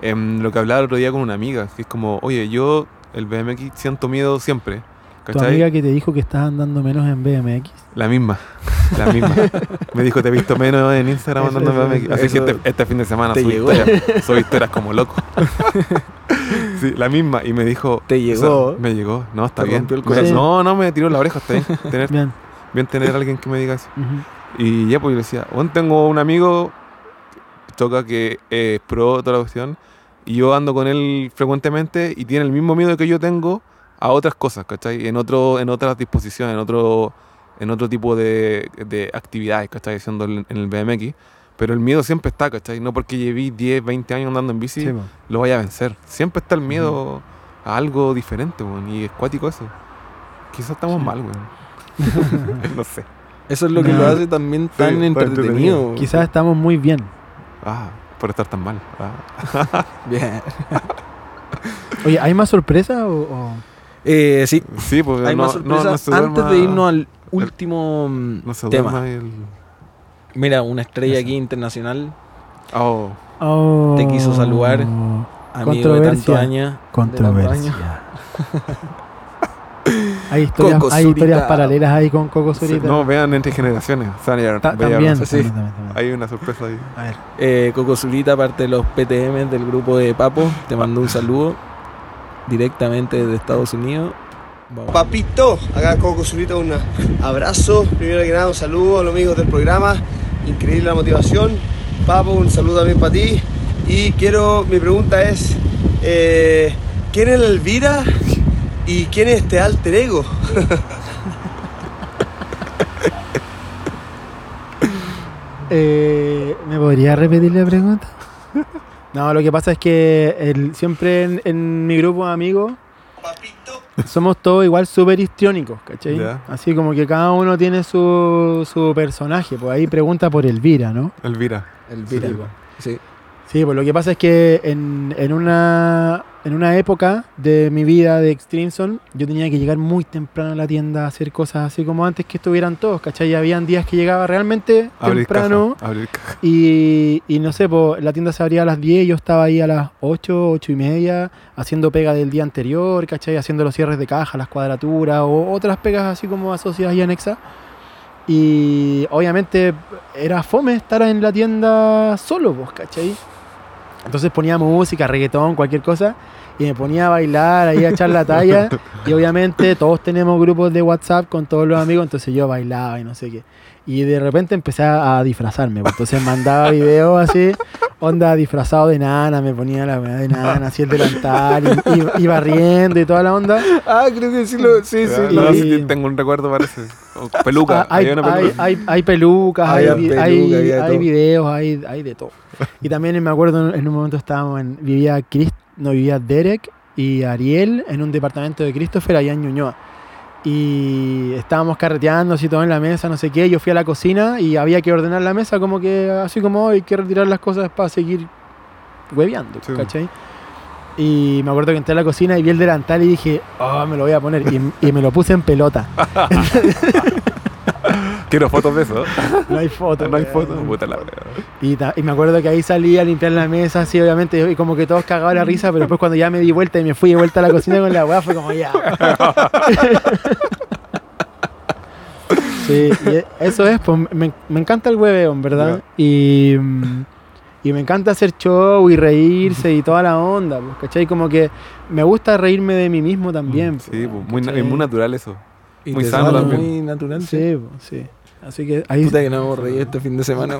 em, lo que hablaba el otro día con una amiga, que es como, oye, yo el BMX siento miedo siempre. Tu ¿cachai? amiga que te dijo que estás andando menos en BMX. La misma, la misma. [laughs] Me dijo, te he visto menos en Instagram Eso, andando en BMX. Así eso. que este, este fin de semana llegó. historias, subí historias como loco. [laughs] sí, la misma. Y me dijo... Te o sea, llegó. me llegó. No, está bien. Me- no, no, me tiró la oreja. Está bien. [laughs] Tener, Bien. bien tener a alguien que me diga eso. Y ya, pues yo le decía, bueno, tengo un amigo, toca que es pro toda la cuestión, y yo ando con él frecuentemente y tiene el mismo miedo que yo tengo a otras cosas, ¿cachai? En, otro, en otras disposiciones, en otro, en otro tipo de, de actividades, ¿cachai? Haciendo en el BMX. Pero el miedo siempre está, ¿cachai? No porque lleví 10, 20 años andando en bici, Sí, lo vaya a vencer. Siempre está el miedo a algo diferente, weón, y es cuático eso. Quizás estamos mal, weón. [laughs] no sé. Eso es lo que No. lo hace también tan tan entretenido. entretenido. Quizás estamos muy bien. Ah, por estar tan mal. Ah. [laughs] Bien. [laughs] Oye, ¿hay más sorpresa o...? o- Eh, sí, Sí, pues hay no, más sorpresas. no se Antes duerma- de irnos al último mm, no se tema. el... Mira, una estrella aquí internacional Oh, Oh. Te quiso saludar. amigo de Controversia. tantos años. Controversia. [laughs] hay historias, Coco hay historias paralelas ahí con Coco sí, Zurita. no, vean entre generaciones. Ta- también, no sé si- también, también, también. Hay una sorpresa ahí. A ver. Eh, Coco Zurita, parte de los PTM del grupo de Papo, te mando un saludo directamente desde Estados Unidos. Vamos. Papito, acá Coco Zurita, un abrazo. Primero que nada, un saludo a los amigos del programa. Increíble la motivación. Papo, un saludo también para ti. Y quiero, mi pregunta es, eh, ¿quién es la Elvira y quién es este alter ego? [laughs] Eh, ¿Me podría repetir la pregunta? [laughs] No, lo que pasa es que el- siempre en, en mi grupo de amigos somos todos igual súper histriónicos, ¿cachai? Así como que cada uno tiene su, su personaje. Pues ahí pregunta por Elvira, ¿no? Elvira. Elvira. Sí. Sí, pues lo que pasa es que en, en una, en una época de mi vida de Extremeson, yo tenía que llegar muy temprano a la tienda a hacer cosas así como antes que estuvieran todos, ¿cachai? Y habían días que llegaba realmente Abrir temprano. caja. Y, y no sé, la tienda se abría a las 10, yo estaba ahí a las 8, 8 y media, haciendo pega del día anterior, ¿cachai? Haciendo los cierres de caja, las cuadraturas o otras pegas así como asociadas y anexas. Y obviamente era fome estar en la tienda solo, pues, ¿cachai? Entonces ponía música, reggaetón, cualquier cosa, y me ponía a bailar, ahí a echar la talla. [laughs] Y obviamente todos tenemos grupos de WhatsApp con todos los amigos, entonces yo bailaba y no sé qué. Y de repente empecé a disfrazarme, pues, entonces mandaba videos así, onda disfrazado de nana, me ponía la weá de nana, así el delantal, y, y- iba riendo y toda la onda. Ah, creo que sí lo. Sí, sí. Y- no, sí, tengo un recuerdo, parece. O peluca. Ah, hay, hay, peluca. hay, hay pelucas, hay, peluca, videos, hay, hay de todo. Y también me acuerdo en un momento estábamos en, vivía Chris, no vivía Derek y Ariel en un departamento de Christopher allá en Ñuñoa. Y estábamos carreteando así todo en la mesa, no sé qué. Yo fui a la cocina y había que ordenar la mesa como que así como hay que retirar las cosas para seguir hueveando, Sí. ¿cachai? Y me acuerdo que entré a la cocina y vi el delantal y dije, oh, me lo voy a poner. Y, y me lo puse en pelota. [laughs] Quiero fotos de eso. No hay foto. no hay fotos. Puta la. Y, y me acuerdo que ahí salí a limpiar la mesa, así obviamente, y como que todos cagaban la risa, pero después cuando ya me di vuelta y me fui de vuelta a la cocina con la weá, fue como ya. [laughs] sí, y e- eso es, pues me, me encanta el hueveo, en verdad. Y, mm, y me encanta hacer show y reírse y toda la onda, pues, ¿cachai? Como que me gusta reírme de mí mismo también. Sí, pues, pues, muy, es muy natural eso. Y Muy sano también. Muy natural. Sí. Sí, pues, sí. Así que ahí Puta que no hemos reído este fin de semana.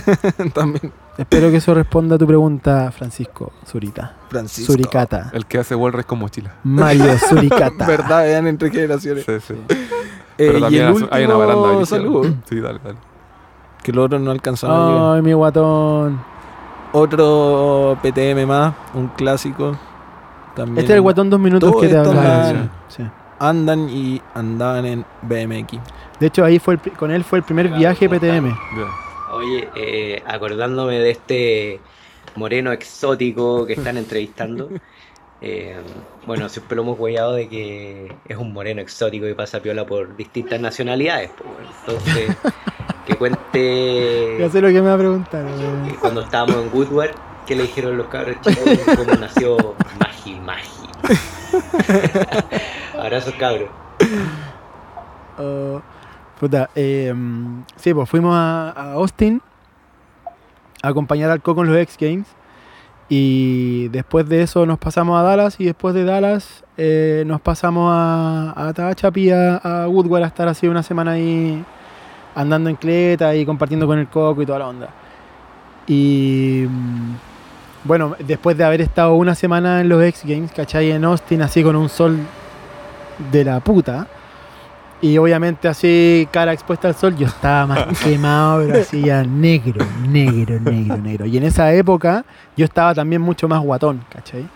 [laughs] También. espero que eso responda a tu pregunta, Francisco Zurita. Francisco. Suricata. El que hace Walrus con mochila. Mario [laughs] Suricata. Verdad, vean entre generaciones. Sí, sí. Eh, Pero y también el hay- último hay una baranda. saludo, Sí, dale, dale. que los otros no alcanzaron a llegar. Ay, mi guatón. Otro PTM más, un clásico. También Este es el guatón dos minutos Todo que te hablaba. la- Sí. Andan y andaban en BMX. De hecho, ahí fue el con él fue el primer viaje PTM. Oye, eh, acordándome de este moreno exótico que están entrevistando. [laughs] eh, bueno, siempre lo hemos huellado de que es un moreno exótico y pasa piola por distintas nacionalidades. pues, bueno. Entonces, que cuente [laughs] Ya sé lo que me va a preguntar. cuando estábamos en Woodward, que le dijeron los cabros chicos cómo nació Magi Magi. [laughs] Abrazos cabros. Oh, puta, mm, sí, pues fuimos a, Austin a acompañar al Coco en los X Games. Y después de eso nos pasamos a Dallas. Y después de Dallas eh, nos pasamos a, a Tehachapi, a, a Woodward, a estar así una semana ahí andando en cleta y compartiendo con el Coco y toda la onda. Y bueno, después de haber estado una semana en los X Games, ¿cachai? En Austin, así con un sol de la puta. Y obviamente así, cara expuesta al sol, yo estaba más [laughs] quemado, pero así ya negro, negro, negro, negro. Y en esa época yo estaba también mucho más guatón, ¿cachai?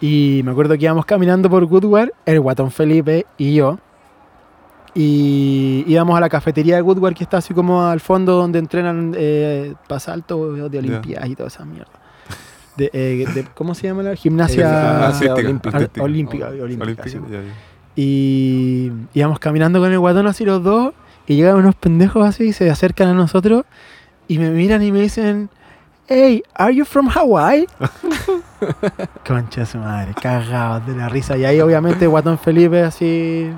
Y me acuerdo que íbamos caminando por Goodward, el guatón Felipe y yo. Y íbamos a la cafetería de Woodward, que está así como al fondo donde entrenan eh, para salto de Olimpiadas y toda esa mierda. De, eh, de- ¿Cómo se llama la gimnasia? Artística, olímpica? artística. Olímpica, olímpica, Olímpica, sí. ya, ya. Y íbamos caminando con el guatón así los dos y llegan unos pendejos así y se acercan a nosotros y me miran y me dicen, Hey, are you from Hawaii? [laughs] Concha de su madre, cagados de la risa. Y ahí obviamente Guatón Felipe así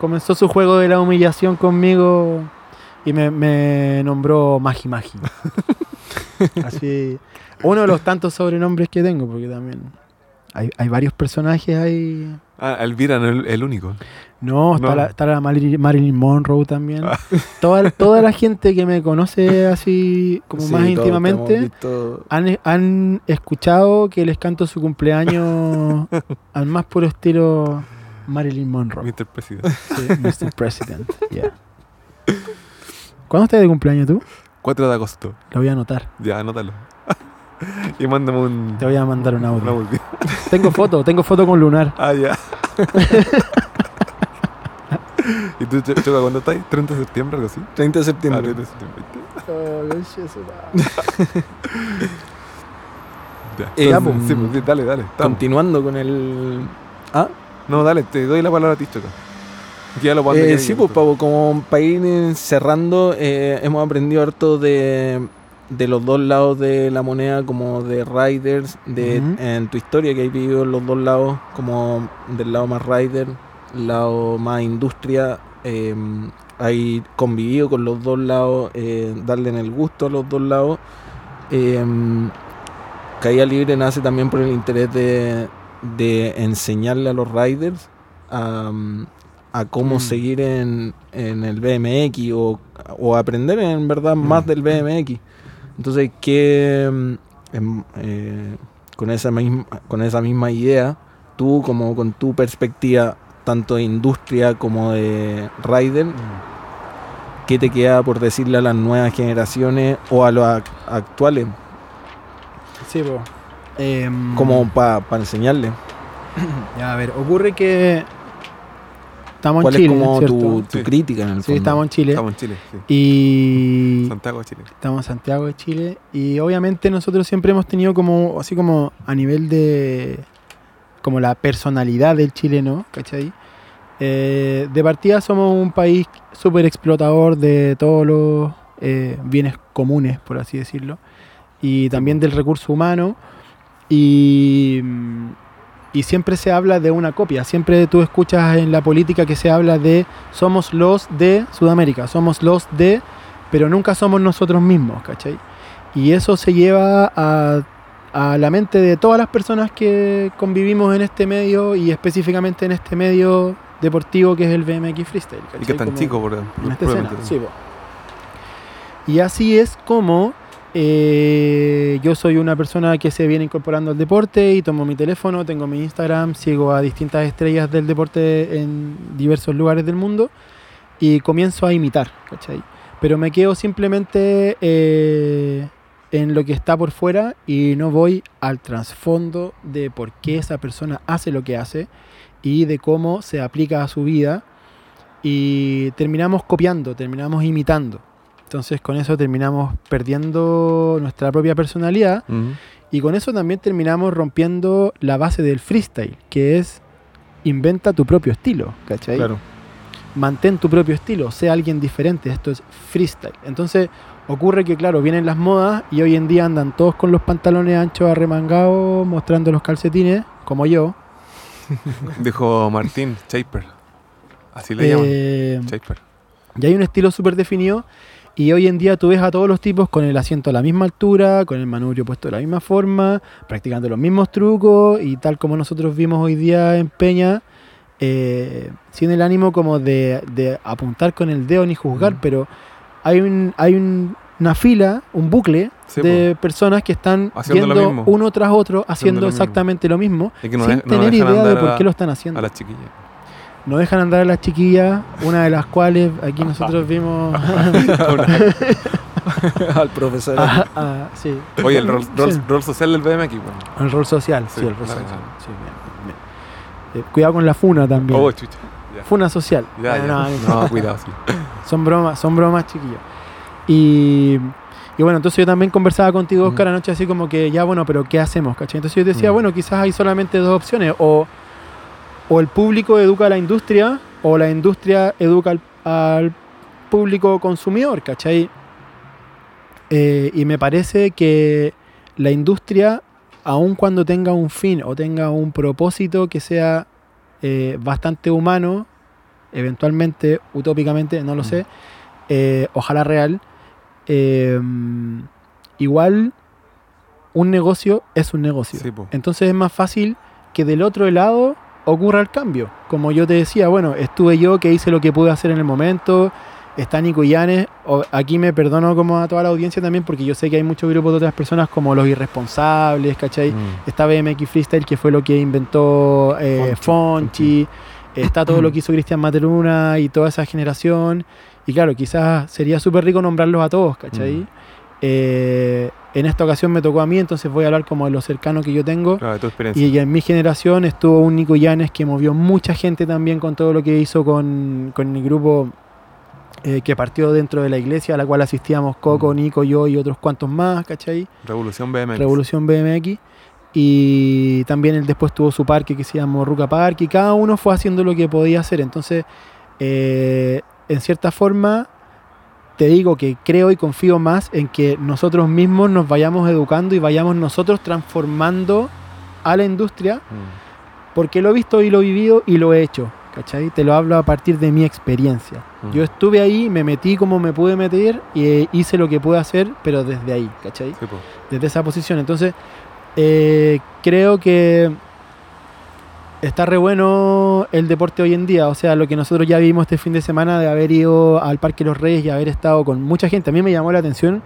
comenzó su juego de la humillación conmigo y me, me nombró Magi Magi. [laughs] Así, uno de los tantos sobrenombres que tengo, porque también hay, hay varios personajes ahí. Ah, Elvira no es el, único. No, está, No. La, está la Marilyn, Marilyn Monroe también. [laughs] Toda, toda la gente que me conoce así como Sí, más íntimamente visto- han, han escuchado que les canto su cumpleaños [laughs] al más puro estilo Marilyn Monroe. Mr. President. Sí, Mr. President. yeah. ¿Cuándo estás de cumpleaños tú? 4 de agosto. Lo voy a anotar. Ya, anótalo. [laughs] y mándame un. Te voy a mandar un un audio. audio. [laughs] Tengo foto, tengo foto con Lunar. Ah, ya. [laughs] ¿Y tú, Ch- Choca, cuándo estás? ¿30 de septiembre, algo así? 30 de Ah, septiembre. 30 de septiembre. Ya. Eh, Ya, pues, pues, sí, pues, dale, dale. estamos. Continuando con el. Ah, No, dale, te doy la palabra a ti, Choca. Ya lo puedo Eh, sí, pues. Pavo, como para ir eh, cerrando, eh, hemos aprendido harto de, de los dos lados de la moneda, como de riders, de en tu historia que hay vivido en los dos lados, como del lado más rider, lado más industria, eh, hay convivido con los dos lados, eh, darle en el gusto a los dos lados. Eh, Caída Libre nace también por el interés de, de enseñarle a los riders a, a cómo Mm. seguir en, en el BMX o, o aprender en verdad Mm. más del BMX. Entonces, que mm, em, eh, con, esa misma, con esa misma idea, tú como con tu perspectiva, tanto de industria como de rider, ¿qué te queda por decirle a las nuevas generaciones o a los ac- actuales? Sí, po. Em, Como para enseñarle. [clears throat] Ya, a ver, ocurre que estamos en ¿Cuál Chile, es como ¿cierto? tu, tu Sí. crítica en el Sí, fondo? estamos en Chile. Estamos en Chile, sí. Y Santiago, Chile. estamos en Santiago de Chile. Y obviamente nosotros siempre hemos tenido como, así como a nivel de, como la personalidad del chileno, ¿cachai? Eh, de partida somos un país súper explotador de todos los eh, bienes comunes, por así decirlo, y también del recurso humano. Y, mm, y siempre se habla de una copia, siempre tú escuchas en la política que se habla de somos los de Sudamérica, somos los de, pero nunca somos nosotros mismos, ¿cachai? Y eso se lleva a, a la mente de todas las personas que convivimos en este medio y específicamente en este medio deportivo que es el BMX Freestyle. Y ¿cachai? que es tan Como- chico, por en esta escena, sí, po. Y así es como eh, yo soy una persona que se viene incorporando al deporte y tomo mi teléfono, tengo mi Instagram, sigo a distintas estrellas del deporte en diversos lugares del mundo y comienzo a imitar, ¿cachai? Pero me quedo simplemente eh, en lo que está por fuera y no voy al trasfondo de por qué esa persona hace lo que hace y de cómo se aplica a su vida y terminamos copiando, terminamos imitando. Entonces con eso terminamos perdiendo nuestra propia personalidad Ujú. y con eso también terminamos rompiendo la base del freestyle, que es inventa tu propio estilo, ¿cachai? Claro. Mantén tu propio estilo, sea alguien diferente, esto es freestyle. Entonces ocurre que claro, vienen las modas y hoy en día andan todos con los pantalones anchos arremangados, mostrando los calcetines, como yo. [laughs] Dijo Martín Chaper. Así le Eh, llaman. Chaper. Y hay un estilo súper definido. Y hoy en día tú ves a todos los tipos con el asiento a la misma altura, con el manubrio puesto de la misma forma, practicando los mismos trucos y tal como nosotros vimos hoy día en Peña, eh, sin el ánimo como de, de apuntar con el dedo ni juzgar, pero hay, un, hay un- una fila, un bucle Sí, de personas que están Haciendo viendo mismo. uno tras otro, haciendo lo mismo. exactamente lo mismo, Y que no sin no tener idea de por qué lo están haciendo A las chiquillas. No dejan andar a las chiquillas, una de las cuales aquí nosotros vimos [laughs] Al profesor. Ah, ah, sí. Oye, el rol, rol- Sí. rol social del BMX, bueno. El rol social, sí, Sí, el rol social. dale. sí, bien, bien. Eh, cuidado con la funa también. Oh, chucha. Ya. Funa social. Ya, No, ya. no, No, cuidado, sí. Son bromas, son bromas, chiquillos. Y, y bueno, entonces yo también conversaba contigo, Oscar, anoche, así como que ya, bueno, pero ¿qué hacemos? ¿cachai? Entonces yo decía, Mm. bueno, quizás hay solamente dos opciones. O, o el público educa a la industria, o la industria educa al, al público consumidor, ¿cachai? Eh, y me parece que la industria, aun cuando tenga un fin o tenga un propósito que sea eh, bastante humano, eventualmente, utópicamente, no lo Mm. sé, eh, ojalá real, igual un negocio es un negocio. Sí. Entonces es más fácil que del otro lado ocurra el cambio. Como yo te decía, bueno, estuve yo que hice lo que pude hacer en el momento. Está Nico Llanes. o- Aquí me perdono como a toda la audiencia también porque yo sé que hay muchos grupos de otras personas como los irresponsables, ¿cachai? Mm. Está BMX Freestyle que fue lo que inventó eh, Fonchi. Está todo lo que hizo Cristian Materuna y toda esa generación. Y claro, quizás sería súper rico nombrarlos a todos, ¿cachai? Mm. Eh, en esta ocasión me tocó a mí, entonces voy a hablar como de lo cercano que yo tengo. Claro, de tu experiencia. Y en mi generación estuvo un Nico Llanes que movió mucha gente también con todo lo que hizo con, con el grupo eh, que partió dentro de la iglesia a la cual asistíamos Coco, Mm. Nico, yo y otros cuantos más, ¿cachai? Revolución BMX. Revolución BMX. Y también él después tuvo su parque que se llamó Ruca Park y cada uno fue haciendo lo que podía hacer. Entonces, eh, en cierta forma, te digo que creo y confío más en que nosotros mismos nos vayamos educando y vayamos nosotros transformando a la industria Mm. porque lo he visto y lo he vivido y lo he hecho. ¿Cachai? Te lo hablo a partir de mi experiencia. Mm. Yo estuve ahí, me metí como me pude meter y eh, hice lo que pude hacer, pero desde ahí, ¿cachai? Sí. Desde esa posición. Entonces, eh, creo que está re bueno el deporte hoy en día. O sea, lo que nosotros ya vimos este fin de semana de haber ido al Parque Los Reyes y haber estado con mucha gente. A mí me llamó la atención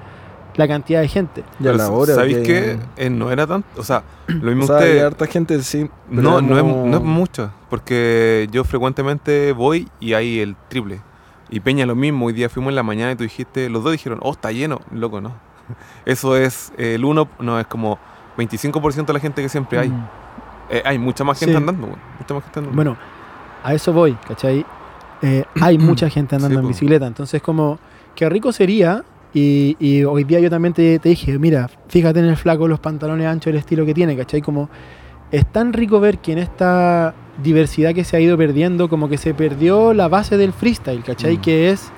la cantidad de gente. Y a la hora. ¿Sabéis que- qué? Eh, no era tanto. O sea, lo mismo O sea, usted. hay harta gente, sí. No, no es, no es mucho, porque yo frecuentemente voy y hay el triple. Y Peña lo mismo, hoy día fuimos en la mañana y tú dijiste, los dos dijeron, oh, está lleno, loco, ¿no? [laughs] Eso es, eh, el uno, no, es como 25% de la gente que siempre hay. Mm. Eh, hay mucha más gente Sí. andando, mucha más gente andando. Bueno, a eso voy, ¿cachai? Eh, hay [clears throat] mucha gente andando Sí, en po. bicicleta, entonces como, qué rico sería, y, y hoy día yo también te, te dije, mira, fíjate en el flaco, los pantalones anchos, el estilo que tiene, ¿cachai? Como, es tan rico ver que en esta diversidad que se ha ido perdiendo, como que se perdió la base del freestyle, ¿cachai? Mm. Que es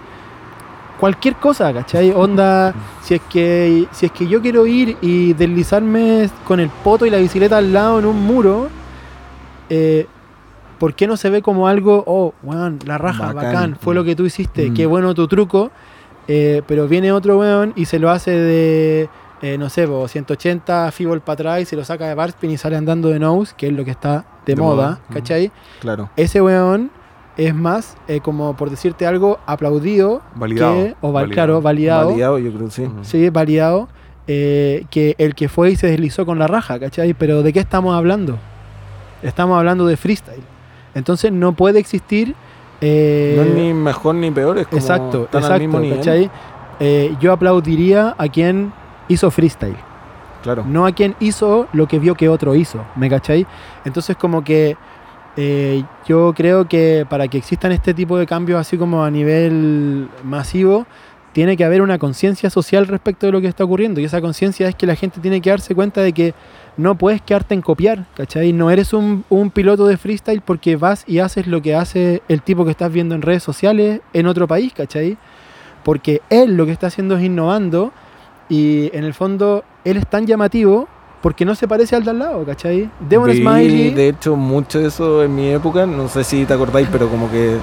cualquier cosa, ¿cachai? Onda, si es que si es que yo quiero ir y deslizarme con el poto y la bicicleta al lado en un muro, eh, ¿por qué no se ve como algo, oh, weón, la raja, Bacán. bacán, fue lo que tú hiciste, Mm. qué bueno tu truco, eh, pero viene otro weón y se lo hace de, eh, no sé, po, 180 fibol para atrás y se lo saca de barspin y sale andando de nose, que es lo que está de, De moda, moda, mm. ¿cachai? Claro. Ese weón es más, eh, como por decirte algo, aplaudido, Validado. que- o val- validado. claro, validado, Validado, yo creo, sí. Ujú. sí, validado, eh, que el que fue y se deslizó con la raja, ¿cachai? Pero ¿de qué estamos hablando? Estamos hablando de freestyle. Entonces no puede existir... eh, no es ni mejor ni peor, es como exacto, están al exacto, mismo nivel. ¿cachai? Eh, yo aplaudiría a quien hizo freestyle, Claro. no a quien hizo lo que vio que otro hizo, ¿me cachai? Entonces como que eh, yo creo que para que existan este tipo de cambios así como a nivel masivo, tiene que haber una conciencia social respecto de lo que está ocurriendo. Y esa conciencia es que la gente tiene que darse cuenta de que no puedes quedarte en copiar, ¿cachai? No eres un, un piloto de freestyle porque vas y haces lo que hace el tipo que estás viendo en redes sociales en otro país, ¿cachai? Porque él lo que está haciendo es innovando y en el fondo él es tan llamativo porque no se parece al de al lado, ¿cachai? Demon Vi, Smiley... De hecho, mucho de eso en mi época, no sé si te acordáis, pero como que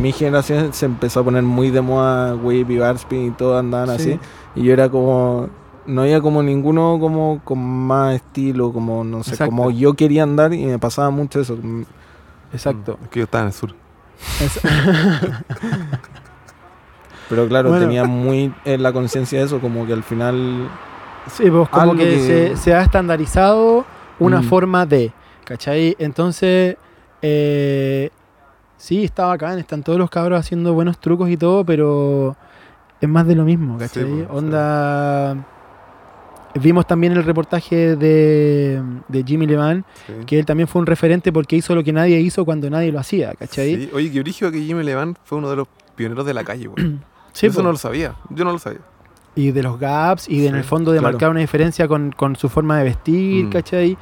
mi generación se empezó a poner muy de moda Wave y Barspin y todo andaban Sí. así. Y yo era como. No había como ninguno como con más estilo, como no sé, Exacto. como yo quería andar y me pasaba mucho eso. Mm, Exacto. Es que yo estaba en el sur. Es- [laughs] Pero claro, Bueno. tenía muy en la conciencia de eso, como que al final. Sí, pues como que, que- Se, se ha estandarizado una Mm. forma de, ¿cachai? Entonces, eh, sí, está bacán, están todos los cabros haciendo buenos trucos y todo, pero es más de lo mismo, ¿cachai? pues, sí. Onda... vimos también el reportaje de, de Jimmy Levan, Sí. que él también fue un referente porque hizo lo que nadie hizo cuando nadie lo hacía, ¿cachai? Sí, Oye, que origen que Jimmy Levan fue uno de los pioneros de la calle, güey. Sí, Eso po. no lo sabía. Yo no lo sabía. Y de los gaps y de, en Sí, el fondo de claro. marcar una diferencia con, con su forma de vestir, Mm. ¿cachai?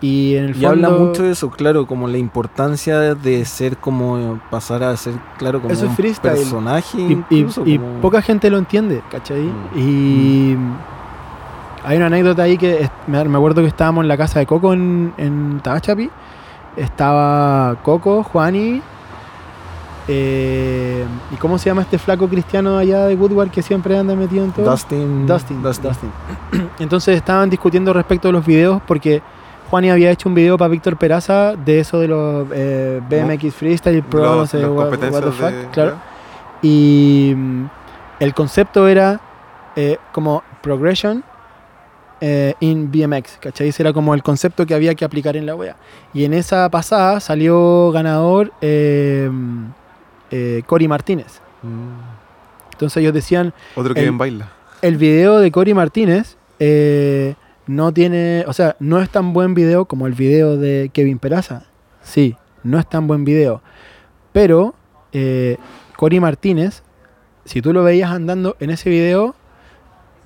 Y en el Y fondo... habla mucho de eso, claro, como la importancia de ser como pasar a ser, claro, como Eso es un freestyle. personaje. y, y- incluso, y como- poca gente lo entiende, ¿cachai? Mm. Y hay una anécdota ahí que es- me acuerdo que estábamos en la casa de Coco en, en Tabachapi. Estaba Coco, Juani. Eh, ¿Y cómo se llama este flaco cristiano allá de Woodward que siempre anda metido en todo? Dustin. Dustin, Dustin. [clears throat] Entonces estaban discutiendo respecto de los videos porque Juani había hecho un video para Víctor Peraza de eso de los eh, BMX Freestyle Pro, Los- no sé, what, what competencias the fuck, de- claro. Y mm, el concepto era eh, como progression in BMX, ¿cachai? Ese era como el concepto que había que aplicar en la wea. Y en esa pasada salió ganador eh, Cory Martínez. Mm. Entonces ellos decían, Otro que El- bien baila. el video de Cory Martínez eh, no tiene, o sea, no es tan buen video como el video de Kevin Peraza. Sí, no es tan buen video. Pero eh, Cory Martínez, si tú lo veías andando en ese video,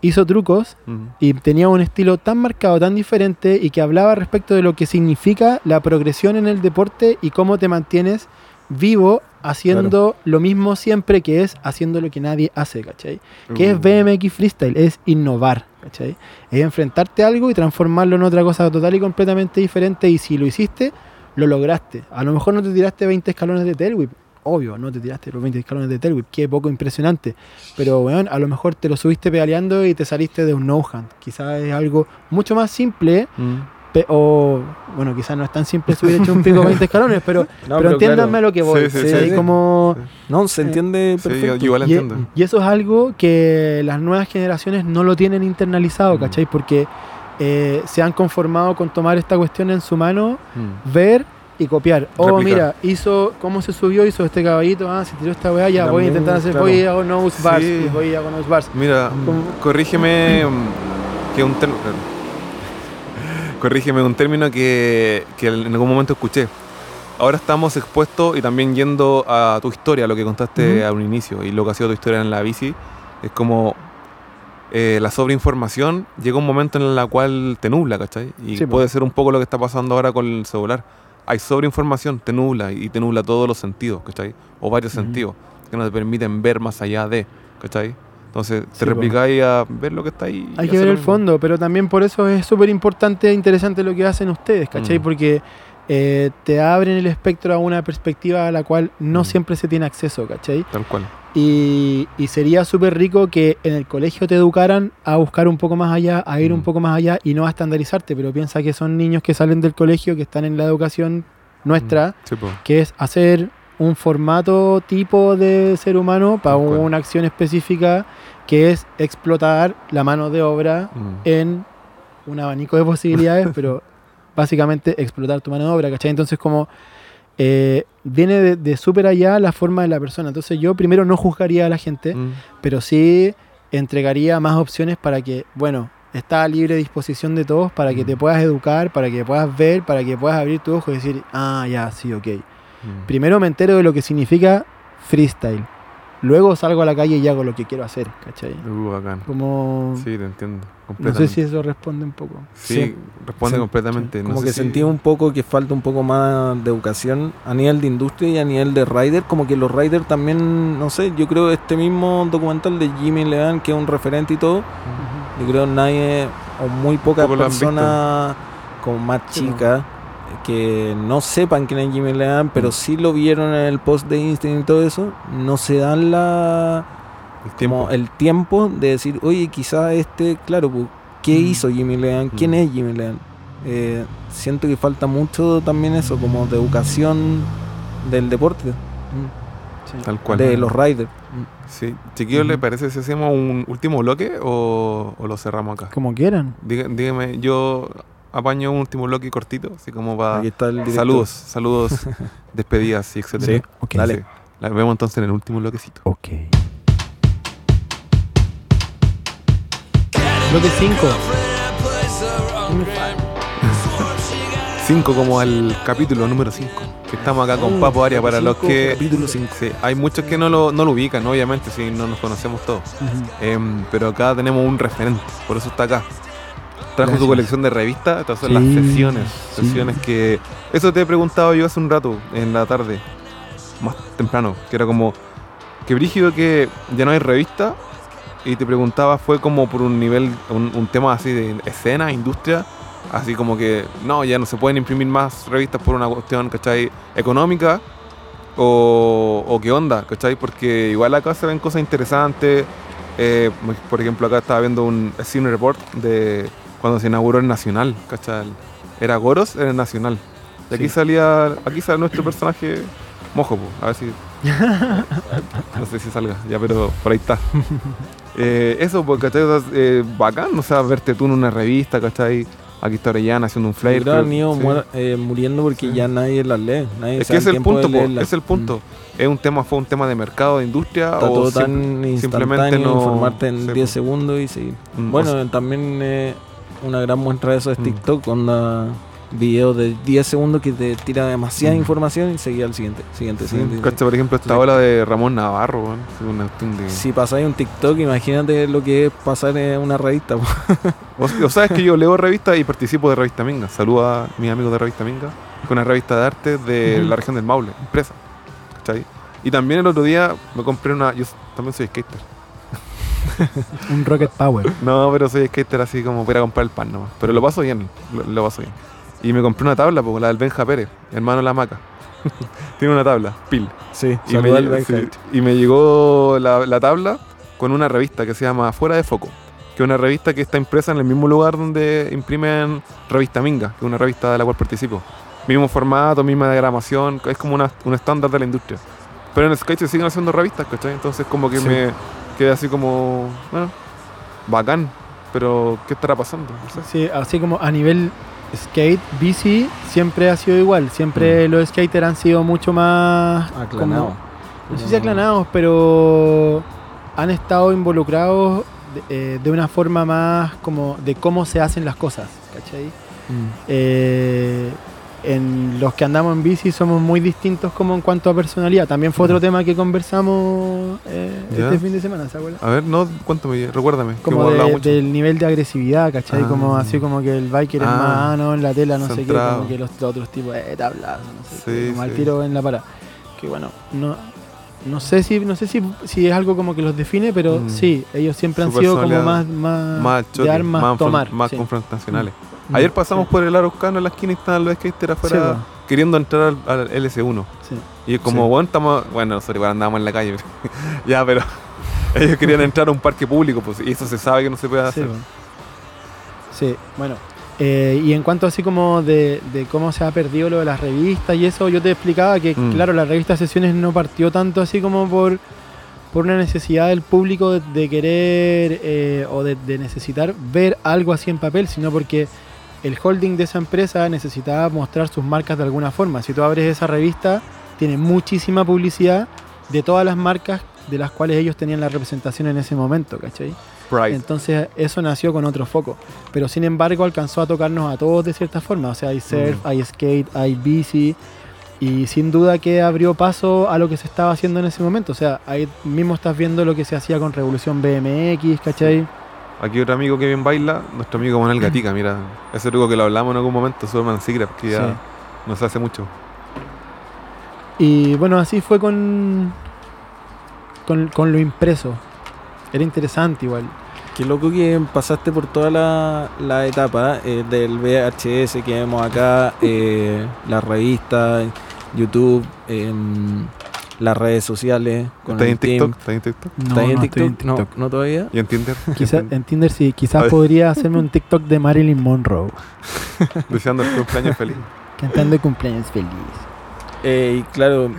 hizo trucos y tenía un estilo tan marcado, tan diferente y que hablaba respecto de lo que significa la progresión en el deporte y cómo te mantienes vivo haciendo lo mismo siempre que es haciendo lo que nadie hace, ¿cachai? ¿Qué es Uh. BMX Freestyle? Es innovar, ¿cachai? Es enfrentarte a algo y transformarlo en otra cosa total y completamente diferente y si lo hiciste, lo lograste. A lo mejor no te tiraste 20 escalones de tail whip, obvio, no te tiraste los 20 escalones de tail whip, qué poco impresionante. Pero, weón, a lo mejor te lo subiste pedaleando y te saliste de un no-hand. Quizás es algo mucho más simple Mm. O, bueno, quizás no es tan simple subir hecho un pico 20 escalones, pero, [laughs] No, pero, entiéndanme claro. lo que voy. Sí, sí. Como... No, se entiende Sí, yo, perfecto. yo igual Y, entiendo. y eso es algo que las nuevas generaciones no lo tienen internalizado, Mm. ¿cachai? Porque eh, se han conformado con tomar esta cuestión en su mano, Mm. ver y copiar. Oh, Replicar. mira, hizo, ¿cómo se subió? Hizo este caballito, ah, se tiró esta weá, ya voy a intentar hacer, claro. voy a hago nose bars, voy a hago nose bars. Mira, corrígeme mm, que un término. Corrígeme un término que, que en algún momento escuché. Ahora estamos expuestos y también yendo a tu historia, lo que contaste Ujú. a un inicio y lo que ha sido tu historia en la bici. Es como eh, la sobreinformación llega un momento en el cual te nubla, ¿cachai? Y Sí, puede ser un poco lo que está pasando ahora con el celular. Hay sobreinformación, te nubla y te nubla todos los sentidos, ¿cachai? O varios Ujú. sentidos que no te permiten ver más allá de, ¿cachai? Entonces te Sí, replicáis a ver lo que está ahí. Hay que ver el fondo, pero también por eso es súper importante e interesante lo que hacen ustedes, ¿cachai? Mm. Porque eh, te abren el espectro a una perspectiva a la cual no Mm. siempre se tiene acceso, ¿cachai? Tal cual. Y, y sería súper rico que en el colegio te educaran a buscar un poco más allá, a ir un Mm. poco más allá y no a estandarizarte, pero piensa que son niños que salen del colegio, que están en la educación nuestra, Sí, po. que es hacer un formato tipo de ser humano para una acción específica que es explotar la mano de obra Mm. en un abanico de posibilidades, [laughs] pero básicamente explotar tu mano de obra, ¿cachai? Entonces como eh, viene de, de súper allá la forma de la persona. Entonces yo primero no juzgaría a la gente, Mm. pero sí entregaría más opciones para que, bueno, está a libre disposición de todos para que Mm. te puedas educar, para que puedas ver, para que puedas abrir tu ojo y decir, ah, ya, sí, ok. Primero me entero de lo que significa freestyle. Luego salgo a la calle y hago lo que quiero hacer, ¿cachai? Uh, bacán. Como... Sí, te entiendo. No sé si eso responde un poco. Sí, Sí. responde Sí. completamente. No Como sé que si- sentí un poco que falta un poco más de educación a nivel de industria y a nivel de rider. Como que los riders también, no sé, yo creo este mismo documental de Jimmy Levan, que es un referente y todo, yo creo nadie o muy pocas Poco personas como más Sí, no. chicas que no sepan quién es Jimmy Levan, pero sí lo vieron en el post de Instagram y todo eso, no se dan la el tiempo. como el tiempo de decir, oye, quizás este, claro, pues, ¿qué Mm. hizo Jimmy Levan? ¿Quién Mm. es Jimmy Levan? Eh, siento que falta mucho también eso, como de educación del deporte, Sí. Tal cual. de los riders. Sí. Chiquillos, ¿le Ujú. parece si hacemos un último bloque o, o lo cerramos acá? Como quieran. Dígame, yo apaño un último bloque cortito, así como para... Aquí está el. Saludos, [laughs] saludos, despedidas y etcétera. Sí, Ok. dale. Sí. La vemos entonces en el último bloquecito. Ok. Bloque 5. 5 como al capítulo número 5. Que estamos acá con Oh, Papo Aria para los que. capítulo cinco. Sí, hay muchos que no lo, no lo ubican, obviamente, si no nos conocemos todos. Em, pero acá tenemos un referente, por eso está acá. Trajo su Gracias. colección de revistas, estas son las sesiones. sí. Sesiones que. Eso te he preguntado yo hace un rato, en la tarde, más temprano, que era como. Que brígido que ya no hay revista. Y te preguntaba, fue como por un nivel, un, un tema así de escena, industria. Así como que, no, ya no se pueden imprimir más revistas por una cuestión, ¿cachai? Económica. O, o qué onda, ¿cachai? Porque igual acá se ven cosas interesantes. Eh, por ejemplo, acá estaba viendo un cine report de cuando se inauguró el Nacional, ¿cachai? Era Goros, era el Nacional. Y aquí Sí. salía, aquí sale nuestro personaje mojo, po, a ver si. [laughs] no sé si salga, ya, pero por ahí está. [laughs] Eh, eso, pues, ¿cachai? O sea, eh, bacán, o sea, verte tú en una revista, ¿cachai? Aquí está Orellana haciendo un flyer. Que han ido sí. muer- eh, muriendo porque ya nadie las lee. Nadie Es que es el punto, po, es el punto. Es un tema, fue un tema de mercado, de industria, Está o todo tan instantáneo, informarte en sí, 10 po. segundos y seguir. Mm, Bueno, o sea- también eh, una gran muestra de eso es Mm. TikTok, onda videos de 10 segundos que te tira demasiada Mm. información y seguía al siguiente, siguiente, Sí, siguiente. cacha, por ejemplo, esta ola de Ramón Navarro, de- Si pasáis un TikTok, imagínate lo que es pasar en una revista. [laughs] O, sabes que yo leo revistas y participo de Revista Minga. Saludo a mis amigos de Revista Minga, es una revista de arte de la región del Maule, impresa. ¿Cachai? Y también el otro día me compré una. Yo también soy skater. [laughs] Un Rocket Power. No, pero soy skater así como para comprar el pan nomás. Pero lo paso bien, lo, lo paso bien. Y me compré una tabla, pues, la del Benja Pérez, hermano de la maca. [laughs] Tiene una tabla, pil. Sí, Y me, saluda al llegó- Benja. sí, y me llegó la, la tabla con una revista que se llama Fuera de Foco, que es una revista que está impresa en el mismo lugar donde imprimen Revista Minga, que es una revista de la cual participo. Mismo formato, misma diagramación, es como una- un estándar de la industria. Pero en el skate se siguen haciendo revistas, ¿cachai? Entonces como que Sí. me quedé así como, bueno, bacán, pero ¿qué estará pasando? No sé. Sí, así como a nivel skate, bici, siempre ha sido igual. Siempre los skaters han sido mucho más. Aclanado. como- no sé si aclanados, pero han estado involucrados de, eh, de una forma más como de cómo se hacen las cosas, ¿cachai? Mm. Eh, en los que andamos en bici somos muy distintos como en cuanto a personalidad. También fue otro tema que conversamos eh, este fin de semana, ¿se acuerdan? A ver, no, cuéntame, recuérdame. Como de- mucho. del nivel de agresividad, ¿cachai? Ah. Como así como que el biker es Ah. más, ah, no, en la tela, no sé qué, como que los, los otros tipos, eh, tablazo, no sé qué, Sí, como al sí. tiro en la para. Que bueno, no, no sé si, no sé si, si es algo como que los define, pero Mm. sí, ellos siempre Su han sido como más, más, más choque, de armas más, tomar. más sí. confrontacionales. Mm. Ayer pasamos Sí. por el Araucano en la esquina y estaban los skaters afuera Sí, po. queriendo entrar al, al LS1. Sí. Y como, bueno, estamos. Bueno, nosotros igual andábamos en la calle. [laughs] ya, pero [laughs] ellos querían entrar a un parque público, pues, y eso se sabe que no se puede hacer. bueno. Sí, bueno. Eh, y en cuanto así como de, de cómo se ha perdido lo de las revistas y eso, yo te explicaba que, Mm. claro, la revista Sesiones no partió tanto así como por, por una necesidad del público de, de querer eh, o de, de necesitar ver algo así en papel, sino porque el holding de esa empresa necesitaba mostrar sus marcas de alguna forma. Si tú abres esa revista, tiene muchísima publicidad de todas las marcas de las cuales ellos tenían la representación en ese momento, ¿cachai? Entonces eso nació con otro foco. Pero sin embargo alcanzó a tocarnos a todos de cierta forma. O sea, hay surf, Mm. hay skate, hay bici. Y sin duda que abrió paso a lo que se estaba haciendo en ese momento. O sea, ahí mismo estás viendo lo que se hacía con Revolución BMX, ¿cachai? Aquí otro amigo que bien baila, nuestro amigo Manuel Gatica, mira. Ese truco que lo hablamos en algún momento, Superman Secret, que ya Sí. no se hace mucho. Y bueno, así fue con, con, con lo impreso. Era interesante igual. Qué loco que pasaste por toda la, la etapa eh, del VHS que vemos acá, eh, las revistas, YouTube, las redes sociales. Con ¿Estás en. TikTok? ¿Estás en TikTok? No, ¿Estás en no TikTok? estoy en No, TikTok. no todavía. ¿Y en Tinder? Quizá, [laughs] en Tinder sí, quizás podría hacerme un TikTok de Marilyn Monroe. [laughs] Deseando el cumpleaños feliz. [laughs] Cantando cumpleaños feliz. Eh, [clears throat] y claro,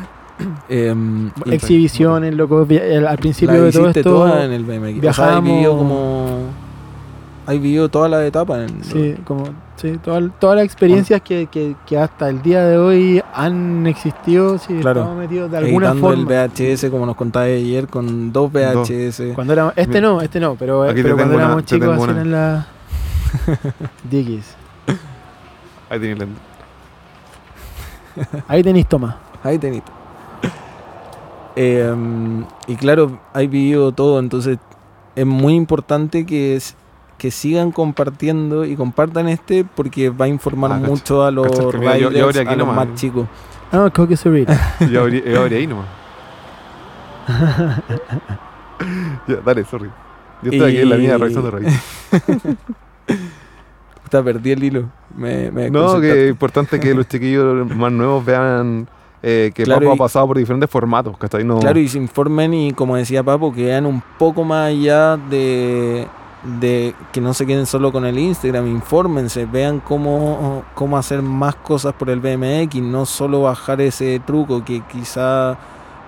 y- Exhibiciones, loco. Al principio la de todo esto. toda en el BMX. O sea, hay viajamos- vivido como. Hay vivido toda la etapa. En, Sí, como, sí, toda- todas las experiencias que, que- que hasta el día de hoy han existido, sí, Claro. estamos metidos de alguna editando el forma. VHS, como nos contabas ayer, con dos VHS. Cuando era, este no, este no, pero, Aquí te pero cuando una- éramos chicos una. eran las [laughs] Dickies. Ahí tenéis. Ahí tenéis toma. Ahí tenéis. Eh, y claro, hay vivido todo, entonces es muy importante que, que sigan compartiendo y compartan este porque va a informar Ah, cacha. mucho a los Cacha, que mira, yo- yo riders, abrí aquí a los nomás. más chicos. Ah, Coque Surita. Yo abrí, yo abrí ahí nomás. [laughs] ya, dale, sorry. Yo estoy aquí en la mía revisando rayos. Puta, perdí el hilo. Me, me No, que es importante que los chiquillos más nuevos vean eh, que Claro, Papo y- ha pasado por diferentes formatos, ¿cachai? No, Claro, y se informen y como decía Papo, que vean un poco más allá de, de que no se queden solo con el Instagram, infórmense, vean cómo, cómo hacer más cosas por el BMX, no solo bajar ese truco que quizá,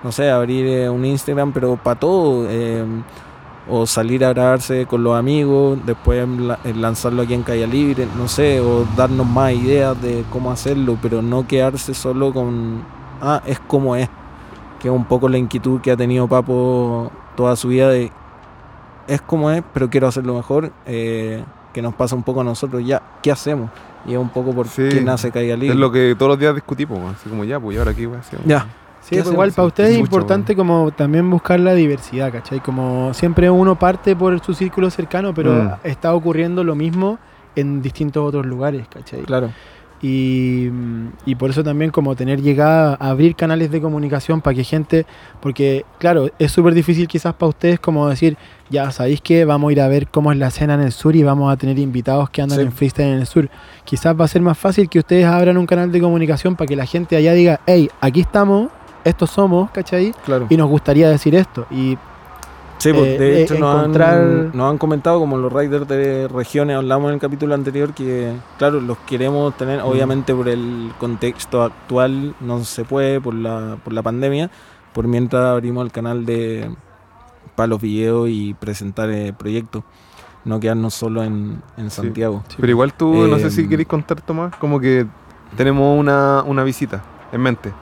no sé, abrir eh, un Instagram, pero para todo, eh, o salir a grabarse con los amigos, después la- lanzarlo aquí en Calle Libre, no sé, o darnos más ideas de cómo hacerlo, pero no quedarse solo con, ah, es como es que es un poco la inquietud que ha tenido Papo toda su vida de es como es, pero quiero hacerlo mejor, eh, que nos pasa un poco a nosotros, ya, ¿qué hacemos? Y es un poco por Sí, qué nace Caiga Libre. es lo que todos los días discutimos, así como ya, pues y ahora aquí, weón, así, Ya. Sí, ¿Qué pues igual hacemos? para ustedes es Mucho, importante como también buscar la diversidad, ¿cachai? Como siempre uno parte por su círculo cercano, pero Mm. está ocurriendo lo mismo en distintos otros lugares, ¿cachai? Claro. Y, y por eso también como tener llegada a abrir canales de comunicación para que gente, porque claro, es súper difícil quizás para ustedes como decir, ya sabéis que vamos a ir a ver cómo es la escena en el sur y vamos a tener invitados que andan Sí. en freestyle en el sur. Quizás va a ser más fácil que ustedes abran un canal de comunicación para que la gente allá diga, hey, aquí estamos, estos somos, ¿cachai? Claro. Y nos gustaría decir esto. Y Sí, pues, de eh, hecho nos, encontrar- han, nos han comentado como los riders de regiones, hablamos en el capítulo anterior que, claro, los queremos tener, obviamente por el contexto actual no se puede por la, por la pandemia, por mientras abrimos el canal de para los videos y presentar eh, proyectos, no quedarnos solo en, en Sí. Santiago. Pero igual tú, no sé si Em, queréis contar, Tomás, como que tenemos una, una visita en mente.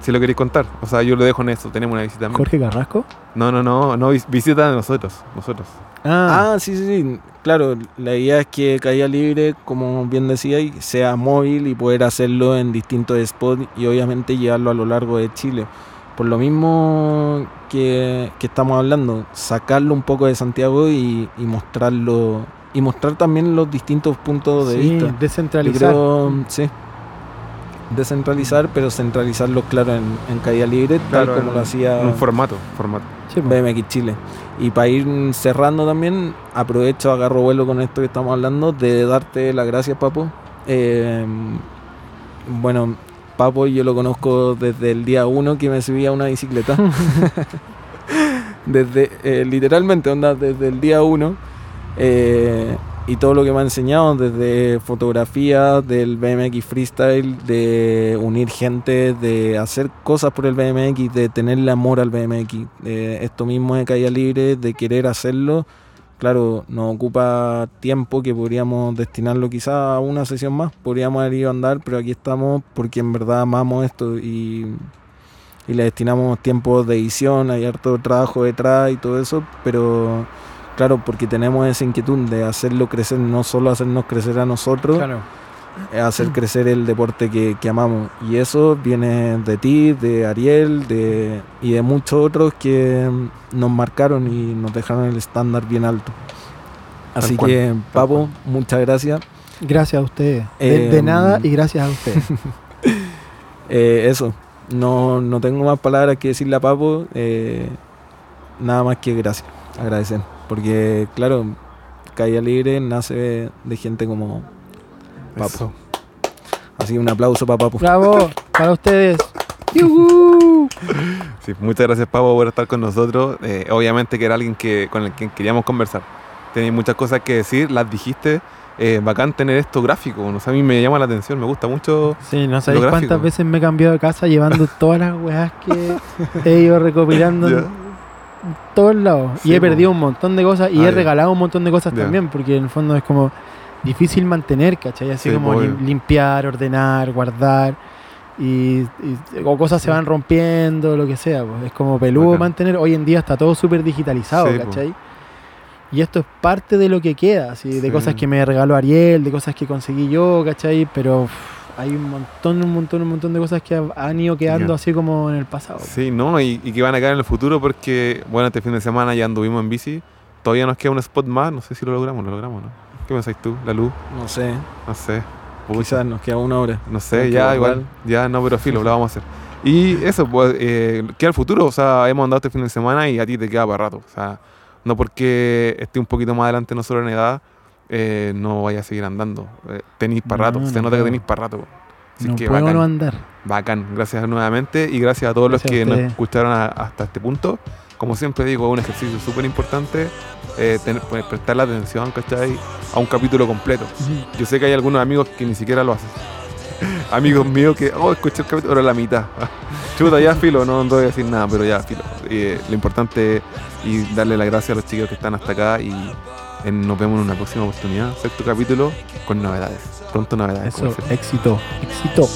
Si lo queréis contar. O sea, yo lo dejo en eso, tenemos una visita. Jorge Carrasco. No, no, no, no, vis- visita de nosotros, nosotros. Ah, Ah, sí, sí, sí. Claro, la idea es que Caída Libre, como bien decía, y sea móvil y poder hacerlo en distintos spots y obviamente llevarlo a lo largo de Chile. Por lo mismo que, que estamos hablando, sacarlo un poco de Santiago y, y mostrarlo y mostrar también los distintos puntos de sí, vista. Descentralizar. creo, sí. Descentralizar, pero centralizarlo, claro, en, en Caída Libre, Claro, tal como en- lo hacía En un formato, formato. Sí, pues. BMX Chile. Y para ir cerrando también, aprovecho, agarro vuelo con esto que estamos hablando, de darte las gracias, Papo. Eh, bueno, Papo yo lo conozco desde el día uno que me subí a una bicicleta. [laughs] [laughs] desde, eh, literalmente, onda, desde el día uno. Eh, y todo lo que me ha enseñado, desde fotografía, del BMX freestyle, de unir gente, de hacer cosas por el BMX, de tenerle amor al BMX. de esto mismo de caída libre, de querer hacerlo. Claro, nos ocupa tiempo que podríamos destinarlo quizá a una sesión más. Podríamos haber ido a andar, pero aquí estamos porque en verdad amamos esto y, y le destinamos tiempo de edición, hay harto trabajo detrás y todo eso, pero claro, porque tenemos esa inquietud de hacerlo crecer, no solo hacernos crecer a nosotros, Claro. es hacer crecer el deporte que, que amamos. Y eso viene de ti, de Ariel de, y de muchos otros que nos marcaron y nos dejaron el estándar bien alto. Así cual, que, Papo, muchas gracias. Gracias a ustedes. De, de Em, nada y gracias a ustedes. [laughs] Eh, eso, no, no tengo más palabras que decirle a Papo. eh, nada más que gracias, agradecer. Porque, claro, Caída Libre nace de, gente como Papo. Eso. Así que un aplauso para Papo. Bravo, para ustedes. [laughs] Sí, muchas gracias, Pavo, por estar con nosotros. Eh, obviamente que era alguien que, con el que queríamos conversar. Tenéis muchas cosas que decir, las dijiste. Eh, bacán tener esto gráfico. No sé, a mí me llama la atención, me gusta mucho. Sí, no sabéis cuántas veces me he cambiado de casa llevando todas las weas que he ido [laughs] recopilando todos lados. Sí, y he perdido un montón de cosas y Ah, he regalado un montón de cosas también, porque en el fondo es como difícil mantener, ¿cachai? Así Sí, como limpiar, ordenar, guardar. Y, y- o cosas se van rompiendo, lo que sea. pues. Es como peludo Bacán. mantener. Hoy en día está todo súper digitalizado, Sí, po. ¿cachai? Y esto es parte de lo que queda, así, de cosas que me regaló Ariel, de cosas que conseguí yo, ¿cachai? Pero hay un montón, un montón, un montón de cosas que ha- han ido quedando Ya. así como en el pasado. Sí, ¿no? Y, y que van a quedar en el futuro porque, bueno, este fin de semana ya anduvimos en bici. Todavía nos queda un spot más, no sé si lo logramos, lo logramos, ¿no? ¿Qué pensáis tú? ¿La luz? No sé. No sé. Quizás nos queda una hora. No sé, ya igual. Ya no, pero filo, lo vamos a hacer. Y eso, pues, eh, queda el futuro. O sea, hemos andado este fin de semana y a ti te queda para rato. O sea, no porque esté un poquito más adelante nosotros en edad, eh, no vaya a seguir andando. Eh, tenéis para rato. No, Se no nota que tenéis para rato. Así no que puedo bacán. andar. Bacán, gracias nuevamente y gracias a todos Gracias los que nos escucharon a- hasta este punto. Como siempre digo, es un ejercicio súper importante eh, pues, prestarle atención, ¿cachai? A un capítulo completo. Yo sé que hay algunos amigos que ni siquiera lo hacen. [laughs] amigos míos que, oh, escuché el capítulo, ahora la mitad. [laughs] Chuta, ya filo, no, no voy a decir nada, pero ya filo. Eh, lo importante es y darle las gracias a los chicos que están hasta acá y en, nos vemos en una próxima oportunidad. Sexto capítulo con novedades. Pronto novedades. Éxito. Éxito.